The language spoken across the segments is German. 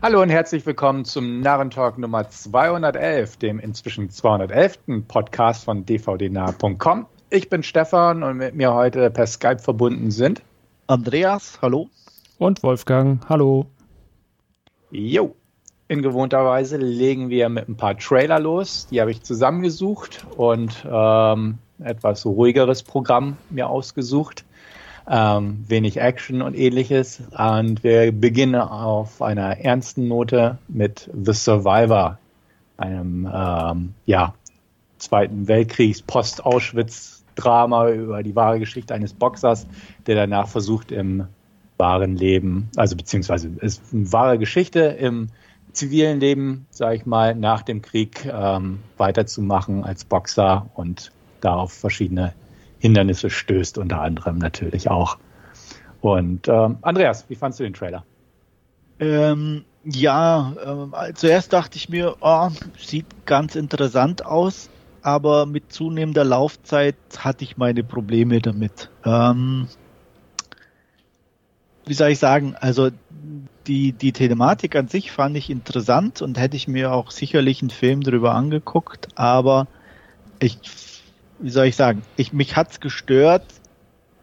Hallo und herzlich willkommen zum Narrentalk Nummer 211, dem inzwischen 211. Podcast von dvdnah.com. Ich bin Stefan und mit mir heute per Skype verbunden sind Andreas, hallo. Und Wolfgang, hallo. Jo, in gewohnter Weise legen wir mit ein paar Trailer los. Die habe ich zusammengesucht und ähm, etwas ruhigeres Programm mir ausgesucht ähm, wenig Action und ähnliches. Und wir beginnen auf einer ernsten Note mit The Survivor, einem ähm, ja, Zweiten Weltkriegs Post-Auschwitz-Drama über die wahre Geschichte eines Boxers, der danach versucht im wahren Leben, also beziehungsweise ist eine wahre Geschichte im zivilen Leben, sage ich mal, nach dem Krieg ähm, weiterzumachen als Boxer und da auf verschiedene Hindernisse stößt, unter anderem natürlich auch. Und ähm, Andreas, wie fandst du den Trailer? Ähm, ja, äh, zuerst dachte ich mir, oh, sieht ganz interessant aus, aber mit zunehmender Laufzeit hatte ich meine Probleme damit. Ähm, wie soll ich sagen, also die, die Thematik an sich fand ich interessant und hätte ich mir auch sicherlich einen Film darüber angeguckt, aber ich wie soll ich sagen, ich, mich hat's gestört,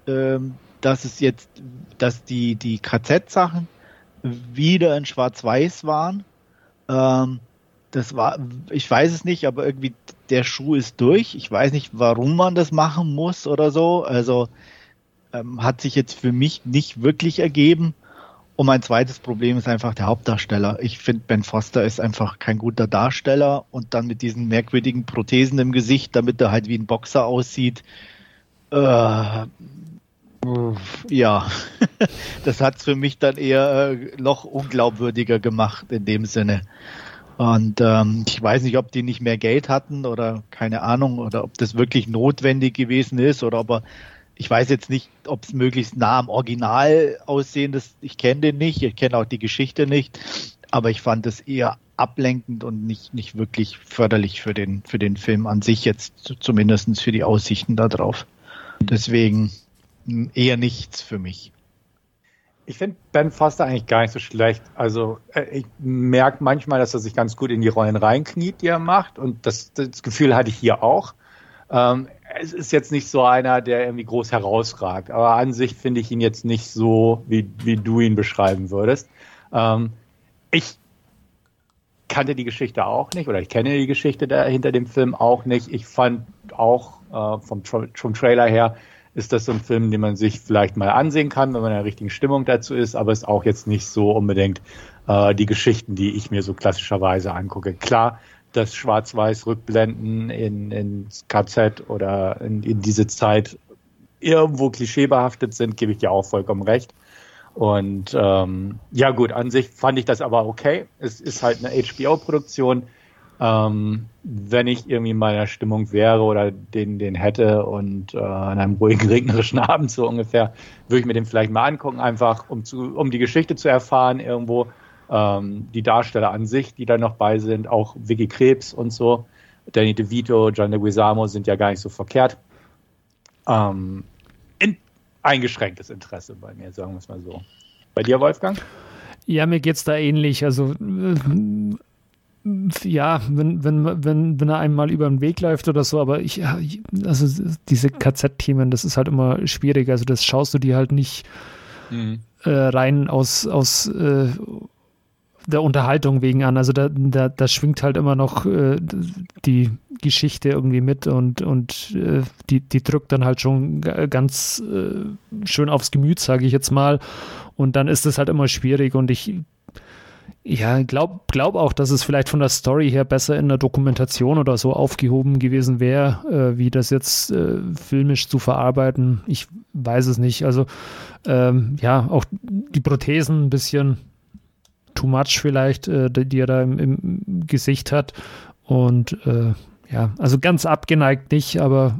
ähm, dass es jetzt, dass die, die KZ-Sachen wieder in Schwarz-Weiß waren. Ähm, das war, ich weiß es nicht, aber irgendwie der Schuh ist durch. Ich weiß nicht, warum man das machen muss oder so. Also ähm, hat sich jetzt für mich nicht wirklich ergeben. Und mein zweites Problem ist einfach der Hauptdarsteller. Ich finde, Ben Foster ist einfach kein guter Darsteller und dann mit diesen merkwürdigen Prothesen im Gesicht, damit er halt wie ein Boxer aussieht. Äh, ja, das hat es für mich dann eher äh, noch unglaubwürdiger gemacht in dem Sinne. Und ähm, ich weiß nicht, ob die nicht mehr Geld hatten oder keine Ahnung, oder ob das wirklich notwendig gewesen ist oder ob er ich weiß jetzt nicht, ob es möglichst nah am Original aussehen ist. Ich kenne den nicht, ich kenne auch die Geschichte nicht, aber ich fand es eher ablenkend und nicht, nicht wirklich förderlich für den, für den Film an sich, jetzt zumindest für die Aussichten darauf. Deswegen hm, eher nichts für mich. Ich finde Ben Foster eigentlich gar nicht so schlecht. Also äh, ich merke manchmal, dass er sich ganz gut in die Rollen reinkniet, die er macht. Und das, das Gefühl hatte ich hier auch. Ähm, es ist jetzt nicht so einer, der irgendwie groß herausragt, aber an sich finde ich ihn jetzt nicht so, wie, wie du ihn beschreiben würdest. Ähm, ich kannte die Geschichte auch nicht oder ich kenne die Geschichte hinter dem Film auch nicht. Ich fand auch äh, vom, vom Trailer her ist das so ein Film, den man sich vielleicht mal ansehen kann, wenn man in der richtigen Stimmung dazu ist, aber ist auch jetzt nicht so unbedingt äh, die Geschichten, die ich mir so klassischerweise angucke. Klar, dass Schwarz-Weiß-Rückblenden in, ins KZ oder in, in diese Zeit irgendwo klischeebehaftet sind, gebe ich dir auch vollkommen recht. Und ähm, ja gut, an sich fand ich das aber okay. Es ist halt eine HBO-Produktion. Ähm, wenn ich irgendwie in meiner Stimmung wäre oder den, den hätte und äh, an einem ruhigen, regnerischen Abend so ungefähr, würde ich mir den vielleicht mal angucken, einfach um, zu, um die Geschichte zu erfahren irgendwo ähm, die Darsteller an sich, die da noch bei sind, auch Vicky Krebs und so, Danny DeVito, John Leguizamo sind ja gar nicht so verkehrt. Ähm, in, eingeschränktes Interesse bei mir, sagen wir es mal so. Bei dir, Wolfgang? Ja, mir geht es da ähnlich. Also äh, ja, wenn, wenn, wenn, wenn er einmal über den Weg läuft oder so, aber ich, also diese KZ-Themen, das ist halt immer schwierig. Also das schaust du dir halt nicht mhm. äh, rein aus, aus äh, der Unterhaltung wegen an. Also da, da, da schwingt halt immer noch äh, die Geschichte irgendwie mit und, und äh, die, die drückt dann halt schon ganz äh, schön aufs Gemüt, sage ich jetzt mal. Und dann ist es halt immer schwierig und ich ja, glaub, glaub auch, dass es vielleicht von der Story her besser in der Dokumentation oder so aufgehoben gewesen wäre, äh, wie das jetzt äh, filmisch zu verarbeiten. Ich weiß es nicht. Also ähm, ja, auch die Prothesen ein bisschen too much vielleicht, äh, die er da im, im Gesicht hat. Und äh, ja, also ganz abgeneigt nicht, aber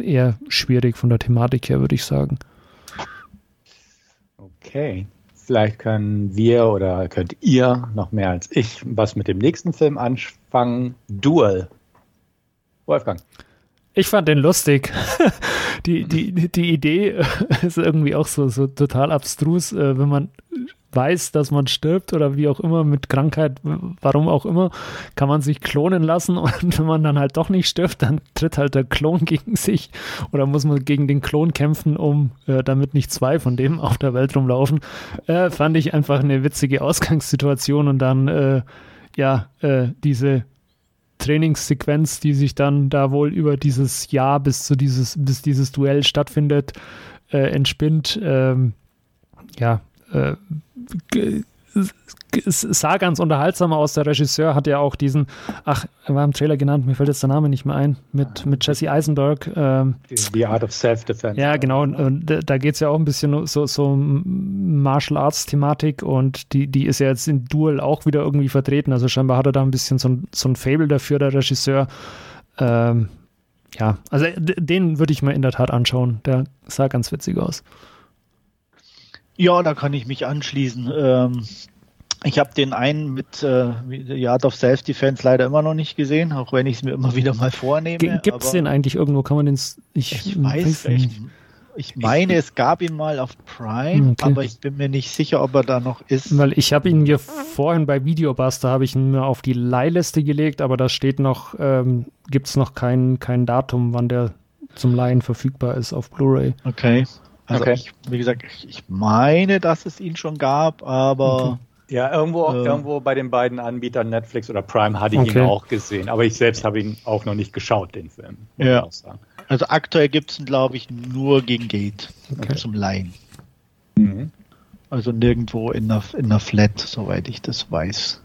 eher schwierig von der Thematik her, würde ich sagen. Okay. Vielleicht können wir oder könnt ihr noch mehr als ich was mit dem nächsten Film anfangen. Duel. Wolfgang. Ich fand den lustig. die, die, die Idee ist irgendwie auch so, so total abstrus, äh, wenn man weiß, dass man stirbt oder wie auch immer mit Krankheit, warum auch immer, kann man sich klonen lassen und wenn man dann halt doch nicht stirbt, dann tritt halt der Klon gegen sich oder muss man gegen den Klon kämpfen, um äh, damit nicht zwei von dem auf der Welt rumlaufen. Äh, fand ich einfach eine witzige Ausgangssituation und dann äh, ja äh, diese Trainingssequenz, die sich dann da wohl über dieses Jahr bis zu dieses bis dieses Duell stattfindet, äh, entspinnt. Ähm, ja, äh, es sah ganz unterhaltsam aus. Der Regisseur hat ja auch diesen, ach, er war im Trailer genannt, mir fällt jetzt der Name nicht mehr ein, mit, mit Jesse Eisenberg. Ähm, The Art of Self-Defense. Ja, genau. Und da geht es ja auch ein bisschen so, so Martial Arts-Thematik und die, die ist ja jetzt in Duel auch wieder irgendwie vertreten. Also scheinbar hat er da ein bisschen so ein, so ein Fable dafür, der Regisseur. Ähm, ja, also den würde ich mir in der Tat anschauen. Der sah ganz witzig aus. Ja, da kann ich mich anschließen. Ähm, ich habe den einen mit äh, The Art of Self-Defense leider immer noch nicht gesehen, auch wenn ich es mir immer wieder mal vornehme. Gibt es den eigentlich irgendwo? Kann man den. Ich, ich weiß nicht. Ich meine, es gab ihn mal auf Prime, okay. aber ich bin mir nicht sicher, ob er da noch ist. Weil ich habe ihn mir vorhin bei Videobuster habe ich ihn mir auf die Leihliste gelegt, aber da steht noch, ähm, gibt es noch kein, kein Datum, wann der zum Leihen verfügbar ist auf Blu-ray. Okay. Also okay. ich, wie gesagt, ich meine, dass es ihn schon gab, aber. Okay. Ja, irgendwo, äh, irgendwo bei den beiden Anbietern Netflix oder Prime hatte ich okay. ihn auch gesehen, aber ich selbst habe ihn auch noch nicht geschaut, den Film. Ja. Also aktuell gibt es ihn, glaube ich, nur gegen Gate okay. zum Leihen. Mhm. Also nirgendwo in der, in der Flat, soweit ich das weiß.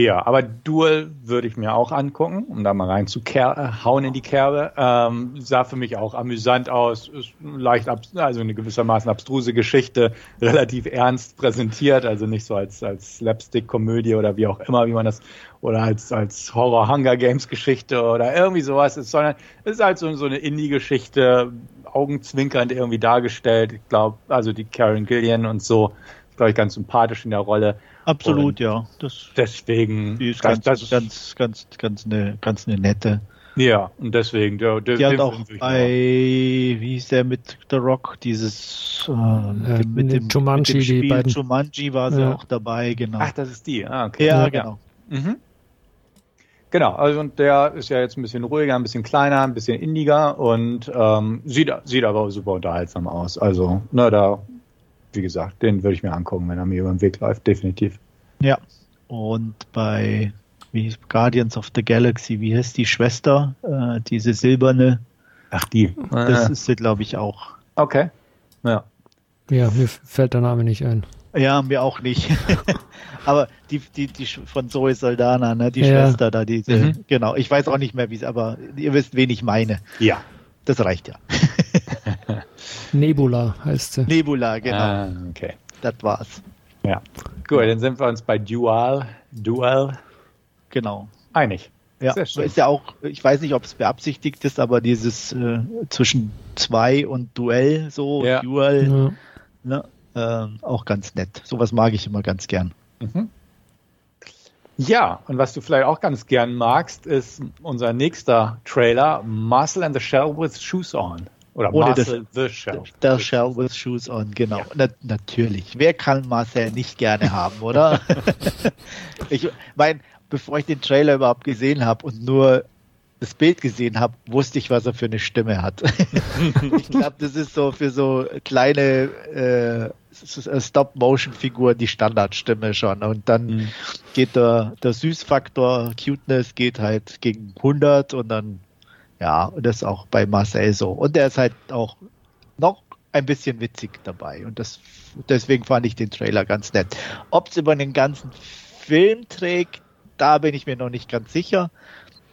Ja, aber Duel würde ich mir auch angucken, um da mal rein zu hauen in die Kerbe. Ähm, sah für mich auch amüsant aus, ist leicht, also eine gewissermaßen abstruse Geschichte, relativ ernst präsentiert, also nicht so als, als Slapstick-Komödie oder wie auch immer, wie man das, oder als, als Horror-Hunger-Games-Geschichte oder irgendwie sowas ist, sondern es ist halt so, so eine Indie-Geschichte, augenzwinkernd irgendwie dargestellt. Ich glaube, also die Karen Gillian und so, glaube ich, ganz sympathisch in der Rolle. Absolut, und ja. Das, deswegen. Die ist ganz, das, ganz, ganz, ganz eine, ganz eine nette. Ja, und deswegen. Der, der, die hat auch bei, wie hieß der mit The Rock, dieses äh, äh, mit, dem, Jumanji, mit dem Spiel die beiden. Jumanji war sie ja. auch dabei, genau. Ach, das ist die, ah, okay. Ja, ja. genau. Mhm. Genau, also und der ist ja jetzt ein bisschen ruhiger, ein bisschen kleiner, ein bisschen indiger und ähm, sieht, sieht aber super unterhaltsam aus. Also, na, da wie gesagt, den würde ich mir angucken, wenn er mir über den Weg läuft, definitiv. Ja. Und bei wie hieß Guardians of the Galaxy, wie heißt die Schwester? Äh, diese silberne. Ach, die. Das ist sie, glaube ich, auch. Okay. Ja. Ja, mir fällt der Name nicht ein. Ja, mir auch nicht. aber die, die, die von Zoe Saldana, ne, die ja. Schwester da, diese, mhm. genau. Ich weiß auch nicht mehr, wie es, aber ihr wisst, wen ich meine. Ja. Das reicht ja. Nebula heißt sie. Nebula, genau. Ah, okay. Das war's. Ja. Gut, dann sind wir uns bei Dual. Dual. Genau. Einig. Ja, ist ja auch, ich weiß nicht, ob es beabsichtigt ist, aber dieses äh, zwischen zwei und Duell, so ja. Dual, ja. Ne, äh, auch ganz nett. Sowas mag ich immer ganz gern. Mhm. Ja, und was du vielleicht auch ganz gern magst, ist unser nächster Trailer, Marcel and the Shell with Shoes On. Oder Ohne Marcel das, the Shell. The Shell with Shoes On, genau. Ja. Na, natürlich. Wer kann Marcel nicht gerne haben, oder? ich meine, bevor ich den Trailer überhaupt gesehen habe und nur das Bild gesehen habe, wusste ich, was er für eine Stimme hat. ich glaube, das ist so für so kleine äh, Stop-Motion-Figur die Standardstimme schon. Und dann mhm. geht der, der Süßfaktor, Cuteness geht halt gegen 100 und dann ja, und das ist auch bei Marcel so. Und er ist halt auch noch ein bisschen witzig dabei. Und das, deswegen fand ich den Trailer ganz nett. Ob es über den ganzen Film trägt, da bin ich mir noch nicht ganz sicher.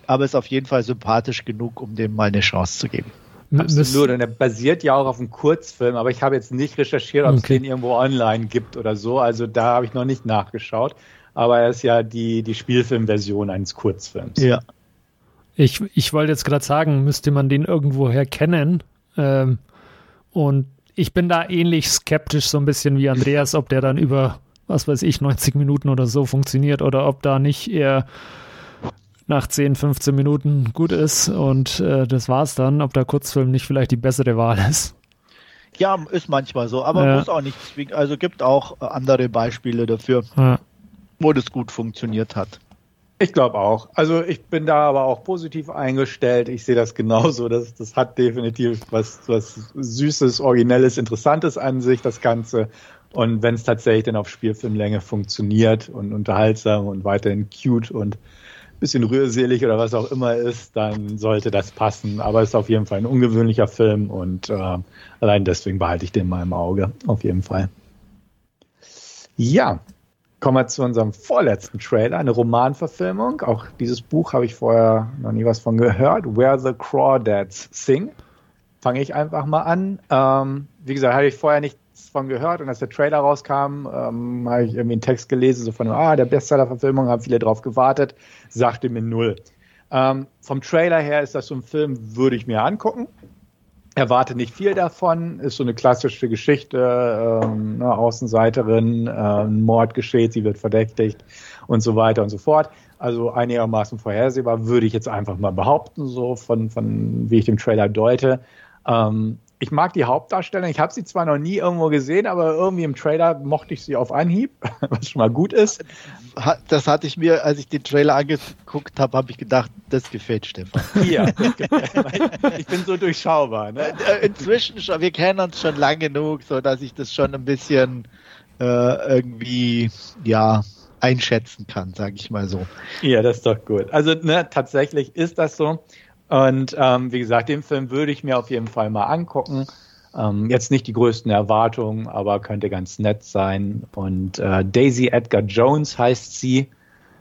Aber es ist auf jeden Fall sympathisch genug, um dem mal eine Chance zu geben. Absolut. Und er basiert ja auch auf einem Kurzfilm, aber ich habe jetzt nicht recherchiert, ob okay. es den irgendwo online gibt oder so. Also da habe ich noch nicht nachgeschaut. Aber er ist ja die, die Spielfilmversion eines Kurzfilms. Ja. Ich, ich wollte jetzt gerade sagen, müsste man den irgendwoher kennen. Ähm, und ich bin da ähnlich skeptisch, so ein bisschen wie Andreas, ob der dann über, was weiß ich, 90 Minuten oder so funktioniert oder ob da nicht eher nach 10, 15 Minuten gut ist und äh, das war's dann, ob der Kurzfilm nicht vielleicht die bessere Wahl ist. Ja, ist manchmal so, aber ja. muss auch nicht zwingen. Also gibt auch andere Beispiele dafür, ja. wo das gut funktioniert hat. Ich glaube auch. Also ich bin da aber auch positiv eingestellt. Ich sehe das genauso. Das, das hat definitiv was, was Süßes, Originelles, Interessantes an sich, das Ganze. Und wenn es tatsächlich dann auf Spielfilmlänge funktioniert und unterhaltsam und weiterhin cute und bisschen rührselig oder was auch immer ist, dann sollte das passen. Aber es ist auf jeden Fall ein ungewöhnlicher Film und äh, allein deswegen behalte ich den mal im Auge. Auf jeden Fall. Ja, kommen wir zu unserem vorletzten Trailer, eine Romanverfilmung. Auch dieses Buch habe ich vorher noch nie was von gehört. Where the Crawdads Sing. Fange ich einfach mal an. Ähm, wie gesagt, hatte ich vorher nicht von gehört und als der Trailer rauskam, ähm, habe ich irgendwie einen Text gelesen, so von, ah, der Bestseller-Verfilmung, haben viele drauf gewartet, sagte mir null. Ähm, vom Trailer her ist das so ein Film, würde ich mir angucken. Erwarte nicht viel davon, ist so eine klassische Geschichte, ähm, eine Außenseiterin, äh, Mord geschieht, sie wird verdächtigt und so weiter und so fort. Also einigermaßen vorhersehbar, würde ich jetzt einfach mal behaupten, so von, von wie ich den Trailer deute. Ähm, ich mag die Hauptdarstellerin. Ich habe sie zwar noch nie irgendwo gesehen, aber irgendwie im Trailer mochte ich sie auf Anhieb, was schon mal gut ist. Das hatte ich mir, als ich den Trailer angeguckt habe, habe ich gedacht, das gefällt Stefan. Ja, ich bin so durchschaubar. Ne? Äh, inzwischen schon, wir kennen uns schon lang genug, so dass ich das schon ein bisschen äh, irgendwie, ja, einschätzen kann, sage ich mal so. Ja, das ist doch gut. Also ne, tatsächlich ist das so. Und ähm, wie gesagt, den Film würde ich mir auf jeden Fall mal angucken. Ähm, jetzt nicht die größten Erwartungen, aber könnte ganz nett sein. Und äh, Daisy Edgar Jones heißt sie,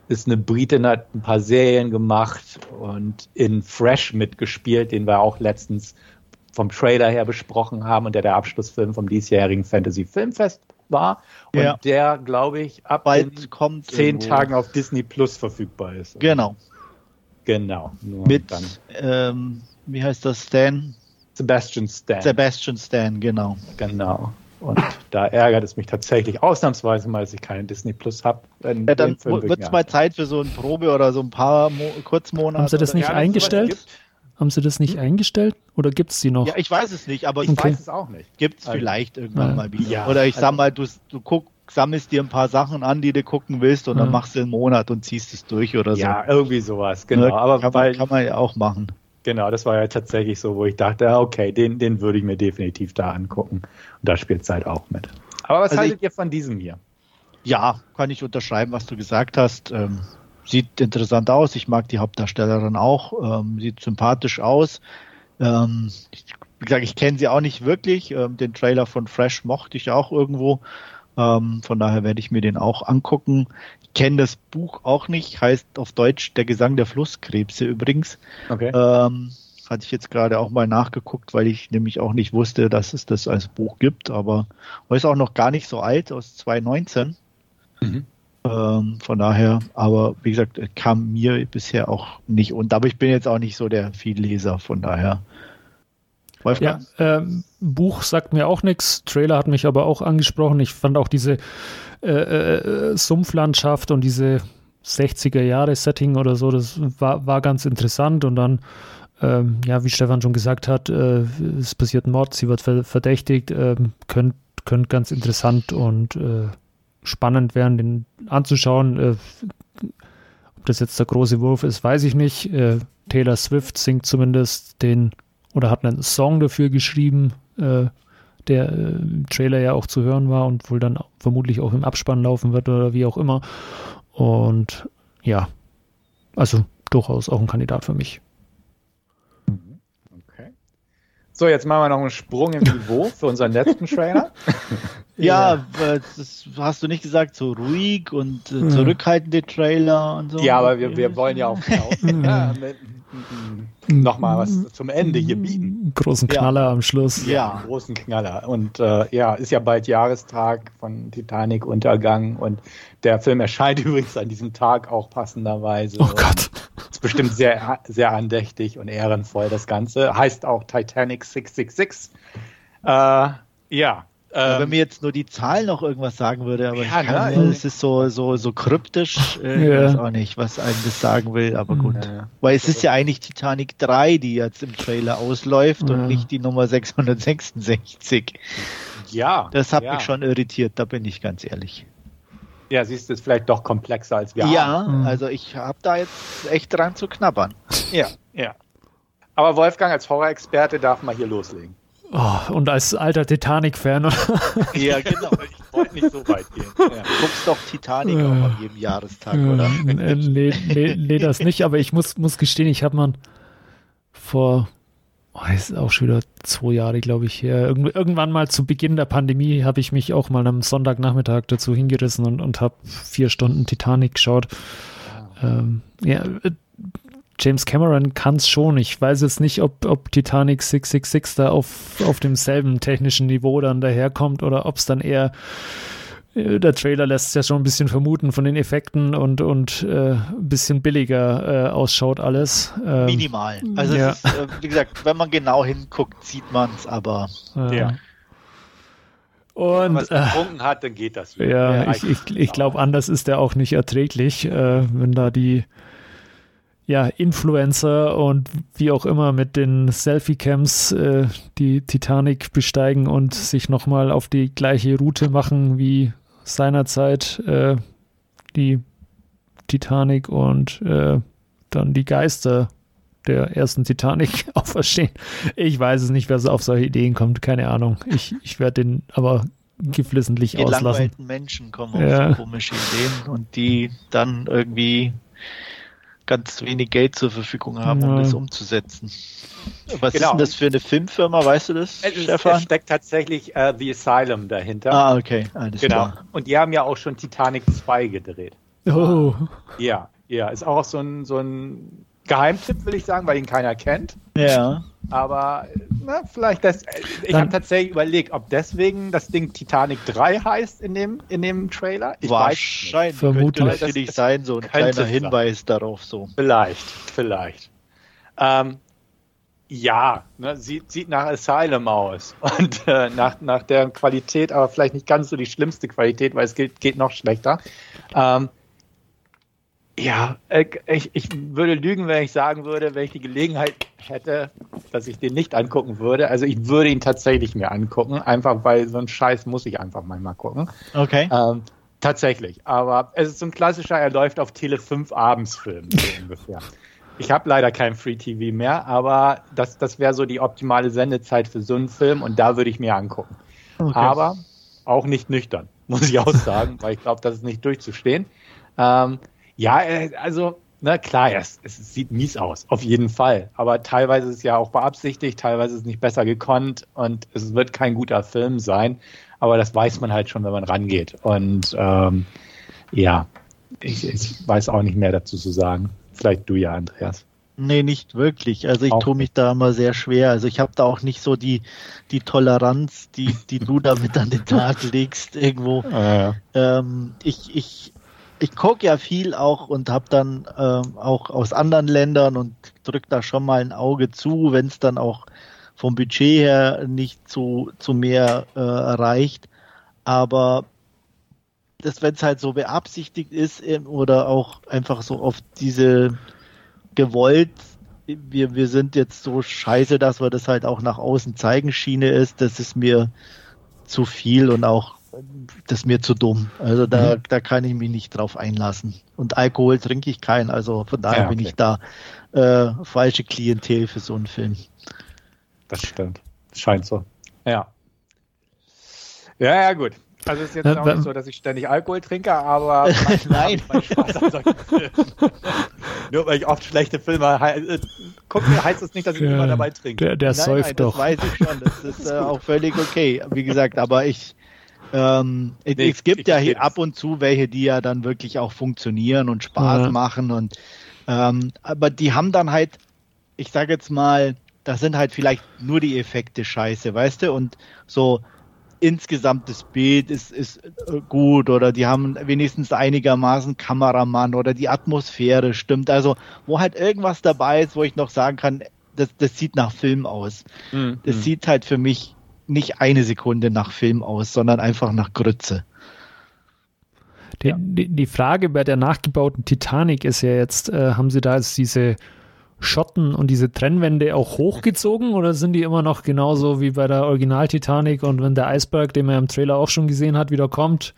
ist eine Britin, hat ein paar Serien gemacht und in Fresh mitgespielt, den wir auch letztens vom Trailer her besprochen haben und der der Abschlussfilm vom diesjährigen Fantasy Filmfest war und ja. der, glaube ich, ab Bald kommt zehn irgendwo. Tagen auf Disney Plus verfügbar ist. Genau. Genau. Mit, dann. Ähm, wie heißt das, Stan? Sebastian Stan. Sebastian Stan, genau. Genau. Und da ärgert es mich tatsächlich ausnahmsweise mal, dass ich keine Disney Plus habe. Ja, dann wird es mal Zeit für so eine Probe oder so ein paar Mo Kurzmonate. Haben Sie das nicht eingestellt? Haben Sie das nicht hm? eingestellt? Oder gibt es die noch? Ja, ich weiß es nicht, aber ich okay. weiß es auch nicht. Gibt es also, vielleicht irgendwann ja. mal wieder. Ja, oder ich also, sag mal, du, du guck, sammelst dir ein paar Sachen an, die du gucken willst und dann machst du einen Monat und ziehst es durch oder so. Ja, irgendwie sowas, genau. aber kann, weil, kann man ja auch machen. Genau, das war ja tatsächlich so, wo ich dachte, okay, den, den würde ich mir definitiv da angucken. Und da spielt Zeit auch mit. Aber was also haltet ich, ihr von diesem hier? Ja, kann ich unterschreiben, was du gesagt hast. Ähm, sieht interessant aus. Ich mag die Hauptdarstellerin auch. Ähm, sieht sympathisch aus. Ähm, ich, wie gesagt, ich kenne sie auch nicht wirklich. Ähm, den Trailer von Fresh mochte ich auch irgendwo. Ähm, von daher werde ich mir den auch angucken. Ich kenne das Buch auch nicht, heißt auf Deutsch Der Gesang der Flusskrebse übrigens. Okay. Ähm, hatte ich jetzt gerade auch mal nachgeguckt, weil ich nämlich auch nicht wusste, dass es das als Buch gibt, aber ist auch noch gar nicht so alt, aus 2019. Mhm. Ähm, von daher, aber wie gesagt, kam mir bisher auch nicht und aber ich bin jetzt auch nicht so der Vielleser, von daher Wolfgang? Ja, ähm, Buch sagt mir auch nichts. Trailer hat mich aber auch angesprochen. Ich fand auch diese äh, äh, Sumpflandschaft und diese 60er Jahre Setting oder so, das war, war ganz interessant und dann, ähm, ja, wie Stefan schon gesagt hat, äh, es passiert Mord, sie wird verdächtigt, äh, könnte könnt ganz interessant und äh, spannend werden, den anzuschauen. Äh, ob das jetzt der große Wurf ist, weiß ich nicht. Äh, Taylor Swift singt zumindest den oder hat einen Song dafür geschrieben, äh, der äh, im Trailer ja auch zu hören war und wohl dann vermutlich auch im Abspann laufen wird oder wie auch immer. Und ja, also durchaus auch ein Kandidat für mich. Okay. So, jetzt machen wir noch einen Sprung im Niveau für unseren letzten Trailer. ja, ja, das hast du nicht gesagt, so ruhig und äh, zurückhaltende Trailer und so. Ja, aber wir, wir wollen ja auch mit, nochmal was zum Ende hier bieten. Großen Knaller ja. am Schluss. Ja, großen Knaller. Und äh, ja, ist ja bald Jahrestag von Titanic Untergang und der Film erscheint übrigens an diesem Tag auch passenderweise. Oh Gott. Ist bestimmt sehr, sehr andächtig und ehrenvoll das Ganze. Heißt auch Titanic 666. Äh, ja, Ja, wenn mir jetzt nur die Zahl noch irgendwas sagen würde, aber Ja, ich kann, es ist so, so, so kryptisch, äh, ich Ja. weiß auch nicht, was einem das sagen will, aber gut. Ja. Weil es ist ja eigentlich Titanic 3, die jetzt im Trailer ausläuft Ja. und nicht die Nummer 666. Ja. Das hat ja. mich schon irritiert, da bin ich ganz ehrlich. Ja, siehst du, ist vielleicht doch komplexer als wir Ja, ahnen. Mhm. also ich habe da jetzt echt dran zu knabbern. Ja, ja. Aber Wolfgang als Horror-Experte darf mal hier loslegen. Oh, und als alter Titanic-Fan. Ja, genau. Ich wollte nicht so weit gehen. Ja. Guckst doch Titanic auch an jedem Jahrestag, oder? Äh, nee, nee, nee, das nicht, aber ich muss, muss gestehen, ich habe mal vor, oh, das ist auch schon wieder zwei Jahre, glaube ich, her. Irgendw irgendwann mal zu Beginn der Pandemie habe ich mich auch mal am Sonntagnachmittag dazu hingerissen und, und habe vier Stunden Titanic geschaut. Ähm, ja, äh, James Cameron kann es schon. Ich weiß jetzt nicht, ob, ob Titanic 666 da auf, auf demselben technischen Niveau dann daherkommt oder ob es dann eher äh, der Trailer lässt es ja schon ein bisschen vermuten von den Effekten und, und äh, ein bisschen billiger äh, ausschaut alles. Ähm, Minimal. Also ja. ist, äh, wie gesagt, wenn man genau hinguckt, sieht man es, aber äh, Ja. Wenn man Und es äh, getrunken hat, dann geht das wieder. ja, Ja, ich, ich, ich glaube, anders ist der auch nicht erträglich, äh, wenn da die ja, Influencer und wie auch immer mit den Selfie-Cams äh, die Titanic besteigen und sich nochmal auf die gleiche Route machen wie seinerzeit äh, die Titanic und äh, dann die Geister der ersten Titanic auferstehen. Ich weiß es nicht, wer so auf solche Ideen kommt, keine Ahnung. Ich, ich werde den aber geflissentlich auslassen. gelangweilten Menschen kommen auf Ja. so komische Ideen und die dann irgendwie ganz wenig Geld zur Verfügung haben, um Ja. das umzusetzen. Was Genau. ist denn das für eine Filmfirma, weißt du das, Es, ist, es Stefan? steckt tatsächlich äh, The Asylum dahinter. Ah, okay, alles genau. klar. Und die haben ja auch schon Titanic 2 gedreht. Oh, Ja, ja. Ist auch so ein, so ein Geheimtipp, will ich sagen, weil ihn keiner kennt. Ja, Aber na, vielleicht das. Ich habe tatsächlich überlegt, ob deswegen das Ding Titanic 3 heißt in dem, in dem Trailer. Ich weiß wahrscheinlich. Vermutlich. Könnte natürlich Das- sein, so ein kleiner sein. Hinweis darauf so. Vielleicht, vielleicht. Ähm, ja, ne, sieht, sieht nach Asylum aus. Und äh, nach, nach deren Qualität, aber vielleicht nicht ganz so die schlimmste Qualität, weil es geht, geht noch schlechter. Ähm, ja, äh, ich, ich würde lügen, wenn ich sagen würde, wenn ich die Gelegenheit hätte, dass ich den nicht angucken würde. Also ich würde ihn tatsächlich mir angucken, einfach weil so ein Scheiß muss ich einfach manchmal gucken. Okay. Ähm, tatsächlich. Aber es ist so ein klassischer, er läuft auf Tele 5 Abendsfilm, so ungefähr. Ich habe leider kein Free TV mehr, aber das, das wäre so die optimale Sendezeit für so einen Film und da würde ich mir angucken. okay. Aber auch nicht nüchtern, muss ich auch sagen, weil ich glaube, das ist nicht durchzustehen. Ähm, ja, äh, also, na klar, es, es sieht mies aus, auf jeden Fall. Aber teilweise ist es ja auch beabsichtigt, teilweise ist es nicht besser gekonnt und es wird kein guter Film sein. Aber das weiß man halt schon, wenn man rangeht. Und ähm, ja, ich, ich weiß auch nicht mehr dazu zu sagen. Vielleicht du ja, Andreas. Nee, nicht wirklich. Also ich Auch tue mich da immer sehr schwer. Also ich habe da auch nicht so die, die Toleranz, die, die du damit an den Tag legst irgendwo. Ähm, ich ich, ich gucke ja viel auch und habe dann ähm, auch aus anderen Ländern und drück da schon mal ein Auge zu, wenn es dann auch vom Budget her nicht zu, zu mehr äh, reicht. Aber das, wenn es halt so beabsichtigt ist ähm, oder auch einfach so auf diese gewollt, wir, wir sind jetzt so scheiße, dass wir das halt auch nach außen zeigen, Schiene ist, das ist mir zu viel und auch das ist mir zu dumm. Also da, da kann ich mich nicht drauf einlassen. Und Alkohol trinke ich keinen, also von daher Ja, bin okay. ich da äh, falsche Klientel für so einen Film. Das stimmt. Scheint so. Ja. Ja, ja, gut. Also es ist jetzt Äh, auch nicht so, dass ich ständig Alkohol trinke, aber Nein. Spaß an solchen Filmen. Nur weil ich oft schlechte Filme he- äh, gucke, heißt das nicht, dass ich Ja, immer dabei trinke. der, der nein, säuft nein, doch. Das weiß ich schon. Das ist äh, auch völlig okay. Wie gesagt, aber ich, ähm, es- Nee, es gibt ja hier ab und zu welche, die ja dann wirklich auch funktionieren und Spaß Ja. machen und ähm, aber die haben dann halt, ich sage jetzt mal, das sind halt vielleicht nur die Effekte scheiße, weißt du? Und so insgesamt das Bild ist, ist äh, gut oder die haben wenigstens einigermaßen Kameramann oder die Atmosphäre stimmt. Also wo halt irgendwas dabei ist, wo ich noch sagen kann, das, das sieht nach Film aus. Mhm. Das sieht halt für mich nicht eine Sekunde nach Film aus, sondern einfach nach Grütze. Die, die, die Frage bei der nachgebauten Titanic ist ja jetzt, äh, haben sie da jetzt diese Schotten und diese Trennwände auch hochgezogen oder sind die immer noch genauso wie bei der Original Titanic und wenn der Eisberg, den man im Trailer auch schon gesehen hat, wieder kommt,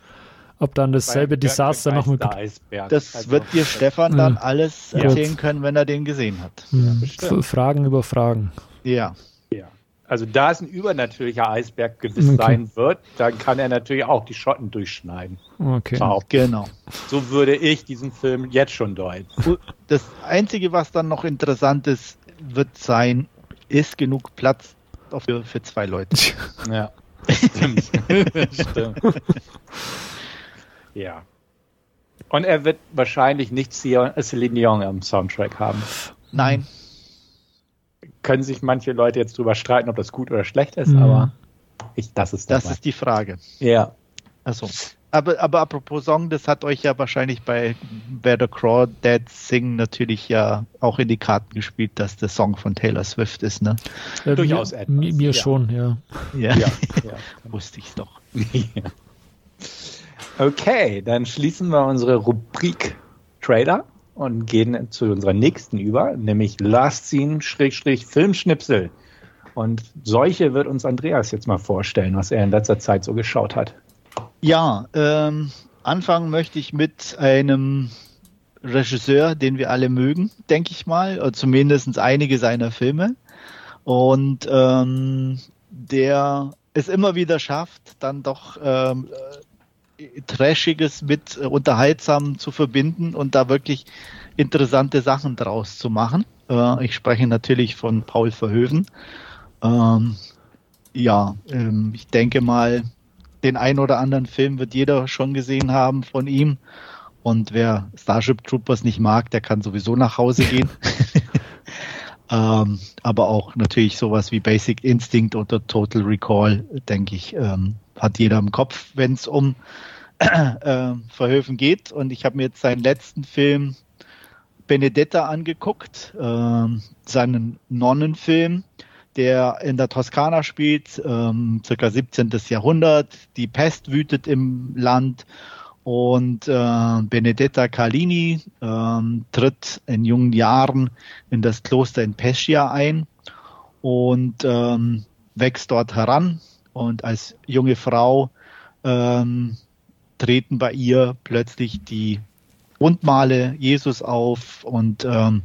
ob dann dasselbe bei Desaster noch mit. Das also, wird dir Stefan dann ja. alles erzählen können, wenn er den gesehen hat. Ja, Fragen über Fragen. Ja. Also da es ein übernatürlicher Eisberg gewiss okay. sein wird, dann kann er natürlich auch die Schotten durchschneiden. Okay. Genau. So würde ich diesen Film jetzt schon deuten. Das Einzige, was dann noch interessant ist, wird sein, ist genug Platz für, für zwei Leute. Ja. Stimmt. Stimmt. Ja. Und er wird wahrscheinlich nicht Celine Dion am Soundtrack haben. Nein. Können sich manche Leute jetzt drüber streiten, ob das gut oder schlecht ist, mhm. aber ich, das ist Das dabei. ist die Frage. Ja. Also. Aber, aber apropos Song, das hat euch ja wahrscheinlich bei Better Craw Dead Sing natürlich ja auch in die Karten gespielt, dass der Song von Taylor Swift ist, ne? Äh, Durchaus mir, etwas. Mir ja. schon, ja. Ja, ja. ja. wusste ich doch. ja. Okay, dann schließen wir unsere Rubrik Trailer und gehen zu unserer nächsten über, nämlich Last Scene Schrägstrich Filmschnipsel. Und solche wird uns Andreas jetzt mal vorstellen, was er in letzter Zeit so geschaut hat. Ja, ähm, anfangen möchte ich mit einem Regisseur, den wir alle mögen, denke ich mal, oder zumindest einige seiner Filme. Und ähm, der es immer wieder schafft, dann doch ähm, Trashiges mit äh, Unterhaltsamen zu verbinden und da wirklich interessante Sachen draus zu machen. Äh, ich spreche natürlich von Paul Verhoeven. Ähm, ja, ähm, ich denke mal, den ein oder anderen Film wird jeder schon gesehen haben von ihm. Und wer Starship Troopers nicht mag, der kann sowieso nach Hause gehen. ähm, aber auch natürlich sowas wie Basic Instinct oder Total Recall, denke ich, ähm, hat jeder im Kopf, wenn es um äh, Verhöfen geht. Und ich habe mir jetzt seinen letzten Film Benedetta angeguckt, äh, seinen Nonnenfilm, der in der Toskana spielt, ähm, circa 17. Jahrhundert. Die Pest wütet im Land und äh, Benedetta Carlini äh, tritt in jungen Jahren in das Kloster in Pescia ein und ähm, wächst dort heran und als junge Frau ähm, treten bei ihr plötzlich die Wundmale Jesus auf und ähm,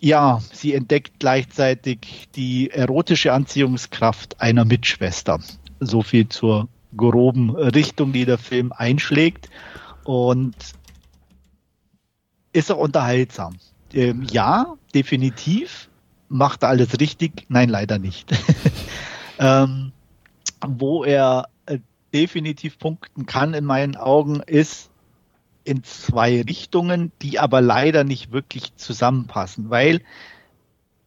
ja, sie entdeckt gleichzeitig die erotische Anziehungskraft einer Mitschwester. So viel zur groben Richtung, die der Film einschlägt. Und ist er unterhaltsam? Ähm, ja, definitiv. Macht er alles richtig? Nein, leider nicht. ähm, wo er definitiv punkten kann in meinen Augen, ist in zwei Richtungen, die aber leider nicht wirklich zusammenpassen, weil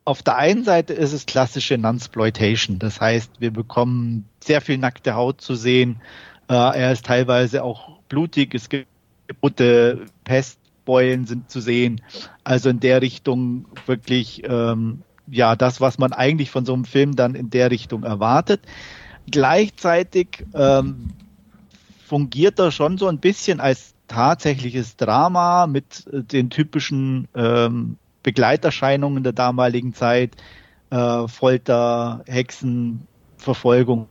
auf der einen Seite ist es klassische Nunsploitation, das heißt, wir bekommen sehr viel nackte Haut zu sehen, äh, er ist teilweise auch blutig, es gibt rote Pestbeulen sind zu sehen, also in der Richtung wirklich ähm, ja das, was man eigentlich von so einem Film dann in der Richtung erwartet. Gleichzeitig ähm, fungiert er schon so ein bisschen als tatsächliches Drama mit äh, den typischen ähm, Begleiterscheinungen der damaligen Zeit, äh, Folter, Hexen, Verfolgung.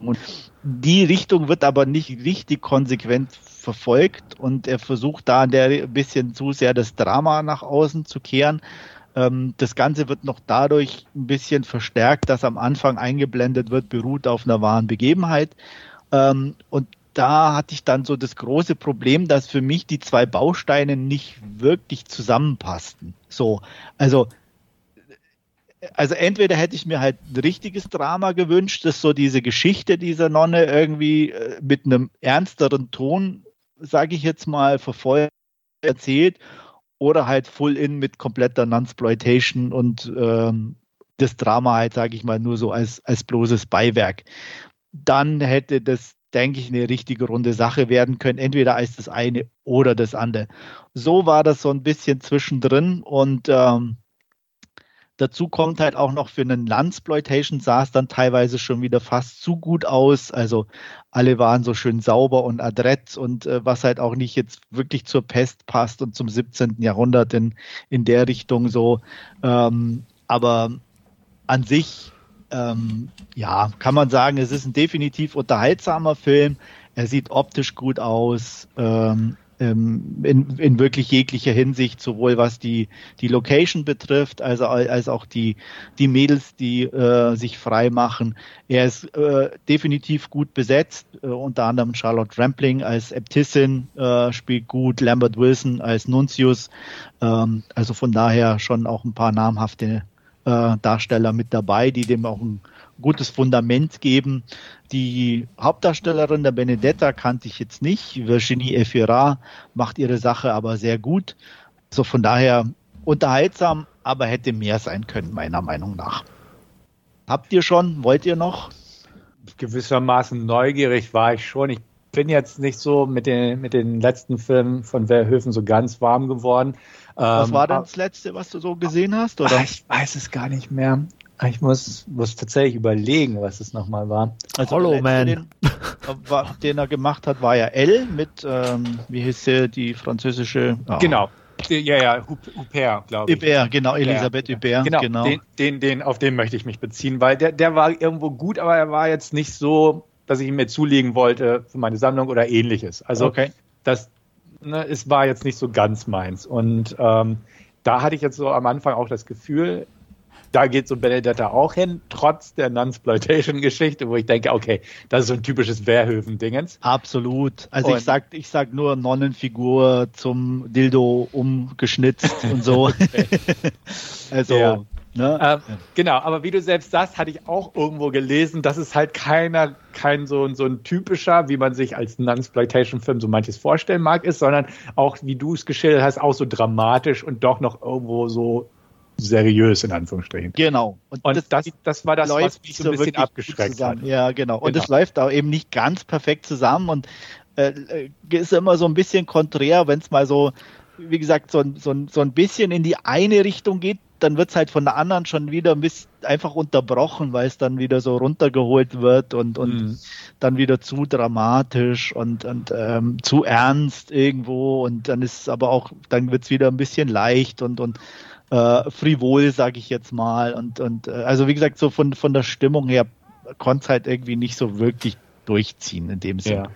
Und die Richtung wird aber nicht richtig konsequent verfolgt und er versucht da ein bisschen zu sehr das Drama nach außen zu kehren. Ähm, das Ganze wird noch dadurch ein bisschen verstärkt, dass am Anfang eingeblendet wird, beruht auf einer wahren Begebenheit. Ähm, und da hatte ich dann so das große Problem, dass für mich die zwei Bausteine nicht wirklich zusammenpassten. So, also also entweder hätte ich mir halt ein richtiges Drama gewünscht, dass so diese Geschichte dieser Nonne irgendwie äh, mit einem ernsteren Ton, sage ich jetzt mal, verfolgt erzählt oder halt full in mit kompletter Nunsploitation und ähm, das Drama halt, sage ich mal, nur so als, als bloßes Beiwerk. Dann hätte das, denke ich, eine richtige runde Sache werden können, entweder als das eine oder das andere. So war das so ein bisschen zwischendrin und ähm, Dazu kommt halt auch noch für einen Landsploitation sah es dann teilweise schon wieder fast zu gut aus. Also alle waren so schön sauber und adrett und äh, was halt auch nicht jetzt wirklich zur Pest passt und zum 17. Jahrhundert in, in der Richtung so. Ähm, aber an sich, ähm, ja, kann man sagen, es ist ein definitiv unterhaltsamer Film. Er sieht optisch gut aus. Ähm, ähm, in, in wirklich jeglicher Hinsicht, sowohl was die, die Location betrifft, also als auch die, die Mädels, die äh, sich frei machen. Er ist äh, definitiv gut besetzt, äh, unter anderem Charlotte Rampling als Äbtissin äh, spielt gut, Lambert Wilson als Nuntius, ähm, also von daher schon auch ein paar namhafte äh, Darsteller mit dabei, die dem auch ein gutes Fundament geben. Die Hauptdarstellerin der Benedetta kannte ich jetzt nicht. Virginie Efira macht ihre Sache aber sehr gut. So von daher unterhaltsam, aber hätte mehr sein können, meiner Meinung nach. Habt ihr schon? Wollt ihr noch? Gewissermaßen neugierig war ich schon. Ich bin jetzt nicht so mit den, mit den letzten Filmen von Verhöfen so ganz warm geworden. Was ähm, war denn das letzte, was du so gesehen hast? Oder? Ich weiß es gar nicht mehr. Ich muss, muss tatsächlich überlegen, was es nochmal war. Also Hollow Man. Den, den, er gemacht hat, war ja L mit, ähm, wie hieß sie, die französische. Oh. Genau. Ja, ja, Huppert, glaube ich. Huppert, genau, Elisabeth Huppert. Genau, genau. Den, den, den, auf den möchte ich mich beziehen, weil der, der war irgendwo gut, aber er war jetzt nicht so, dass ich ihn mir zulegen wollte für meine Sammlung oder ähnliches. Also okay. das ne, es war jetzt nicht so ganz meins. Und ähm, da hatte ich jetzt so am Anfang auch das Gefühl, da geht so Benedetta auch hin, trotz der Nunsploitation-Geschichte, wo ich denke, okay, das ist so ein typisches Wehrhöfen-Dingens. Absolut. Also und ich sag, ich sag nur Nonnenfigur zum Dildo umgeschnitzt und so. also. Ja. Ne? Ähm, genau, aber wie du selbst sagst, hatte ich auch irgendwo gelesen, dass es halt keiner, kein so, so ein typischer, wie man sich als Nunsploitation-Film so manches vorstellen mag, ist, sondern auch, wie du es geschildert hast, auch so dramatisch und doch noch irgendwo so seriös in Anführungsstrichen. Genau. Und, und das, das, das, war das, was mich so ein bisschen abgeschreckt hat. Ja, genau. Und es genau. läuft auch eben nicht ganz perfekt zusammen und äh, äh ist immer so ein bisschen konträr, wenn es mal so, wie gesagt, so, so, so ein bisschen in die eine Richtung geht, dann wird es halt von der anderen schon wieder ein bisschen einfach unterbrochen, weil es dann wieder so runtergeholt wird und, und mhm. dann wieder zu dramatisch und, und ähm, zu ernst irgendwo und dann ist es aber auch, dann wird es wieder ein bisschen leicht und, und äh, frivol, sage ich jetzt mal. Und, und äh, also wie gesagt, so von, von der Stimmung her konnte es halt irgendwie nicht so wirklich durchziehen in dem Sinne. Ja.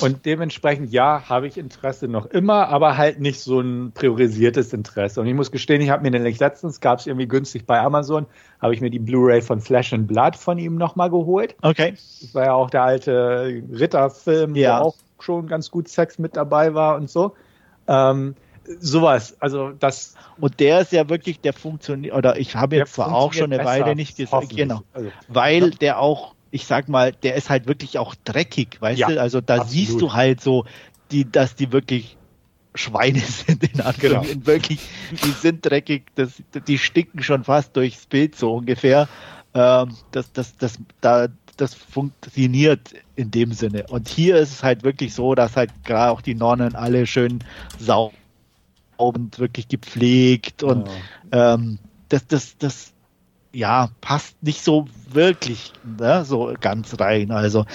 Und dementsprechend, ja, habe ich Interesse noch immer, aber halt nicht so ein priorisiertes Interesse. Und ich muss gestehen, ich habe mir nämlich letztens, gab es irgendwie günstig bei Amazon, habe ich mir die Blu-ray von Flash and Blood von ihm nochmal geholt. Okay. Das war ja auch der alte Ritterfilm, ja. wo auch schon ganz gut Sex mit dabei war und so. Ähm, sowas, also das. Und der ist ja wirklich, der funktioniert, oder ich habe jetzt zwar auch schon eine Weile nicht gesehen, genau, also, weil ja. der auch, ich sag mal, der ist halt wirklich auch dreckig, weißt ja, du, also da absolut. siehst du halt so, die, dass die wirklich Schweine sind in Anführungszeichen, genau. wirklich, die sind dreckig, das, die sticken schon fast durchs Bild so ungefähr. Ähm, das, das, das, da, das funktioniert in dem Sinne. Und hier ist es halt wirklich so, dass halt gerade auch die Nonnen alle schön sauber und wirklich gepflegt und ja. ähm, das, das, das, ja, passt nicht so wirklich ne, so ganz rein. Also,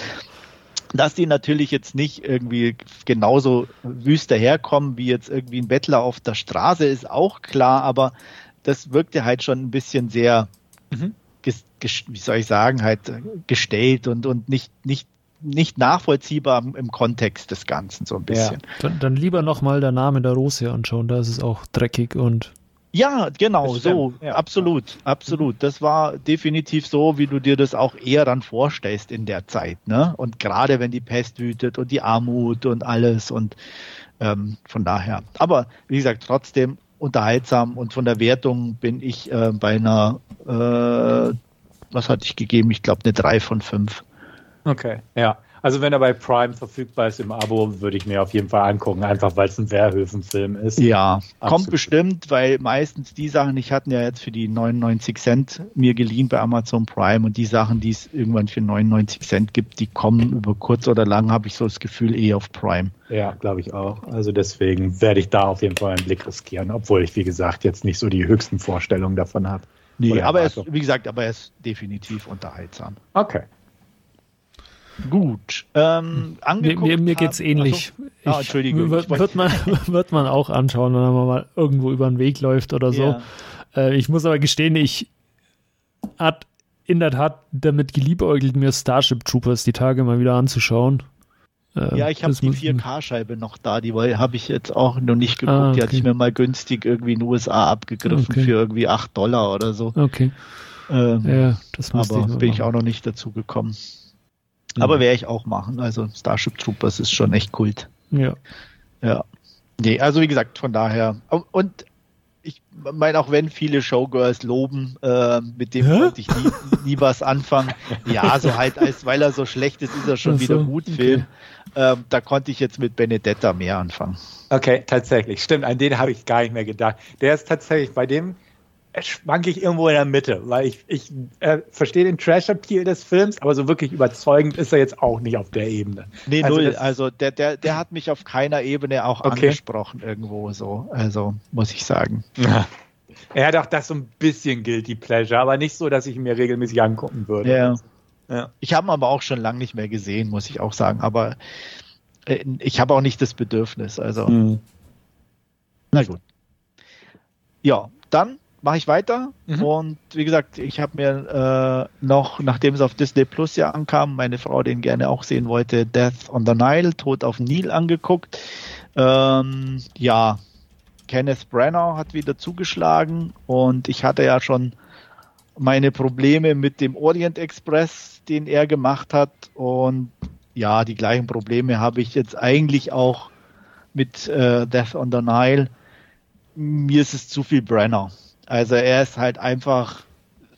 dass die natürlich jetzt nicht irgendwie genauso wüst daherkommen wie jetzt irgendwie ein Bettler auf der Straße, ist auch klar, aber das wirkte halt schon ein bisschen sehr, mhm. wie soll ich sagen, halt gestellt und, und nicht, nicht nicht nachvollziehbar im Kontext des Ganzen so ein bisschen. Ja. Dann, dann lieber nochmal der Name der Rose anschauen, da ist es auch dreckig und ja, genau, so, ja. absolut, absolut. Das war definitiv so, wie du dir das auch eher dann vorstellst in der Zeit, ne? Und gerade wenn die Pest wütet und die Armut und alles und ähm, von daher. Aber wie gesagt, trotzdem unterhaltsam und von der Wertung bin ich äh, bei einer, äh, was hatte ich gegeben? Ich glaube eine 3 von 5. Okay, ja. Also wenn er bei Prime verfügbar ist im Abo, würde ich mir auf jeden Fall angucken, einfach weil es ein Wehrhöfen-Film ist. Ja, Absolut. kommt bestimmt, weil meistens die Sachen, ich hatte ja jetzt für die 99 Cent mir geliehen bei Amazon Prime und die Sachen, die es irgendwann für 99 Cent gibt, die kommen über kurz oder lang, habe ich so das Gefühl, eh auf Prime. Ja, glaube ich auch. Also deswegen werde ich da auf jeden Fall einen Blick riskieren, obwohl ich, wie gesagt, jetzt nicht so die höchsten Vorstellungen davon habe. Nee, aber er ist, wie gesagt, aber er ist definitiv unterhaltsam. Okay. Gut. Ähm, mir mir, mir geht es ähnlich. Also, ah, Entschuldigung. Wird, wird, man, wird man auch anschauen, wenn man mal irgendwo über den Weg läuft oder so. Ja. Äh, ich muss aber gestehen, ich hat in der Tat damit geliebäugelt, mir Starship Troopers die Tage mal wieder anzuschauen. Ähm, ja, ich habe die 4K-Scheibe noch da, die habe ich jetzt auch noch nicht geguckt. Ah, okay. Die hatte ich mir mal günstig irgendwie in den USA abgegriffen okay. für irgendwie 8 Dollar oder so. Okay. Ähm, ja, das aber ich bin ich auch noch nicht dazu gekommen. Ja. Aber werde ich auch machen. Also Starship Troopers ist schon echt Kult. Ja. Ja. Nee, also wie gesagt, von daher. Und ich meine, auch wenn viele Showgirls loben, äh, mit dem Hä? konnte ich nie, nie, was anfangen. Ja, so halt, als weil er so schlecht ist, ist er schon so, wieder gut okay. Film. Ähm, da konnte ich jetzt mit Benedetta mehr anfangen. Okay, tatsächlich. Stimmt, an den habe ich gar nicht mehr gedacht. Der ist tatsächlich bei dem schwanke ich irgendwo in der Mitte, weil ich, ich äh, verstehe den Trash-Appeal des Films, aber so wirklich überzeugend ist er jetzt auch nicht auf der Ebene. Nee, also null. Also der, der, der hat mich auf keiner Ebene auch okay. angesprochen irgendwo so. Also muss ich sagen. Ja. Er hat auch das so ein bisschen Guilty Pleasure, aber nicht so, dass ich ihn mir regelmäßig angucken würde. Ja. ja. Ich habe ihn aber auch schon lange nicht mehr gesehen, muss ich auch sagen. Aber äh, ich habe auch nicht das Bedürfnis. Also. Mhm. Na gut. Ja, dann mache ich weiter. Mhm. Und wie gesagt, ich habe mir äh, noch, nachdem es auf Disney Plus ja ankam, meine Frau den gerne auch sehen wollte, Death on the Nile, Tod auf Nil angeguckt. Ähm, ja, Kenneth Brenner hat wieder zugeschlagen und ich hatte ja schon meine Probleme mit dem Orient Express, den er gemacht hat. Und ja, die gleichen Probleme habe ich jetzt eigentlich auch mit äh, Death on the Nile. Mir ist es zu viel Brenner. Also er ist halt einfach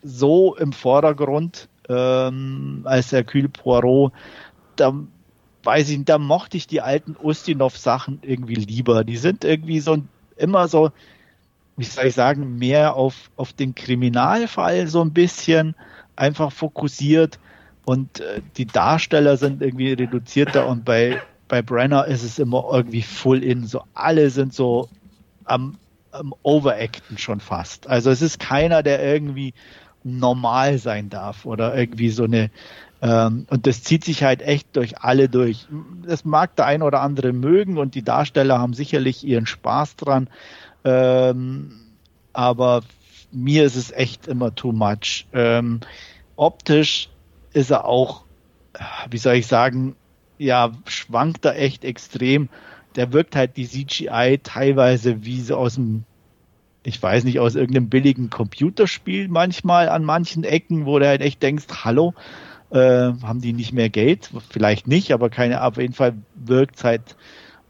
so im Vordergrund ähm, als Hercule Poirot. Da weiß ich, da mochte ich die alten Ustinov-Sachen irgendwie lieber. Die sind irgendwie so immer so, wie soll ich sagen, mehr auf, auf den Kriminalfall so ein bisschen einfach fokussiert und äh, die Darsteller sind irgendwie reduzierter und bei, bei Brenner ist es immer irgendwie full in. So alle sind so am ähm, overacten schon fast. Also es ist keiner, der irgendwie normal sein darf oder irgendwie so eine ähm, und das zieht sich halt echt durch alle durch. Das mag der ein oder andere mögen und die Darsteller haben sicherlich ihren Spaß dran. Ähm, aber mir ist es echt immer too much. Ähm, optisch ist er auch, wie soll ich sagen, ja, schwankt er echt extrem der wirkt halt die CGI teilweise wie so aus dem, ich weiß nicht, aus irgendeinem billigen Computerspiel manchmal an manchen Ecken, wo du halt echt denkst, hallo, äh, haben die nicht mehr Geld? Vielleicht nicht, aber keine, auf jeden Fall wirkt halt,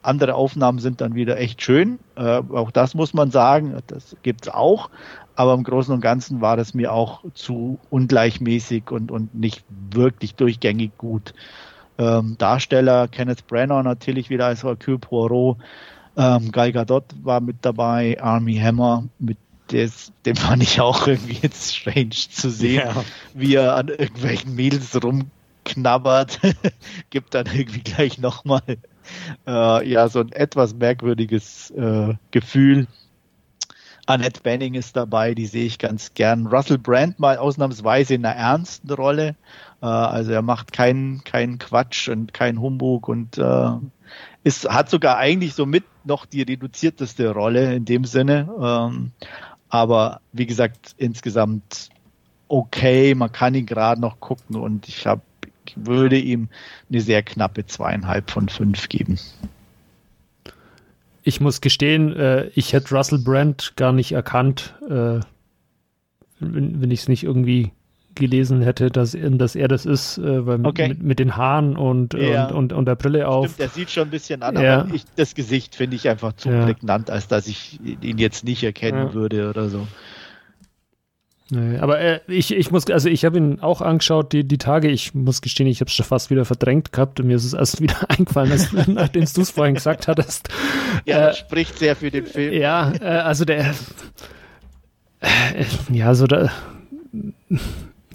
andere Aufnahmen sind dann wieder echt schön. Äh, auch das muss man sagen, das gibt's auch. Aber im Großen und Ganzen war das mir auch zu ungleichmäßig und, und nicht wirklich durchgängig gut ähm, Darsteller. Kenneth Branagh natürlich wieder als Hercule Poirot. Ähm, Gal Gadot war mit dabei. Army Hammer mit des, dem fand ich auch irgendwie jetzt strange zu sehen, ja. wie er an irgendwelchen Mädels rumknabbert. Gibt dann irgendwie gleich nochmal äh, ja so ein etwas merkwürdiges äh, Gefühl. Annette Benning ist dabei, die sehe ich ganz gern. Russell Brand mal ausnahmsweise in einer ernsten Rolle. Äh, also er macht keinen keinen Quatsch und keinen Humbug und äh, ist, hat sogar eigentlich so mit noch die reduzierteste Rolle in dem Sinne. Ähm, aber wie gesagt, insgesamt okay, man kann ihn gerade noch gucken und ich habe würde ihm eine sehr knappe zweieinhalb von fünf geben. Ich muss gestehen, äh, ich hätte Russell Brand gar nicht erkannt, äh, wenn, wenn ich es nicht irgendwie gelesen hätte, dass, dass er das ist, äh, weil okay. mit, mit, den Haaren und, ja. und, und, und, der Brille auf. Stimmt, der sieht schon ein bisschen an, ja. aber ich, das Gesicht finde ich einfach zu ja. prägnant, als dass ich ihn jetzt nicht erkennen würde oder so. Nee, aber äh, ich, ich muss, also ich habe ihn auch angeschaut, die, die Tage. Ich muss gestehen, ich habe es schon fast wieder verdrängt gehabt und mir ist es erst wieder eingefallen, als, nachdem du es vorhin gesagt hattest. Ja, äh, spricht sehr für den Film. Ja, äh, also der, äh, ja, so da,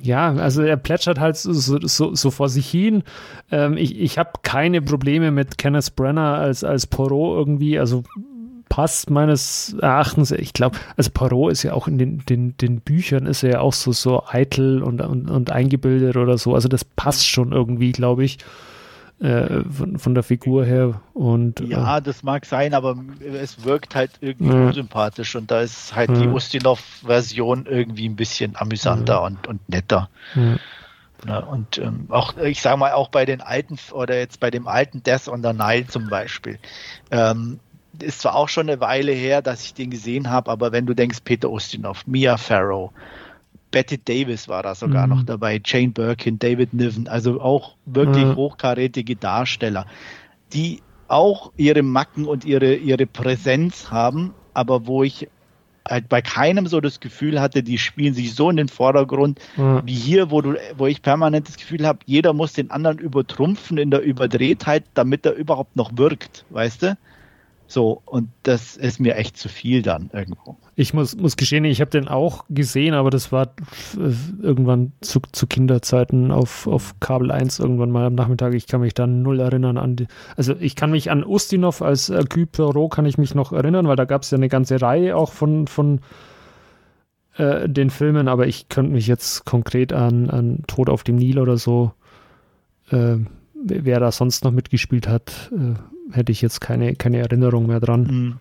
ja, also er plätschert halt so, so, so vor sich hin. Ähm, ich ich habe keine Probleme mit Kenneth Brenner als, als Poirot irgendwie. Also passt meines Erachtens, ich glaube, also Poirot ist ja auch in den, den, den Büchern ist er ja auch so, so eitel und, und, und eingebildet oder so. Also das passt schon irgendwie, glaube ich. Äh, von, von der Figur her. Und, ja, äh, das mag sein, aber es wirkt halt irgendwie äh, unsympathisch und da ist halt die Ustinov-Version irgendwie ein bisschen amüsanter und, und netter. Ja, und ähm, auch, ich sage mal, auch bei den alten oder jetzt bei dem alten Death on the Nile zum Beispiel, ähm, ist zwar auch schon eine Weile her, dass ich den gesehen habe, aber wenn du denkst, Peter Ustinov, Mia Farrow, Betty Davis war da sogar mhm. noch dabei, Jane Birkin, David Niven, also auch wirklich mhm. hochkarätige Darsteller, die auch ihre Macken und ihre, ihre Präsenz haben, aber wo ich halt bei keinem so das Gefühl hatte, die spielen sich so in den Vordergrund mhm. wie hier, wo du, wo ich permanent das Gefühl habe, jeder muss den anderen übertrumpfen in der Überdrehtheit, damit er überhaupt noch wirkt, weißt du? So, und das ist mir echt zu viel dann irgendwo. Ich muss, muss gestehen, ich habe den auch gesehen, aber das war irgendwann zu, zu Kinderzeiten auf, auf Kabel 1 irgendwann mal am Nachmittag. Ich kann mich dann null erinnern an die, also ich kann mich an Ustinov als äh, Kypero kann ich mich noch erinnern, weil da gab es ja eine ganze Reihe auch von, von äh, den Filmen, aber ich könnte mich jetzt konkret an, an Tod auf dem Nil oder so, äh, wer da sonst noch mitgespielt hat, äh, hätte ich jetzt keine, keine Erinnerung mehr dran. Mhm.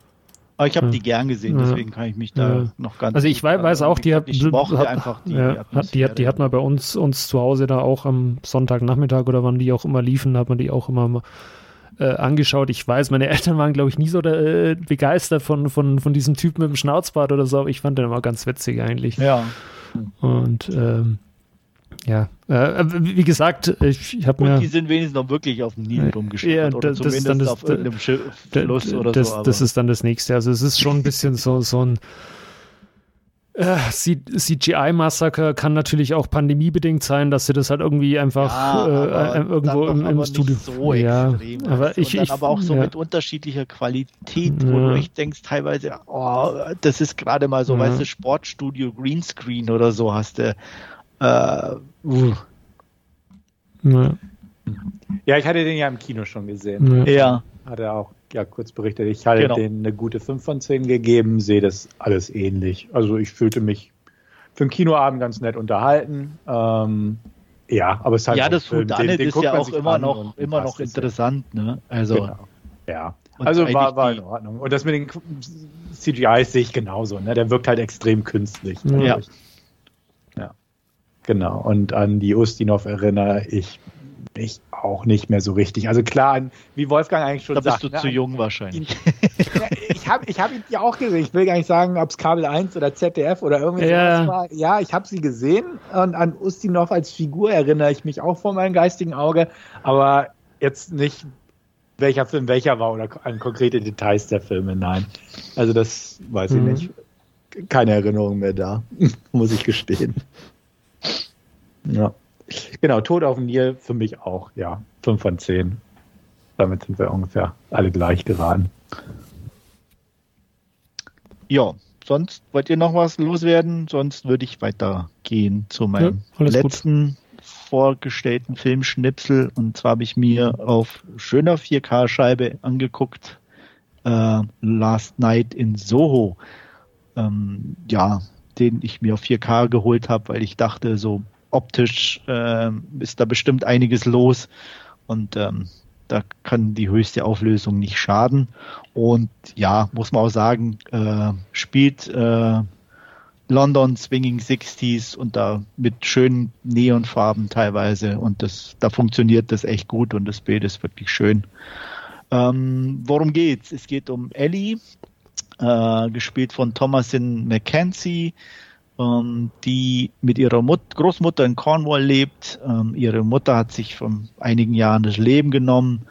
Aber ich habe ja. die gern gesehen, deswegen kann ich mich da ja. noch ganz. Also ich weiß, weiß auch, die hat, ich mochte einfach die, ja, die, hat, die hat man bei uns, uns zu Hause da auch am Sonntagnachmittag oder wann die auch immer liefen, hat man die auch immer äh, angeschaut. Ich weiß, meine Eltern waren, glaube ich, nie so äh, begeistert von, von, von diesem Typen mit dem Schnauzbart oder so, aber ich fand den immer ganz witzig eigentlich. Ja. Und ähm, ja, äh, wie gesagt, ich, ich habe mir. Und die sind wenigstens noch wirklich auf dem Nil rumgeschwommen. Ja, oder das, zumindest das, auf irgendeinem Schiff, Fluss oder das, so. Aber. Das ist dann das nächste. Also es ist schon ein bisschen so, so ein äh, CGI-Massaker kann natürlich auch pandemiebedingt sein, dass sie das halt irgendwie einfach ja, äh, äh irgendwo im, im Studio. So ja, extrem, aber ich, ich, aber auch so ja. mit unterschiedlicher Qualität, wo ja. du echt denkst, teilweise, oh, das ist gerade mal so, weißt du, Sportstudio Greenscreen oder so hast du. Äh, uh. ja. ja, ich hatte den ja im Kino schon gesehen. Ja. Hat er auch ja kurz berichtet. Ich hatte genau. denen eine gute 5 von 10 gegeben, sehe das alles ähnlich. Also ich fühlte mich für einen Kinoabend ganz nett unterhalten. Ähm, ja, aber es halt Ja, das Houdanet ist ja auch immer noch, immer noch interessant, ne? Also. Genau. Ja. also war, war in Ordnung. Und das mit den CGIs sehe ich genauso, ne? Der wirkt halt extrem künstlich. Ja. Genau, und an die Ustinov erinnere ich mich auch nicht mehr so richtig. Also klar, wie Wolfgang eigentlich schon sagt. Da bist du ne, zu jung wahrscheinlich. ich habe ich hab ihn ja auch gesehen. Ich will gar nicht sagen, ob es Kabel 1 oder ZDF oder irgendwie ja. war. Ja, ich habe sie gesehen und an Ustinov als Figur erinnere ich mich auch vor meinem geistigen Auge, aber jetzt nicht welcher Film welcher war oder an konkrete Details der Filme, nein. Also das weiß mhm. ich nicht. Keine Erinnerung mehr da, muss ich gestehen. Ja. Genau, Tod auf dem Nil für mich auch, ja. 5 von 10. Damit sind wir ungefähr alle gleich geraten. Ja, sonst wollt ihr noch was loswerden? Sonst würde ich weitergehen zu meinem ja, letzten gut. vorgestellten Filmschnipsel. Und zwar habe ich mir auf schöner 4K-Scheibe angeguckt. Äh, Last Night in Soho. Ähm, ja, den ich mir auf 4K geholt habe, weil ich dachte, so optisch äh, ist da bestimmt einiges los und ähm, da kann die höchste Auflösung nicht schaden. Und ja, muss man auch sagen, äh, spielt äh, London Swinging 60s und da mit schönen Neonfarben teilweise und das, da funktioniert das echt gut und das Bild ist wirklich schön. Ähm, worum geht's? Es geht um Ellie, äh, gespielt von Thomasin McKenzie ähm, die mit ihrer Mut Großmutter in Cornwall lebt. Ähm, ihre Mutter hat sich vor einigen Jahren das Leben genommen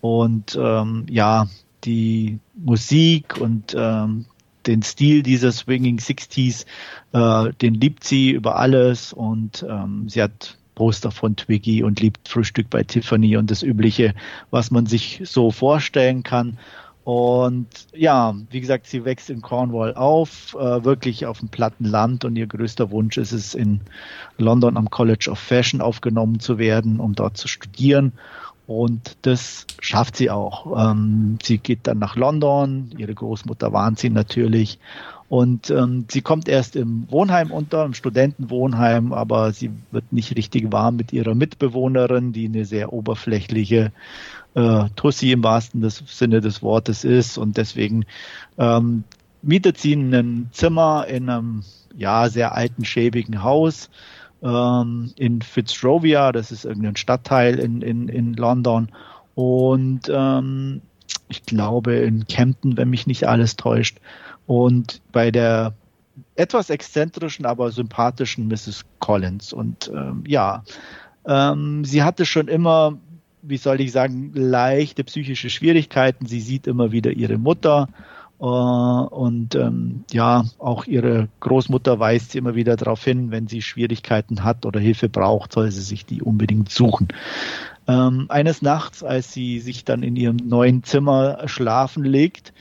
und ähm, ja, die Musik und ähm, den Stil dieser Swinging Sixties, äh, den liebt sie über alles und ähm, sie hat Poster von Twiggy und liebt Frühstück bei Tiffany und das Übliche, was man sich so vorstellen kann. Und ja, wie gesagt, sie wächst in Cornwall auf, äh, wirklich auf dem platten Land und ihr größter Wunsch ist es, in London am College of Fashion aufgenommen zu werden, um dort zu studieren. Und das schafft sie auch. Ähm, sie geht dann nach London, ihre Großmutter warnt sie natürlich. Und ähm, sie kommt erst im Wohnheim unter, im Studentenwohnheim, aber sie wird nicht richtig warm mit ihrer Mitbewohnerin, die eine sehr oberflächliche äh, Tussi im wahrsten des Sinne des Wortes ist. Und deswegen ähm, mietet sie ein Zimmer in einem ja sehr alten, schäbigen Haus ähm, in Fitzrovia, das ist irgendein Stadtteil in, in, in London. Und ähm, ich glaube in Kempton, wenn mich nicht alles täuscht. Und bei der etwas exzentrischen, aber sympathischen Mrs. Collins. Und ähm, ja, ähm, sie hatte schon immer, wie soll ich sagen, leichte psychische Schwierigkeiten. Sie sieht immer wieder ihre Mutter äh, und ähm, ja, auch ihre Großmutter weist sie immer wieder darauf hin, wenn sie Schwierigkeiten hat oder Hilfe braucht, soll sie sich die unbedingt suchen. Ähm, eines Nachts, als sie sich dann in ihrem neuen Zimmer schlafen legt,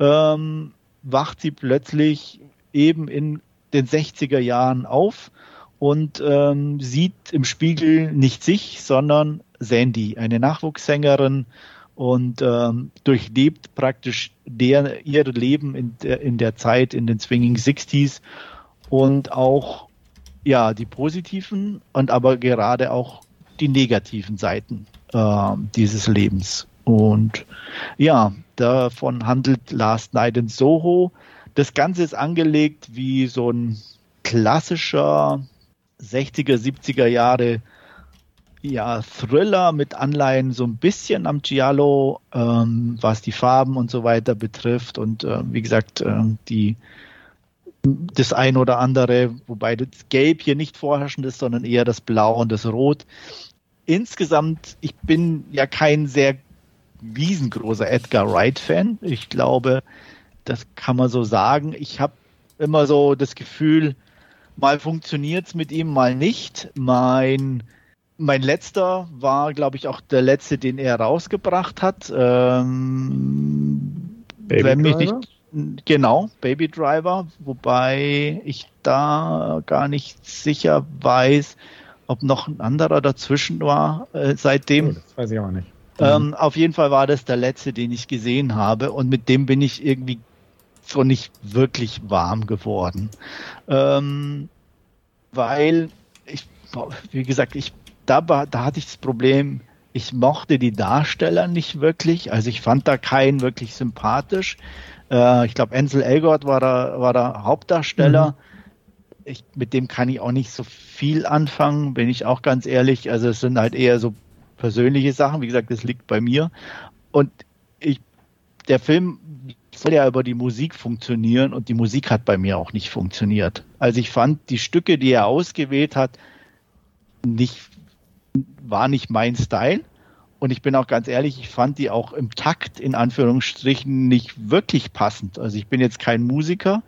ähm, wacht sie plötzlich eben in den 60er Jahren auf und ähm, sieht im Spiegel nicht sich, sondern Sandy, eine Nachwuchssängerin, und ähm, durchlebt praktisch der, ihr Leben in der, in der Zeit in den Swinging Sixties und auch ja die positiven und aber gerade auch die negativen Seiten äh, dieses Lebens. Und ja, davon handelt Last Night in Soho. Das Ganze ist angelegt wie so ein klassischer 60er, 70er Jahre ja, Thriller mit Anleihen so ein bisschen am Giallo, ähm, was die Farben und so weiter betrifft. Und äh, wie gesagt, äh, die das ein oder andere, wobei das Gelb hier nicht vorherrschend ist, sondern eher das Blau und das Rot. Insgesamt, ich bin ja kein sehr riesengroßer Edgar Wright-Fan. Ich glaube, das kann man so sagen. Ich habe immer so das Gefühl, mal funktioniert's mit ihm, mal nicht. Mein mein letzter war, glaube ich, auch der letzte, den er rausgebracht hat. Ähm, Baby wenn mich nicht genau Baby Driver, wobei ich da gar nicht sicher weiß, ob noch ein anderer dazwischen war äh, seitdem. Oh, das weiß ich auch nicht. Ähm, mhm. Auf jeden Fall war das der letzte, den ich gesehen habe und mit dem bin ich irgendwie so nicht wirklich warm geworden, ähm, weil ich, wie gesagt, ich da, da hatte ich das Problem, ich mochte die Darsteller nicht wirklich. Also ich fand da keinen wirklich sympathisch. Äh, ich glaube, Ansel Elgort war da, war der Hauptdarsteller. Mhm. Ich, mit dem kann ich auch nicht so viel anfangen, bin ich auch ganz ehrlich. Also es sind halt eher so persönliche Sachen. Wie gesagt, das liegt bei mir. Und ich, der Film soll ja über die Musik funktionieren und die Musik hat bei mir auch nicht funktioniert. Also ich fand die Stücke, die er ausgewählt hat, nicht war nicht mein Style. Und ich bin auch ganz ehrlich, ich fand die auch im Takt in Anführungsstrichen nicht wirklich passend. Also ich bin jetzt kein Musiker,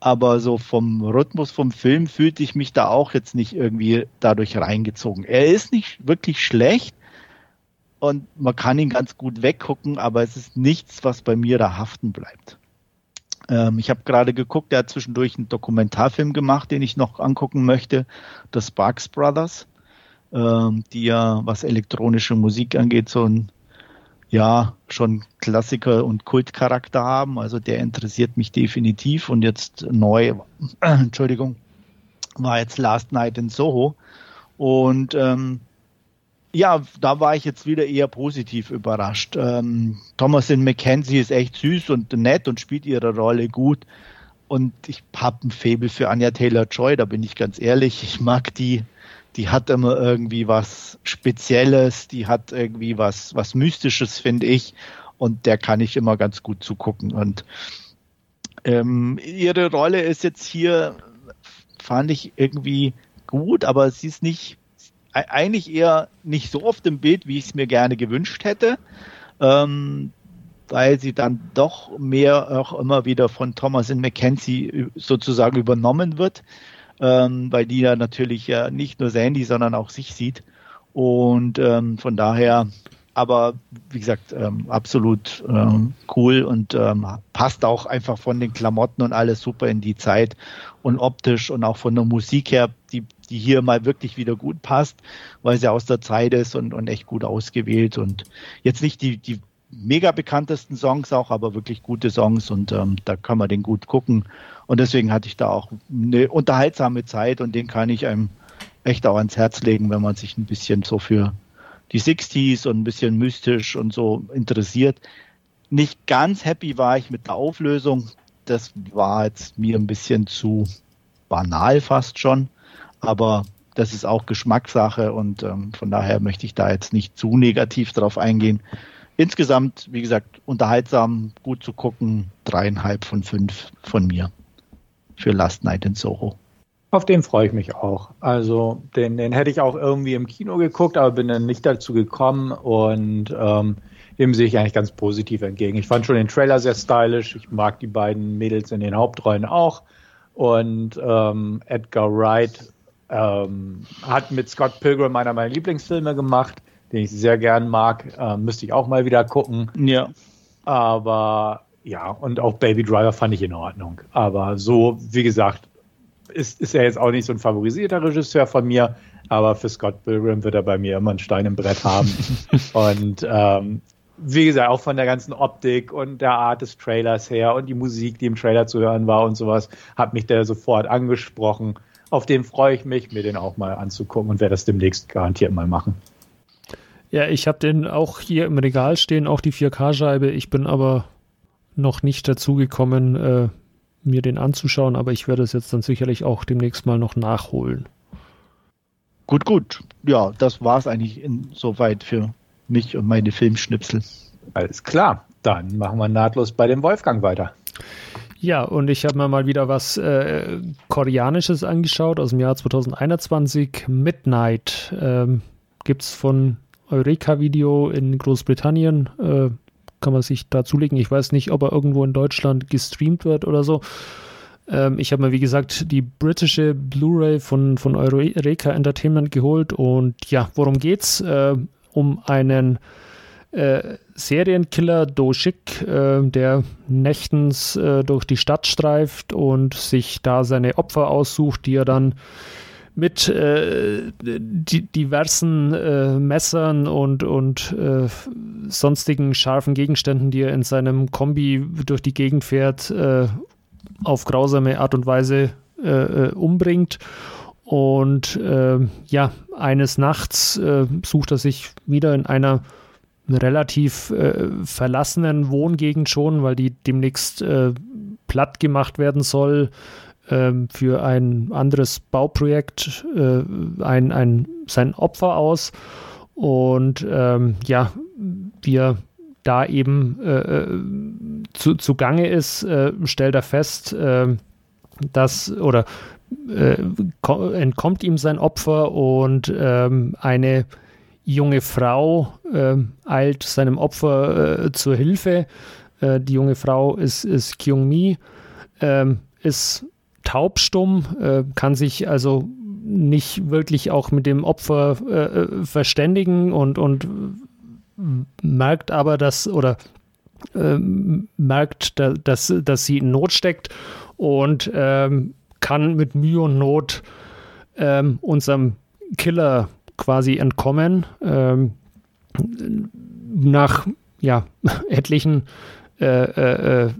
aber so vom Rhythmus vom Film fühlte ich mich da auch jetzt nicht irgendwie dadurch reingezogen. Er ist nicht wirklich schlecht und man kann ihn ganz gut weggucken, aber es ist nichts, was bei mir da haften bleibt. Ähm, ich habe gerade geguckt, er hat zwischendurch einen Dokumentarfilm gemacht, den ich noch angucken möchte, The Sparks Brothers ähm, die ja, was elektronische Musik angeht, so ein ja schon Klassiker und Kultcharakter haben. Also der interessiert mich definitiv und jetzt neu, Entschuldigung, war jetzt Last Night in Soho und ähm, ja, da war ich jetzt wieder eher positiv überrascht. Ähm, Thomasin McKenzie ist echt süß und nett und spielt ihre Rolle gut. Und ich habe ein Faible für Anya Taylor Joy, da bin ich ganz ehrlich. Ich mag die die hat immer irgendwie was Spezielles, die hat irgendwie was, was Mystisches, finde ich. Und der kann ich immer ganz gut zugucken. Und ähm, ihre Rolle ist jetzt hier, fand ich irgendwie gut, aber sie ist nicht, eigentlich eher nicht so oft im Bild, wie ich es mir gerne gewünscht hätte. Ähm, weil sie dann doch mehr auch immer wieder von Thomas in McKenzie sozusagen übernommen wird ähm, weil die ja natürlich ja nicht nur Sandy, sondern auch sich sieht. Und ähm, von daher, aber wie gesagt, ähm, absolut ähm, cool und ähm, passt auch einfach von den Klamotten und alles super in die Zeit und optisch und auch von der Musik her. Die, die hier mal wirklich wieder gut passt, weil sie aus der Zeit ist und, und echt gut ausgewählt und jetzt nicht die, die mega bekanntesten Songs auch, aber wirklich gute Songs und ähm, da kann man den gut gucken. Und deswegen hatte ich da auch eine unterhaltsame Zeit und den kann ich einem echt auch ans Herz legen, wenn man sich ein bisschen so für die 60s und ein bisschen mystisch und so interessiert. Nicht ganz happy war ich mit der Auflösung. Das war jetzt mir ein bisschen zu banal fast schon, aber das ist auch Geschmackssache und ähm, von daher möchte ich da jetzt nicht zu negativ drauf eingehen insgesamt, wie gesagt, unterhaltsam, gut zu gucken. Dreieinhalb von fünf von mir für Last Night in Soho. Auf den freue ich mich auch. Also den, den hätte ich auch irgendwie im Kino geguckt, aber bin dann nicht dazu gekommen und ähm, dem sehe ich eigentlich ganz positiv entgegen. Ich fand schon den Trailer sehr stylisch. Ich mag die beiden Mädels in den Hauptrollen auch. Und ähm, Edgar Wright ähm, hat mit Scott Pilgrim einer meiner Lieblingsfilme gemacht den ich sehr gern mag. Äh, müsste ich auch mal wieder gucken. Ja. Aber ja, und auch Baby Driver fand ich in Ordnung. Aber so, wie gesagt, ist, ist er jetzt auch nicht so ein favorisierter Regisseur von mir, aber für Scott Pilgrim wird er bei mir immer einen Stein im Brett haben. und ähm, wie gesagt, auch von der ganzen Optik und der Art des Trailers her und die Musik, die im Trailer zu hören war und sowas, hat mich der sofort angesprochen. Auf den freue ich mich, mir den auch mal anzugucken und werde das demnächst garantiert mal machen. Ja, ich habe den auch hier im Regal stehen, auch die 4K-Scheibe. Ich bin aber noch nicht dazu gekommen, äh, mir den anzuschauen, aber ich werde es jetzt dann sicherlich auch demnächst mal noch nachholen. Gut, gut. Ja, das war es eigentlich insoweit für mich und meine Filmschnipsel. Alles klar. Dann machen wir nahtlos bei dem Wolfgang weiter. Ja, und ich habe mir mal wieder was äh, Koreanisches angeschaut aus dem Jahr 2021. Midnight ähm, gibt es von Eureka-Video in Großbritannien. Äh, kann man sich da zulegen. Ich weiß nicht, ob er irgendwo in Deutschland gestreamt wird oder so. Ähm, ich habe mir, wie gesagt, die britische Blu-ray von, von Eureka Entertainment geholt. Und ja, worum geht's? Äh, um einen äh, Serienkiller Do Shik, äh, der nächtens äh, durch die Stadt streift und sich da seine Opfer aussucht, die er dann mit äh, die, diversen äh, Messern und, und äh, sonstigen scharfen Gegenständen, die er in seinem Kombi durch die Gegend fährt, äh, auf grausame Art und Weise äh, äh, umbringt. Und ja, eines Nachts sucht er sich wieder in einer relativ verlassenen Wohngegend schon, weil die demnächst platt gemacht werden soll, ähm, für ein anderes Bauprojekt äh, ein, ein, sein Opfer aus. Und ähm, ja, wir da eben äh, äh zu, zugange ist, äh, stellt er fest, äh, dass oder äh, entkommt ihm sein Opfer und ähm, eine junge Frau äh, eilt seinem Opfer zur Hilfe. Die junge Frau ist, ist Kyung Mi, ähm, ist taubstumm, äh, kann sich also nicht wirklich auch mit dem Opfer äh, äh verständigen und, und merkt aber, dass oder äh, merkt, da, dass, dass sie in Not steckt und ähm, kann mit Mühe und Not ähm, unserem Killer quasi entkommen. Ähm, nach ja, etlichen äh, äh, äh,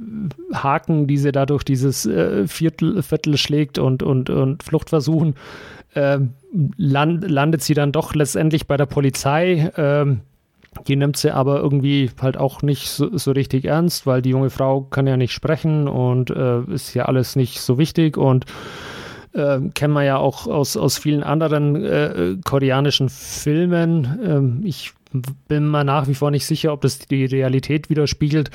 Haken, die sie dadurch dieses äh, Viertel, Viertel schlägt und, und, und Fluchtversuchen, äh, land, landet sie dann doch letztendlich bei der Polizei. Ähm, die nimmt sie aber irgendwie halt auch nicht so, so, richtig ernst, weil die junge Frau kann ja nicht sprechen und äh, ist ja alles nicht so wichtig und äh, kennen wir ja auch aus, aus vielen anderen koreanischen Filmen. Ähm, ich bin mir nach wie vor nicht sicher, ob das die Realität widerspiegelt.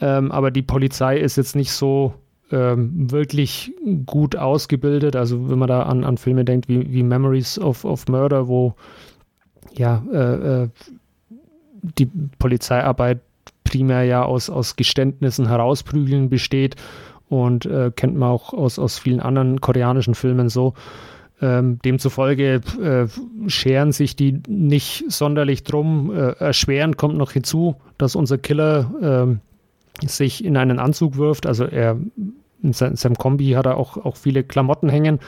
Ähm, aber die Polizei ist jetzt nicht so ähm, wirklich gut ausgebildet. Also wenn man da an, an Filme denkt wie, wie Memories of, of Murder, wo ja äh, äh, die Polizeiarbeit primär ja aus, aus Geständnissen herausprügeln besteht und äh, kennt man auch aus, aus vielen anderen koreanischen Filmen so. Ähm, demzufolge äh, scheren sich die nicht sonderlich drum. Äh, erschwerend kommt noch hinzu, dass unser Killer äh, sich in einen Anzug wirft. Also er in seinem Kombi hat er auch, auch viele Klamotten hängen,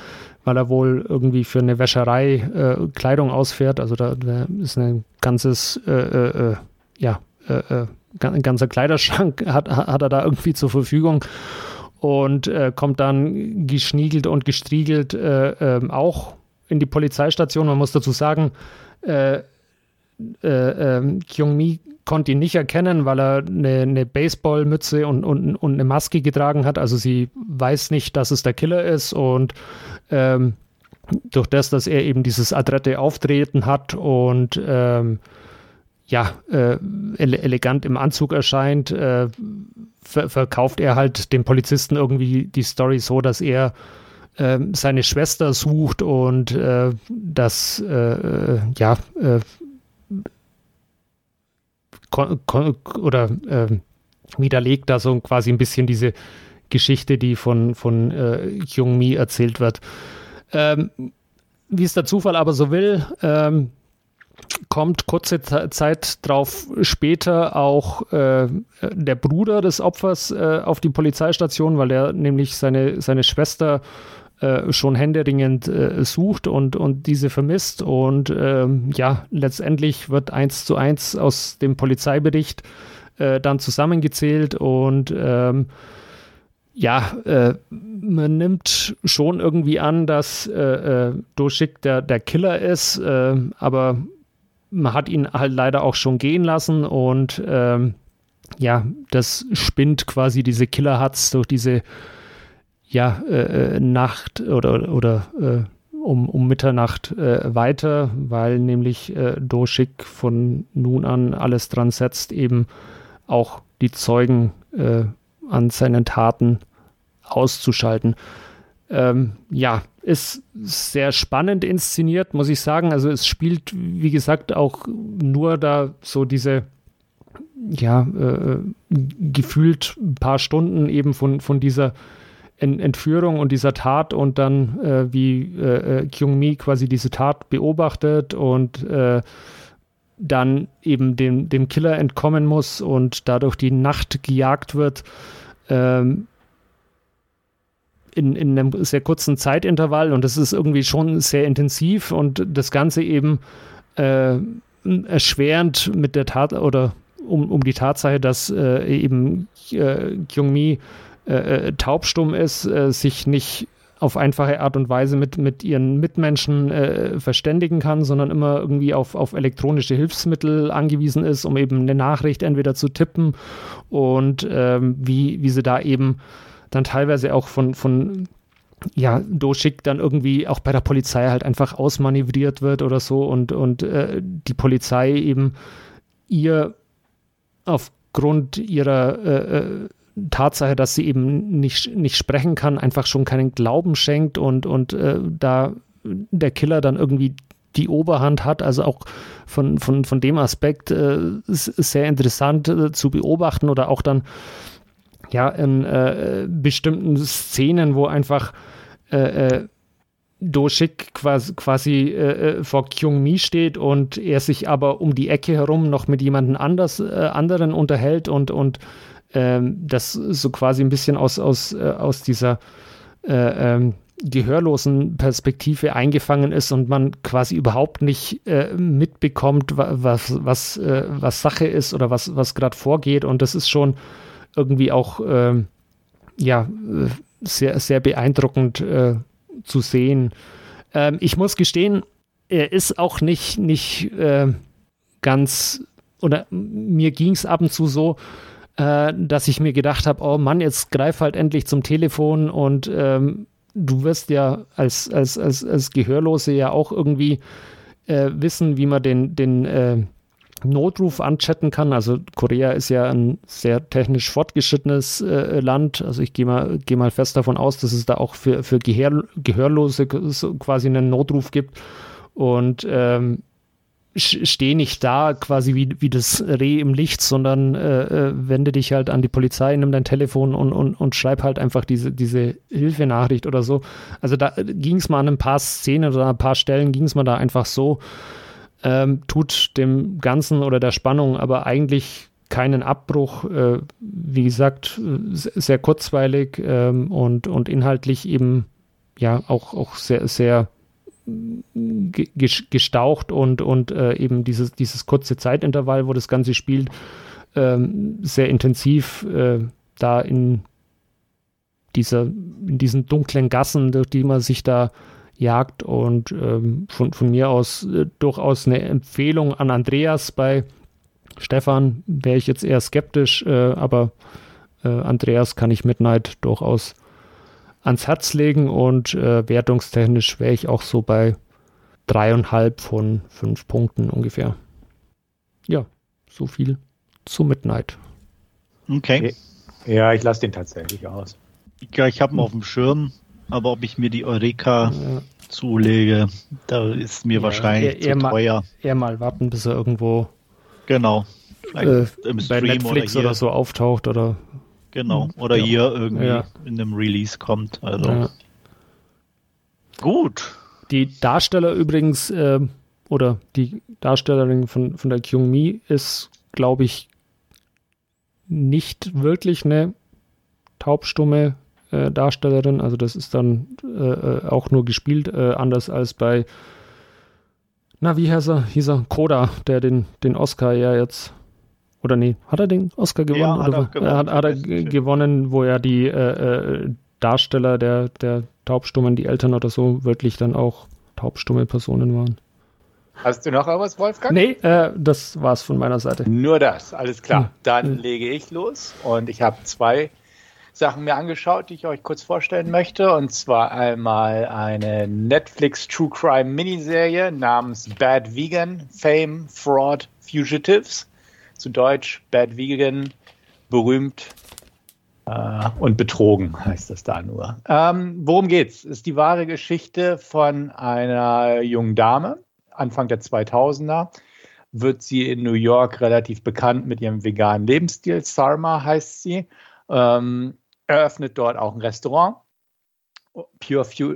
weil er wohl irgendwie für eine Wäscherei äh, Kleidung ausfährt. Also da, da ist ein ganzes, äh, äh, äh ja, ein ganzer Kleiderschrank hat, hat er da irgendwie zur Verfügung und kommt dann geschniegelt und gestriegelt ähm, auch in die Polizeistation. Man muss dazu sagen, äh, äh, äh, Kyung-Mi konnte ihn nicht erkennen, weil er eine, eine Baseballmütze und, und, und, eine Maske getragen hat. Also sie weiß nicht, dass es der Killer ist und ähm, durch das, dass er eben dieses adrette Auftreten hat und ähm, ja, äh, ele elegant im Anzug erscheint, äh, ver verkauft er halt dem Polizisten irgendwie die Story so, dass er äh, seine Schwester sucht und äh, das äh, ja äh, oder äh, widerlegt da so quasi ein bisschen diese Geschichte, die von, von äh, Kyung Mi erzählt wird. Ähm, wie es der Zufall aber so will, ähm, kommt kurze Zeit drauf später auch äh, der Bruder des Opfers äh, auf die Polizeistation, weil er nämlich seine, seine Schwester äh, schon händeringend äh, sucht und, und diese vermisst. Und ähm, ja, letztendlich wird eins zu eins aus dem Polizeibericht äh, dann zusammengezählt und ähm, ja, äh, man nimmt schon irgendwie an, dass äh, Doschik der, der Killer ist, aber man hat ihn halt leider auch schon gehen lassen und ähm, ja, das spinnt quasi diese Killer-Hats durch diese ja, äh, äh, Nacht oder, oder äh, um, um Mitternacht äh, weiter, weil nämlich äh, Doschik von nun an alles dran setzt, eben auch die Zeugen äh, an seinen Taten auszuschalten. Ähm, ja, ist sehr spannend inszeniert, muss ich sagen. Also es spielt, wie gesagt, auch nur da so diese, ja, äh, gefühlt ein paar Stunden eben von, von dieser Entführung und dieser Tat und dann äh, wie äh, äh, Kyung-Mi quasi diese Tat beobachtet und äh, dann eben dem, dem Killer entkommen muss und dadurch die Nacht gejagt wird. Ähm, in, in einem sehr kurzen Zeitintervall und das ist irgendwie schon sehr intensiv und das Ganze eben äh, erschwerend mit der Tat oder um, um die Tatsache, dass äh, eben äh, Kyung-Mi äh, äh, taubstumm ist, äh, sich nicht auf einfache Art und Weise mit, mit ihren Mitmenschen äh, verständigen kann, sondern immer irgendwie auf, auf elektronische Hilfsmittel angewiesen ist, um eben eine Nachricht entweder zu tippen und ähm, wie, wie sie da eben dann teilweise auch von, von ja, Doschik dann irgendwie auch bei der Polizei halt einfach ausmanövriert wird oder so und, und äh, die Polizei eben ihr aufgrund ihrer äh, Tatsache, dass sie eben nicht, nicht sprechen kann, einfach schon keinen Glauben schenkt und, und äh, da der Killer dann irgendwie die Oberhand hat, also auch von, von, von dem Aspekt äh, ist sehr interessant äh, zu beobachten oder auch dann ja in äh, bestimmten Szenen, wo einfach äh, äh Doshik quasi, quasi äh, äh, vor Kyung-Mi steht und er sich aber um die Ecke herum noch mit jemandem äh, anderen unterhält und, und ähm, das so quasi ein bisschen aus, aus, äh, aus dieser äh, ähm, gehörlosen Perspektive eingefangen ist und man quasi überhaupt nicht mitbekommt, was, was, was Sache ist oder was, was gerade vorgeht. Und das ist schon irgendwie auch ähm, ja, äh, sehr, sehr beeindruckend äh, zu sehen. Ähm, ich muss gestehen, er ist auch nicht, nicht äh, ganz, oder mir ging es ab und zu so, äh, dass ich mir gedacht habe, oh Mann, jetzt greif halt endlich zum Telefon und ähm, du wirst ja als, als, als, als Gehörlose ja auch irgendwie äh, wissen, wie man den, den äh, Notruf anchatten kann. Also Korea ist ja ein sehr technisch fortgeschrittenes äh, Land. Also ich gehe mal, geh mal fest davon aus, dass es da auch für, für Gehör, Gehörlose quasi einen Notruf gibt. Und ähm, steh nicht da quasi wie, wie das Reh im Licht, sondern äh, äh, wende dich halt an die Polizei, nimm dein Telefon und, und, und schreib halt einfach diese, diese Hilfenachricht oder so. Also da ging es mal an ein paar Szenen oder an ein paar Stellen ging es mal da einfach so, ähm, tut dem Ganzen oder der Spannung aber eigentlich keinen Abbruch, äh, wie gesagt, sehr kurzweilig ähm, und, und inhaltlich eben ja auch, auch sehr, sehr gestaucht und, und äh, eben dieses, dieses kurze Zeitintervall, wo das Ganze spielt, ähm, sehr intensiv äh, da in dieser, in diesen dunklen Gassen, durch die man sich da jagt und ähm, von, von mir aus äh, durchaus eine Empfehlung an Andreas bei Stefan wäre ich jetzt eher skeptisch, äh, aber äh, Andreas kann ich Midnight durchaus ans Herz legen und äh, wertungstechnisch wäre ich auch so bei dreieinhalb von fünf Punkten ungefähr. Ja, so viel zu Midnight. Okay. Ja, ich lasse den tatsächlich aus. Ja, ich habe ihn auf dem Schirm, aber ob ich mir die Eureka ja. zulege, da ist mir ja, wahrscheinlich eher, zu teuer. Mal, eher mal warten, bis er irgendwo genau äh, bei Netflix oder, oder, so auftaucht oder genau oder ja. hier irgendwie in einem Release kommt. Also gut. Die Darsteller übrigens äh, oder die Darstellerin von von der Kyung Mi ist, glaube ich, nicht wirklich eine taubstumme äh, Darstellerin. Also das ist dann äh, äh, auch nur gespielt, äh, anders als bei, na, wie heißt er? Hieß er Koda, der den, den Oscar ja jetzt, oder nee, hat er den Oscar gewonnen? Ja, hat er, gewonnen. hat, hat er gewonnen, wo er die äh, Darsteller der, der Taubstummen, die Eltern oder so, wirklich dann auch taubstumme Personen waren. Hast du noch was, Wolfgang? Nee, äh, das war's von meiner Seite. Nur das, alles klar. Hm. Dann hm. lege ich los und ich habe zwei Sachen mir angeschaut, die ich euch kurz vorstellen möchte. Und zwar einmal eine Netflix True Crime Miniserie namens Bad Vegan, Fame, Fraud, Fugitives. Zu Deutsch Bad Vegan, berühmt äh, und betrogen heißt das da nur. Ähm, worum geht's? Ist die wahre Geschichte von einer jungen Dame, Anfang der 2000er wird sie in New York relativ bekannt mit ihrem veganen Lebensstil. Sarma heißt sie. Ähm, eröffnet dort auch ein Restaurant. Pure, Fu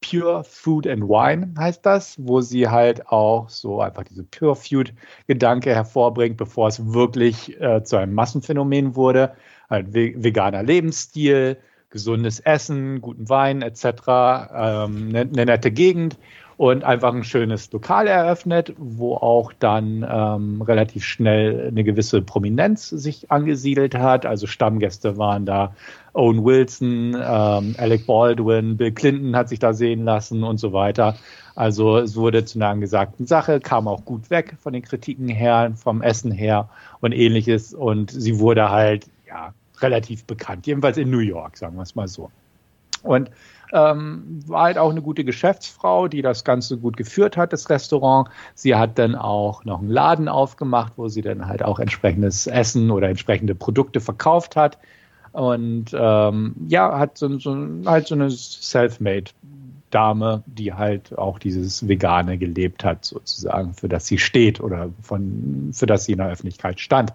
Pure Food and Wine heißt das, wo sie halt auch so einfach diese Pure Food-Gedanke hervorbringt, bevor es wirklich äh, zu einem Massenphänomen wurde. Halt veganer Lebensstil, gesundes Essen, guten Wein etc., ähm, eine, eine nette Gegend und einfach ein schönes Lokal eröffnet, wo auch dann ähm, relativ schnell eine gewisse Prominenz sich angesiedelt hat. Also Stammgäste waren da Owen Wilson, ähm, Alec Baldwin, Bill Clinton hat sich da sehen lassen und so weiter. Also es wurde zu einer angesagten Sache, kam auch gut weg von den Kritiken her, vom Essen her und ähnliches. Und sie wurde halt ja relativ bekannt, jedenfalls in New York, sagen wir es mal so. Und ähm, war halt auch eine gute Geschäftsfrau, die das Ganze gut geführt hat, das Restaurant. Sie hat dann auch noch einen Laden aufgemacht, wo sie dann halt auch entsprechendes Essen oder entsprechende Produkte verkauft hat. Und ähm, ja, hat so, so, halt so eine Selfmade Dame, die halt auch dieses Vegane gelebt hat, sozusagen, für das sie steht oder von, für das sie in der Öffentlichkeit stand.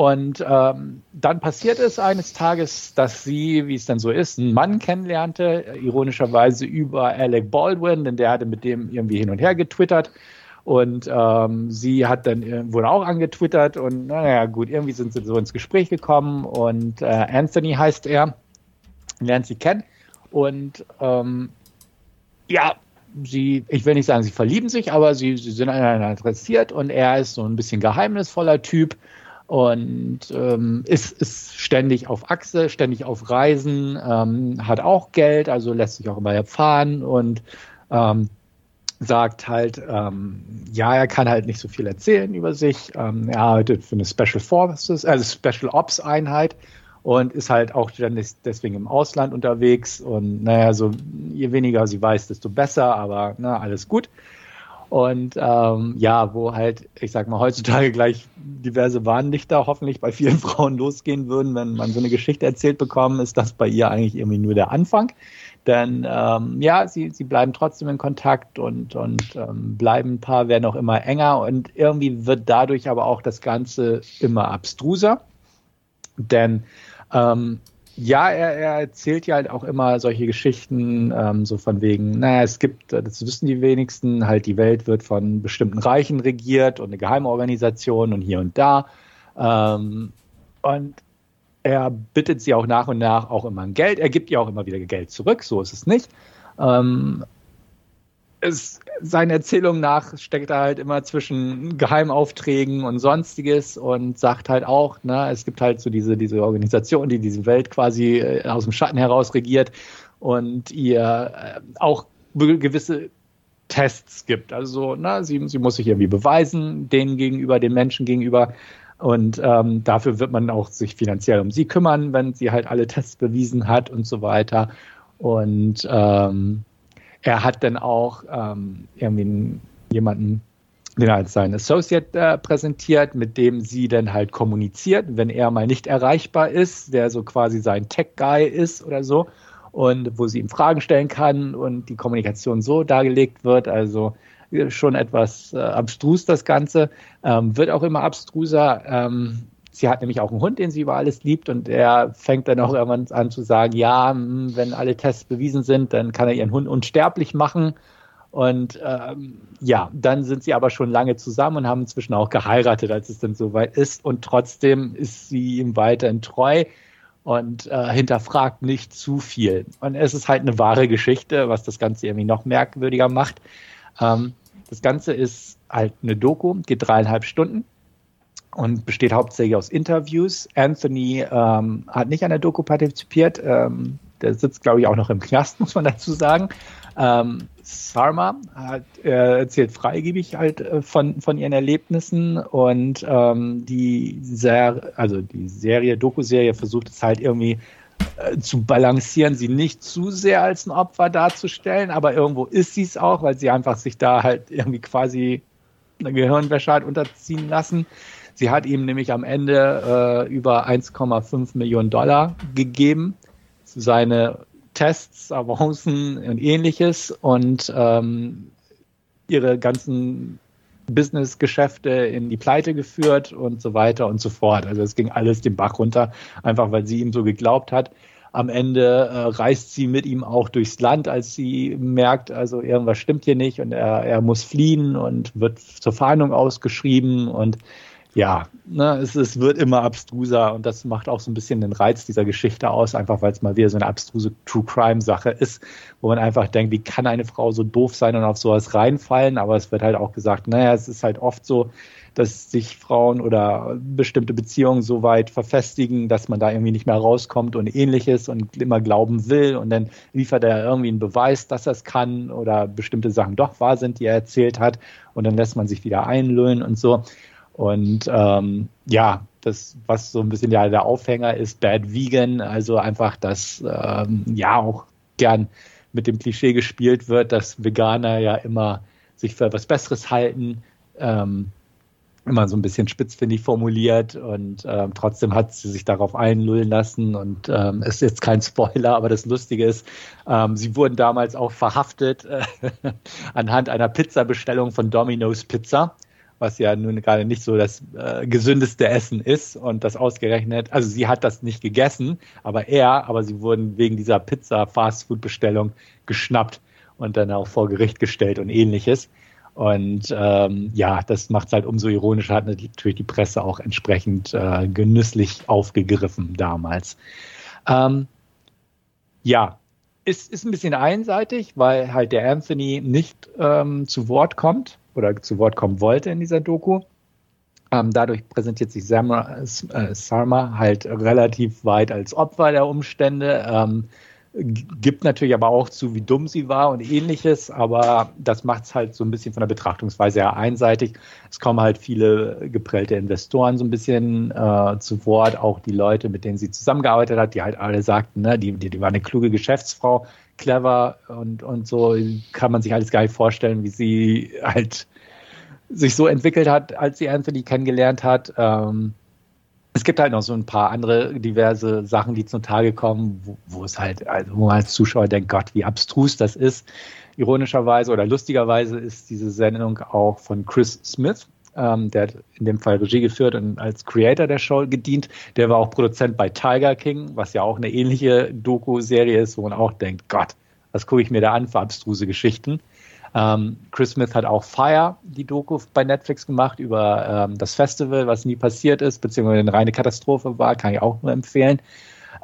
Und ähm, dann passiert es eines Tages, dass sie, wie es dann so ist, einen Mann kennenlernte, ironischerweise über Alec Baldwin, denn der hatte mit dem irgendwie hin und her getwittert. Und ähm, sie hat dann äh, wurde auch angetwittert und naja, gut, irgendwie sind sie so ins Gespräch gekommen und äh, Anthony heißt er, lernt sie kennen. Und ähm, ja, sie, ich will nicht sagen, sie verlieben sich, aber sie, sie sind aneinander interessiert und er ist so ein bisschen geheimnisvoller Typ und ähm, ist, ist ständig auf Achse, ständig auf Reisen, ähm, hat auch Geld, also lässt sich auch immer fahren und ähm, sagt halt, ähm, ja, er kann halt nicht so viel erzählen über sich. Ähm, er arbeitet für eine Special Forces, also Special Ops Einheit und ist halt auch dann deswegen im Ausland unterwegs. Und naja, so je weniger sie weiß, desto besser, aber na, alles gut. Und ähm, ja, wo halt, ich sag mal, heutzutage gleich diverse Warnlichter hoffentlich bei vielen Frauen losgehen würden, wenn man so eine Geschichte erzählt bekommen, ist das bei ihr eigentlich irgendwie nur der Anfang. Denn ähm, ja, sie, sie bleiben trotzdem in Kontakt und, und ähm, bleiben ein paar, werden auch immer enger und irgendwie wird dadurch aber auch das Ganze immer abstruser. Denn ähm, ja, er, er erzählt ja halt auch immer solche Geschichten, ähm, so von wegen, naja, es gibt, äh, das wissen die wenigsten, halt die Welt wird von bestimmten Reichen regiert und eine Geheimorganisation und hier und da. Ähm, und er bittet sie auch nach und nach auch immer ein Geld. Er gibt ihr auch immer wieder Geld zurück, so ist es nicht. Ähm, es, seine Erzählung nach steckt er halt immer zwischen Geheimaufträgen und sonstiges und sagt halt auch, ne, es gibt halt so diese, diese Organisation, die diese Welt quasi äh, aus dem Schatten heraus regiert und ihr äh, auch gewisse Tests gibt. Also, ne, sie, sie muss sich irgendwie beweisen, denen gegenüber, den Menschen gegenüber. Und ähm, dafür wird man auch sich finanziell um sie kümmern, wenn sie halt alle Tests bewiesen hat und so weiter. Und ähm, er hat dann auch ähm, irgendwie jemanden, den er als seinen Associate äh, präsentiert, mit dem sie dann halt kommuniziert, wenn er mal nicht erreichbar ist, der so quasi sein Tech-Guy ist oder so. Und wo sie ihm Fragen stellen kann und die Kommunikation so dargelegt wird. Also schon etwas äh, abstrus, das Ganze. Ähm, wird auch immer abstruser. Ähm, sie hat nämlich auch einen Hund, den sie über alles liebt und er fängt dann auch irgendwann an zu sagen, ja, hm, wenn alle Tests bewiesen sind, dann kann er ihren Hund unsterblich machen. Und ähm, ja, dann sind sie aber schon lange zusammen und haben inzwischen auch geheiratet, als es dann soweit ist. Und trotzdem ist sie ihm weiterhin treu und äh, hinterfragt nicht zu viel. Und es ist halt eine wahre Geschichte, was das Ganze irgendwie noch merkwürdiger macht. Ähm, das Ganze ist halt eine Doku, geht dreieinhalb Stunden und besteht hauptsächlich aus Interviews. Anthony ähm, hat nicht an der Doku partizipiert. Ähm, der sitzt, glaube ich, auch noch im Knast, muss man dazu sagen. Ähm, Sarma hat, äh, erzählt freigebig halt äh, von, von ihren Erlebnissen und ähm, die, Ser also die Serie, Doku-Serie versucht es halt irgendwie äh, zu balancieren, sie nicht zu sehr als ein Opfer darzustellen, aber irgendwo ist sie es auch, weil sie einfach sich da halt irgendwie quasi eine Gehirnwäsche hat unterziehen lassen. Sie hat ihm nämlich am Ende äh, über 1,5 Millionen Dollar gegeben seine Tests, Avancen und ähnliches und ähm, ihre ganzen Business-Geschäfte in die Pleite geführt und so weiter und so fort. Also es ging alles den Bach runter, einfach weil sie ihm so geglaubt hat. Am Ende äh, reist sie mit ihm auch durchs Land, als sie merkt, also irgendwas stimmt hier nicht und er, er muss fliehen und wird zur Fahndung ausgeschrieben und ja, ne, es, es wird immer abstruser und das macht auch so ein bisschen den Reiz dieser Geschichte aus, einfach weil es mal wieder so eine abstruse True Crime Sache ist, wo man einfach denkt, wie kann eine Frau so doof sein und auf sowas reinfallen? Aber es wird halt auch gesagt, naja, es ist halt oft so, dass sich Frauen oder bestimmte Beziehungen so weit verfestigen, dass man da irgendwie nicht mehr rauskommt und ähnliches und immer glauben will und dann liefert er irgendwie einen Beweis, dass er es kann oder bestimmte Sachen doch wahr sind, die er erzählt hat und dann lässt man sich wieder einlullen und so. Und ähm, ja, das, was so ein bisschen ja der Aufhänger ist, Bad Vegan, also einfach, dass ähm, ja auch gern mit dem Klischee gespielt wird, dass Veganer ja immer sich für etwas Besseres halten, ähm, immer so ein bisschen spitzfindig formuliert und ähm, trotzdem hat sie sich darauf einlullen lassen und ähm, ist jetzt kein Spoiler, aber das Lustige ist, ähm, sie wurden damals auch verhaftet äh, anhand einer Pizzabestellung von Domino's Pizza was ja nun gerade nicht so das äh, gesündeste Essen ist und das ausgerechnet, also sie hat das nicht gegessen, aber er, aber sie wurden wegen dieser Pizza Fastfood Bestellung geschnappt und dann auch vor Gericht gestellt und ähnliches. Und ähm, ja, das macht es halt umso ironischer, hat natürlich die Presse auch entsprechend äh, genüsslich aufgegriffen damals. Ähm, ja, ist, ist ein bisschen einseitig, weil halt der Anthony nicht ähm, zu Wort kommt oder zu Wort kommen wollte in dieser Doku. Ähm, dadurch präsentiert sich Sarma, äh, Sarma halt relativ weit als Opfer der Umstände. Ähm, gibt natürlich aber auch zu, wie dumm sie war und ähnliches, aber das macht es halt so ein bisschen von der Betrachtungsweise her einseitig. Es kommen halt viele geprellte Investoren so ein bisschen äh, zu Wort, auch die Leute, mit denen sie zusammengearbeitet hat, die halt alle sagten, ne, die, die, die war eine kluge Geschäftsfrau, clever und, und so kann man sich alles gar nicht vorstellen, wie sie halt sich so entwickelt hat, als sie Anthony kennengelernt hat. Ähm, es gibt halt noch so ein paar andere diverse Sachen, die zum Tage kommen, wo, wo es halt, also wo man als Zuschauer denkt, Gott, wie abstrus das ist. Ironischerweise oder lustigerweise ist diese Sendung auch von Chris Smith, ähm, der hat in dem Fall Regie geführt und als Creator der Show gedient. Der war auch Produzent bei Tiger King, was ja auch eine ähnliche Doku-Serie ist, wo man auch denkt, Gott, was gucke ich mir da an für abstruse Geschichten. Ähm, Chris Smith hat auch Fire, die Doku bei Netflix gemacht über ähm, das Festival, was nie passiert ist, beziehungsweise eine reine Katastrophe war, kann ich auch nur empfehlen.